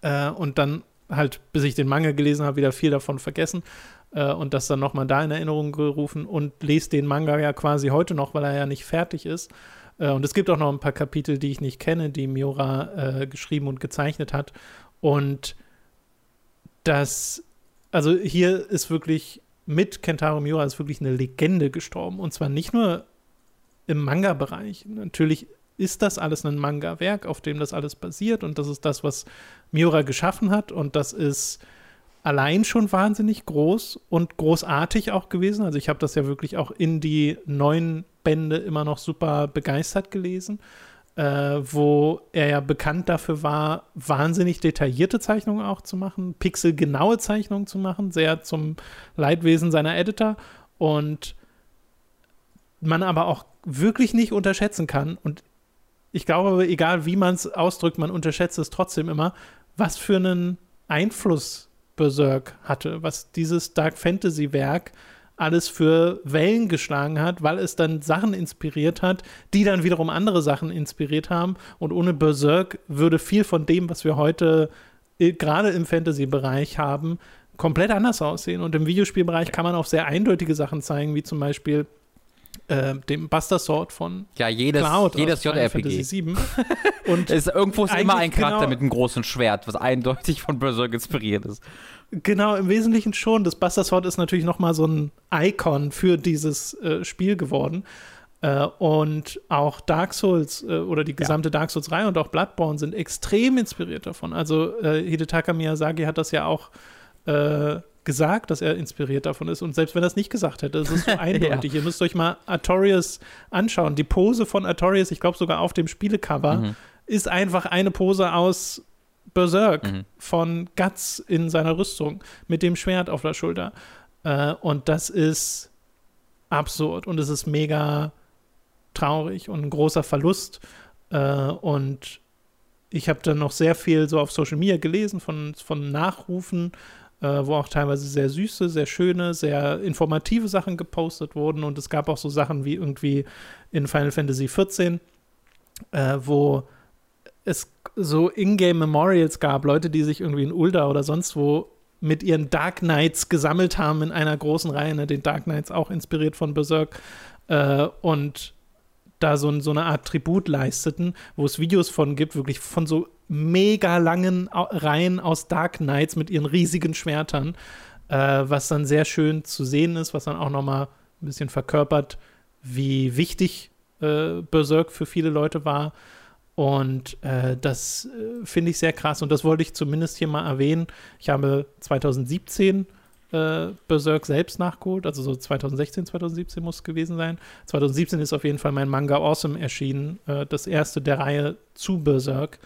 Äh, und dann halt, bis ich den Manga gelesen habe, wieder viel davon vergessen äh, und das dann nochmal da in Erinnerung gerufen und lese den Manga ja quasi heute noch, weil er ja nicht fertig ist. Äh, und es gibt auch noch ein paar Kapitel, die ich nicht kenne, die Miura äh, geschrieben und gezeichnet hat. Und das, also hier ist wirklich mit Kentaro Miura ist wirklich eine Legende gestorben. Und zwar nicht nur im Manga-Bereich. Natürlich ist das alles ein Manga-Werk, auf dem das alles basiert. Und das ist das, was Miura geschaffen hat. Und das ist allein schon wahnsinnig groß und großartig auch gewesen. Also ich habe das ja wirklich auch in die neuen Bände immer noch super begeistert gelesen, äh, wo er ja bekannt dafür war, wahnsinnig detaillierte Zeichnungen auch zu machen, pixelgenaue Zeichnungen zu machen, sehr zum Leidwesen seiner Editor und man aber auch wirklich nicht unterschätzen kann und ich glaube egal wie man es ausdrückt, man unterschätzt es trotzdem immer, was für einen Einfluss Berserk hatte, was dieses Dark Fantasy Werk alles für Wellen geschlagen hat, weil es dann Sachen inspiriert hat, die dann wiederum andere Sachen inspiriert haben. Und ohne Berserk würde viel von dem, was wir heute äh, gerade im Fantasy-Bereich haben, komplett anders aussehen. Und im Videospielbereich kann man auch sehr eindeutige Sachen zeigen, wie zum Beispiel äh, dem Buster Sword von ja, jedes, Cloud jedes JRPG. [laughs] Und ist irgendwo ist immer ein Charakter genau, mit einem großen Schwert, was eindeutig von Berserk inspiriert ist. Genau, im Wesentlichen schon. Das Buster Sword ist natürlich noch mal so ein Icon für dieses äh, Spiel geworden. Äh, und auch Dark Souls äh, oder die gesamte ja. Dark Souls-Reihe und auch Bloodborne sind extrem inspiriert davon. Also äh, Hidetaka Miyazaki hat das ja auch äh, gesagt, dass er inspiriert davon ist. Und selbst wenn er es nicht gesagt hätte, ist es so [laughs] eindeutig. ja. Ihr müsst euch mal Artorias anschauen. Die Pose von Artorias, ich glaube sogar auf dem Spielecover, mhm. ist einfach eine Pose aus Berserk mhm. von Guts in seiner Rüstung mit dem Schwert auf der Schulter. Äh, und das ist absurd und es ist mega traurig und ein großer Verlust. Äh, und ich habe dann noch sehr viel so auf Social Media gelesen von, von Nachrufen äh, wo auch teilweise sehr süße, sehr schöne, sehr informative Sachen gepostet wurden. Und es gab auch so Sachen wie irgendwie in Final Fantasy XIV, äh, wo es so Ingame Memorials gab, Leute, die sich irgendwie in Ulda oder sonst wo mit ihren Dark Knights gesammelt haben in einer großen Reihe, ne? den Dark Knights auch inspiriert von Berserk. Äh, und da so, so, eine Art Tribut leisteten, wo es Videos von gibt, wirklich von so mega langen Reihen aus Dark Knights mit ihren riesigen Schwertern, äh, was dann sehr schön zu sehen ist, was dann auch noch mal ein bisschen verkörpert, wie wichtig äh, Berserk für viele Leute war. Und äh, das äh, finde ich sehr krass und das wollte ich zumindest hier mal erwähnen. Ich habe 2017 äh, Berserk selbst nachgeholt, also so 2016, 2017 muss es gewesen sein. 2017 ist auf jeden Fall mein Manga Awesome erschienen, äh, das erste der Reihe zu Berserk.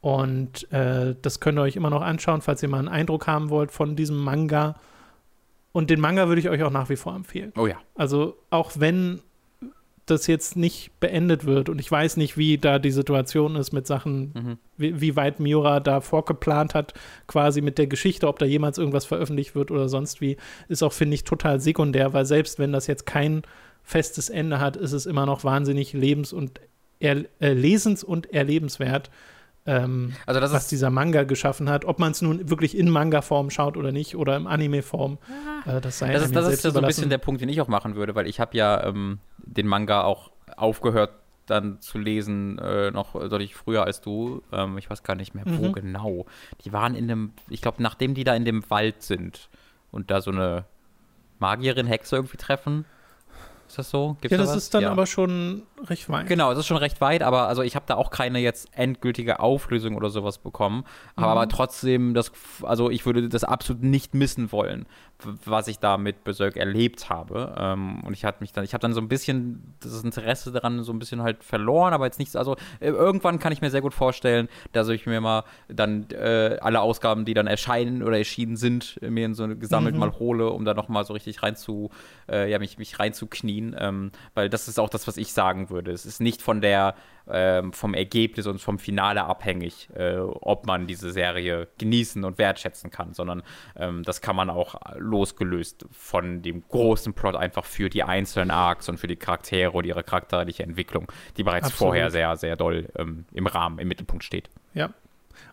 Und äh, das könnt ihr euch immer noch anschauen, falls ihr mal einen Eindruck haben wollt von diesem Manga. Und den Manga würde ich euch auch nach wie vor empfehlen. Oh ja. Also auch wenn das jetzt nicht beendet wird und ich weiß nicht, wie da die Situation ist mit Sachen, Mhm. wie, wie weit Miura da vorgeplant hat, quasi mit der Geschichte, ob da jemals irgendwas veröffentlicht wird oder sonst wie, ist auch, finde ich, total sekundär, weil selbst wenn das jetzt kein festes Ende hat, ist es immer noch wahnsinnig lebens- und er, äh, lesens- und erlebenswert, ähm, Also das was dieser Manga geschaffen hat. Ob man es nun wirklich in Manga-Form schaut oder nicht oder im Anime-Form, äh, das sei Das ist, das ist ja so ein bisschen der Punkt, den ich auch machen würde, weil ich habe ja ähm, den Manga auch aufgehört dann zu lesen, äh, noch deutlich früher als du. Ähm, ich weiß gar nicht mehr, wo Mhm. genau. Die waren in dem, ich glaube, nachdem die da in dem Wald sind und da so eine Magierin, Hexe irgendwie treffen. Ist das so? Gibt's ja, da das was? ist dann Ja. aber schon recht weit. Genau, es ist schon recht weit, aber also ich habe da auch keine jetzt endgültige Auflösung oder sowas bekommen. Mhm. aber trotzdem das, also ich würde das absolut nicht missen wollen, was ich da mit Berserk erlebt habe. Ähm, und ich hatte mich dann, ich habe dann so ein bisschen das Interesse daran so ein bisschen halt verloren, aber jetzt nicht, so- also äh, irgendwann kann ich mir sehr gut vorstellen, dass ich mir mal dann äh, alle Ausgaben, die dann erscheinen oder erschienen sind, mir in so gesammelt Mhm. mal hole, um da noch mal so richtig rein zu, äh, ja, mich, mich reinzuknien, ähm, weil das ist auch das, was ich sagen würde. Es ist nicht von der, ähm, vom Ergebnis und vom Finale abhängig, äh, ob man diese Serie genießen und wertschätzen kann, sondern ähm, das kann man auch losgelöst von dem großen Plot einfach für die einzelnen Arcs und für die Charaktere und ihre charakterliche Entwicklung, die bereits Absolut. vorher sehr, sehr doll ähm, im Rahmen, im Mittelpunkt steht. Ja.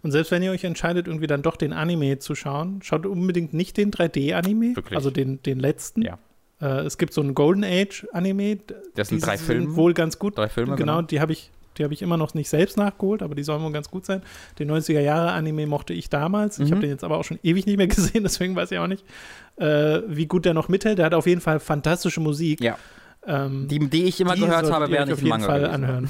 Und selbst wenn ihr euch entscheidet, irgendwie dann doch den Anime zu schauen, schaut unbedingt nicht den 3D-Anime, Wirklich? also den, den letzten. Ja. Äh, es gibt so einen Golden Age-Anime. Das sind drei Filme? wohl ganz gut. Drei Filme, genau. genau. Die habe ich, die habe ich immer noch nicht selbst nachgeholt, aber die sollen wohl ganz gut sein. Den 90er-Jahre-Anime mochte ich damals. Ich Mhm. habe den jetzt aber auch schon ewig nicht mehr [laughs] gesehen, deswegen weiß ich auch nicht, äh, wie gut der noch mithält. Der hat auf jeden Fall fantastische Musik. Ja. Ähm, Die, die ich immer die gehört habe, während ich auf den jeden Manga Fall anhören.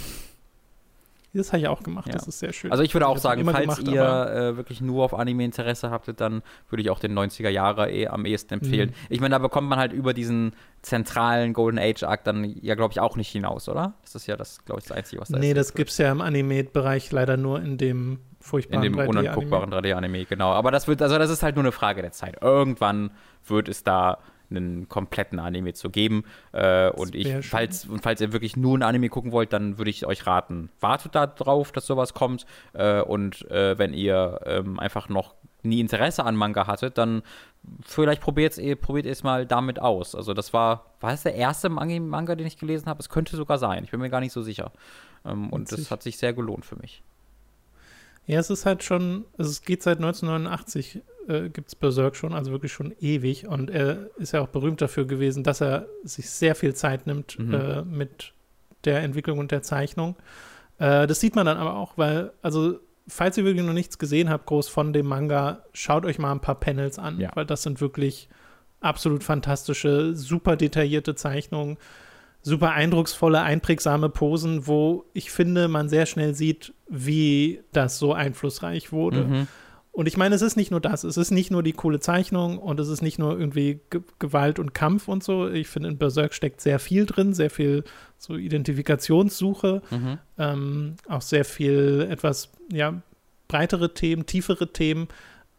Das habe ich auch gemacht, Ja. das ist sehr schön. Also ich würde auch hab sagen, falls gemacht, ihr äh, wirklich nur auf Anime Interesse habtet, dann würde ich auch den 90er Jahre eh am ehesten empfehlen. Mhm. Ich meine, da bekommt man halt über diesen zentralen Golden Age Arc dann ja, glaube ich, auch nicht hinaus, oder? Das ist ja das, glaube ich, das Einzige, was da Nee, ist. das gibt es ja im Anime-Bereich leider nur in dem in furchtbaren dem 3D-Anime. unanguckbaren 3D-Anime, genau. Aber das wird, also das ist halt nur eine Frage der Zeit. Irgendwann wird es da einen kompletten Anime zu geben. Äh, und ich, schön. falls, und falls ihr wirklich nur ein Anime gucken wollt, dann würde ich euch raten, wartet da drauf, dass sowas kommt. Äh, und äh, wenn ihr ähm, einfach noch nie Interesse an Manga hattet, dann vielleicht probiert es probiert es mal damit aus. Also das war, war es der erste Manga, den ich gelesen habe? Es könnte sogar sein. Ich bin mir gar nicht so sicher. Ähm, und das hat sich sehr gelohnt für mich. Ja, es ist halt schon, es geht seit 1989, äh, gibt es Berserk schon, also wirklich schon ewig. Und er ist ja auch berühmt dafür gewesen, dass er sich sehr viel Zeit nimmt Mhm. äh, mit der Entwicklung und der Zeichnung. Äh, das sieht man dann aber auch, weil, also, falls ihr wirklich noch nichts gesehen habt, groß von dem Manga, schaut euch mal ein paar Panels an, Ja. weil das sind wirklich absolut fantastische, super detaillierte Zeichnungen, super eindrucksvolle, einprägsame Posen, wo ich finde, man sehr schnell sieht, wie das so einflussreich wurde. Mhm. Und ich meine, es ist nicht nur das, es ist nicht nur die coole Zeichnung und es ist nicht nur irgendwie Ge Gewalt und Kampf und so. Ich finde, in Berserk steckt sehr viel drin, sehr viel so Identifikationssuche, Mhm. ähm, auch sehr viel etwas, ja, breitere Themen, tiefere Themen.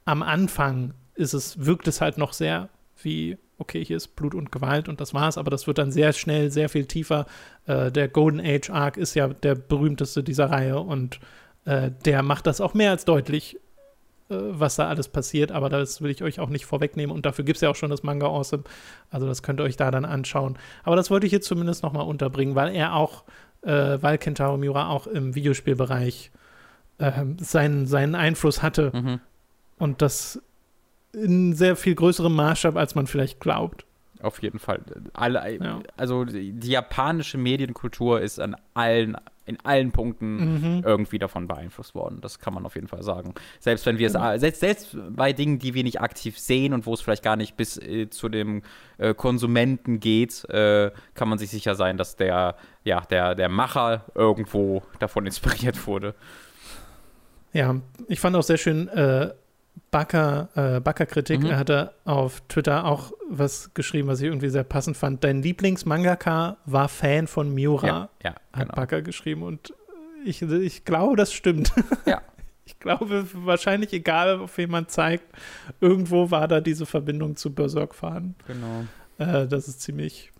Am Anfang ist es, wirkt es halt noch sehr wie, okay, hier ist Blut und Gewalt und das war's, aber das wird dann sehr schnell, sehr viel tiefer. Äh, der Golden Age Arc ist ja der berühmteste dieser Reihe und äh, der macht das auch mehr als deutlich, äh, was da alles passiert, aber das will ich euch auch nicht vorwegnehmen und dafür gibt es ja auch schon das Manga Awesome, also das könnt ihr euch da dann anschauen. Aber das wollte ich jetzt zumindest nochmal unterbringen, weil er auch, äh, weil Kentaro Miura auch im Videospielbereich ähm, seinen, seinen Einfluss hatte Mhm. und das in sehr viel größerem Maßstab, als man vielleicht glaubt. Auf jeden Fall. Alle, Ja. Also die, die japanische Medienkultur ist an allen, in allen Punkten Mhm. irgendwie davon beeinflusst worden. Das kann man auf jeden Fall sagen. Selbst wenn wir Genau. es, selbst, selbst bei Dingen, die wir nicht aktiv sehen und wo es vielleicht gar nicht bis äh, zu dem äh, Konsumenten geht, äh, kann man sich sicher sein, dass der, ja, der, der Macher irgendwo davon inspiriert wurde. Ja, ich fand auch sehr schön, äh, Backer, äh, Backer-Kritik. Mhm. Er hatte auf Twitter auch was geschrieben, was ich irgendwie sehr passend fand. Dein Lieblings-Mangaka war Fan von Miura, Ja, ja, hat genau. Backer geschrieben. Und ich, ich glaube, das stimmt. Ja. [laughs] Ich glaube, wahrscheinlich egal, auf wen man zeigt, irgendwo war da diese Verbindung zu Berserk vorhanden. genau. Äh, das ist ziemlich,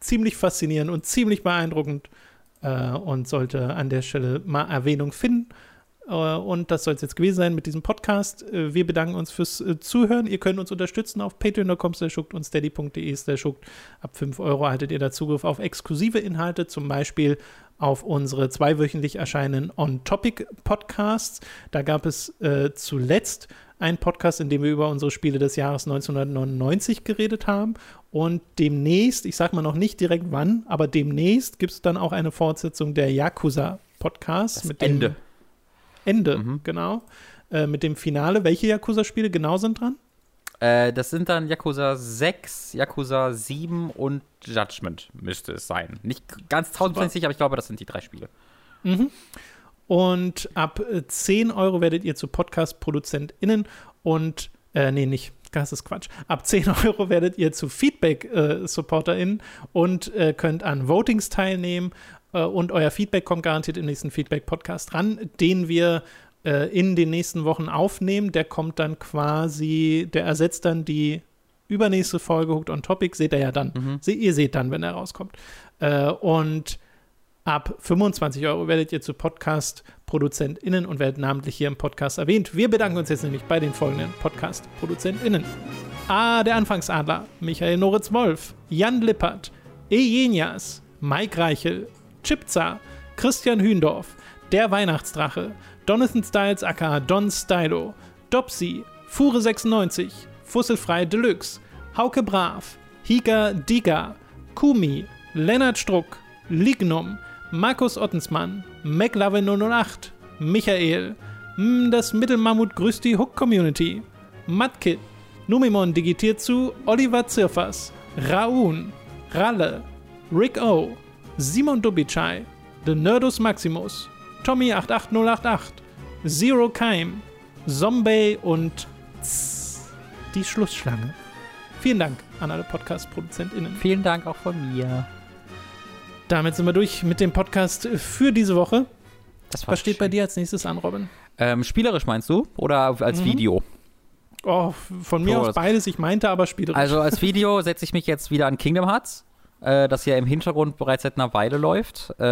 ziemlich faszinierend und ziemlich beeindruckend äh, und sollte an der Stelle mal Erwähnung finden. Äh, und das soll es jetzt gewesen sein mit diesem Podcast. Äh, wir bedanken uns fürs äh, Zuhören. Ihr könnt uns unterstützen auf patreon.com schuckt und steady.de schuckt. Ab 5 Euro erhaltet ihr da Zugriff auf exklusive Inhalte, zum Beispiel auf unsere zweiwöchentlich erscheinenden On-Topic-Podcasts. Da gab es äh, zuletzt einen Podcast, in dem wir über unsere Spiele des Jahres 1999 geredet haben. Und demnächst, ich sage mal noch nicht direkt wann, aber demnächst gibt es dann auch eine Fortsetzung der Yakuza-Podcasts. Mit dem Ende. Mhm. genau. Äh, mit dem Finale. Welche Yakuza-Spiele genau sind dran? Äh, das sind dann Yakuza 6, Yakuza 7 und Judgment müsste es sein. Nicht ganz tausendprozentig, aber ich glaube, das sind die drei Spiele. Mhm. Und ab äh, 10 Euro werdet ihr zu Podcast-ProduzentInnen und, äh, nee, nicht, das ist Quatsch. Ab 10 [laughs] Euro werdet ihr zu Feedback-SupporterInnen und äh, könnt an Votings teilnehmen. Äh, und euer Feedback kommt garantiert im nächsten Feedback-Podcast ran, den wir äh, in den nächsten Wochen aufnehmen. Der kommt dann quasi, der ersetzt dann die übernächste Folge Hooked on Topic, seht ihr ja dann. Mhm. Se ihr seht dann, wenn er rauskommt. Äh, und ab 25 Euro werdet ihr zu Podcast-ProduzentInnen und werdet namentlich hier im Podcast erwähnt. Wir bedanken uns jetzt nämlich bei den folgenden Podcast-ProduzentInnen. A. Der Anfangsadler, Michael Noritz-Wolf, Jan Lippert, Ejenias, Mike Reichel, Chipza, Christian Hühndorf, Der Weihnachtsdrache, Donathan Styles aka Don Stylo, Dopsy, Fure96, Fusselfrei Deluxe, Hauke Brav, Higa Diga, Kumi, Lennart Struck, Lignum, Markus Ottensmann, McLovin 008, Michael, mm, das Mittelmammut grüßt die Hook-Community, Matkit, Numimon digitiert zu Oliver Zirfers, Raun, Ralle, Rick O, Simon Dubicai, The Nerdus Maximus, Tommy88088, Zero Keim, Zombie und Tss, die Schlussschlange. Vielen Dank an alle Podcast-ProduzentInnen. Vielen Dank auch von mir. Damit sind wir durch mit dem Podcast für diese Woche. Was steht bei schön. dir als nächstes an, Robin? Ähm, spielerisch meinst du? Oder als Mhm. Video? Oh, von mir So, aus beides. Ich meinte aber spielerisch. Also als Video setze ich mich jetzt wieder an Kingdom Hearts, äh, das ja im Hintergrund bereits seit einer Weile läuft, äh,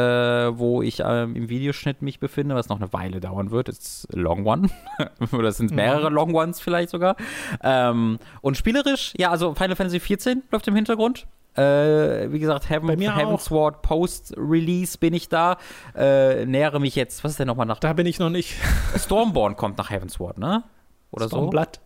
wo ich ähm, im Videoschnitt mich befinde, was noch eine Weile dauern wird. It's a long one. [laughs] Oder es sind Mhm. mehrere Long Ones vielleicht sogar. Ähm, und spielerisch, ja, also Final Fantasy XIV läuft im Hintergrund. Äh, wie gesagt, Heaven, Bei mir Heaven auch. Sword Post-Release bin ich da. Äh, nähere mich jetzt, was ist denn nochmal nach da bin ich noch nicht. Stormborn kommt nach Heaven Sword, ne? Oder so? Stormblood.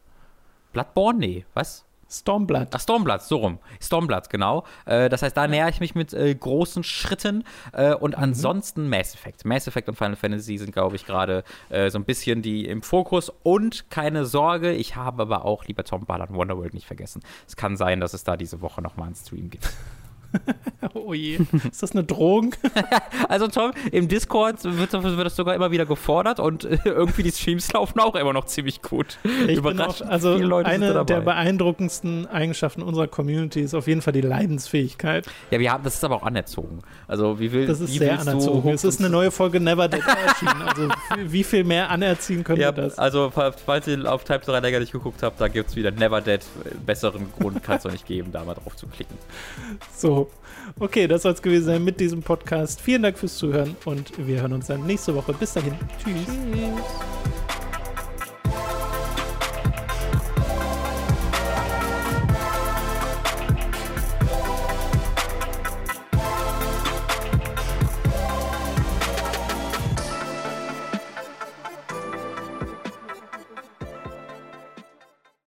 Bloodborne? Nee, was? Stormblood. Ach, Stormblood, so rum. Stormblood, genau. Äh, das heißt, da nähere ich mich mit äh, großen Schritten. Äh, und ansonsten Mass Effect. Mass Effect und Final Fantasy sind, glaube ich, gerade äh, so ein bisschen die im Fokus. Und keine Sorge, ich habe aber auch, lieber Tom Ballard, Wonderworld nicht vergessen. Es kann sein, dass es da diese Woche nochmal einen Stream gibt. [laughs] [laughs] Oh je. Ist das eine Drohung? [laughs] Also, Tom, im Discord wird, wird das sogar immer wieder gefordert und äh, irgendwie die Streams [laughs] laufen auch immer noch ziemlich gut. Ich bin auch, Überraschend also Leute eine der beeindruckendsten Eigenschaften unserer Community ist auf jeden Fall die Leidensfähigkeit. Ja, wir haben, das ist aber auch anerzogen. Also, wie will Das ist sehr willst du anerzogen. Es ist eine neue Folge Never Dead erschienen. Also wie viel mehr anerziehen können Ja, wir das? also fa- falls ihr auf Type 3 länger nicht geguckt habt, da gibt es wieder Never Dead. Besseren Grund kann es doch nicht geben, da mal drauf zu klicken. So. Okay, das soll es gewesen sein mit diesem Podcast. Vielen Dank fürs Zuhören und wir hören uns dann nächste Woche. Bis dahin. Tschüss. Tschüss.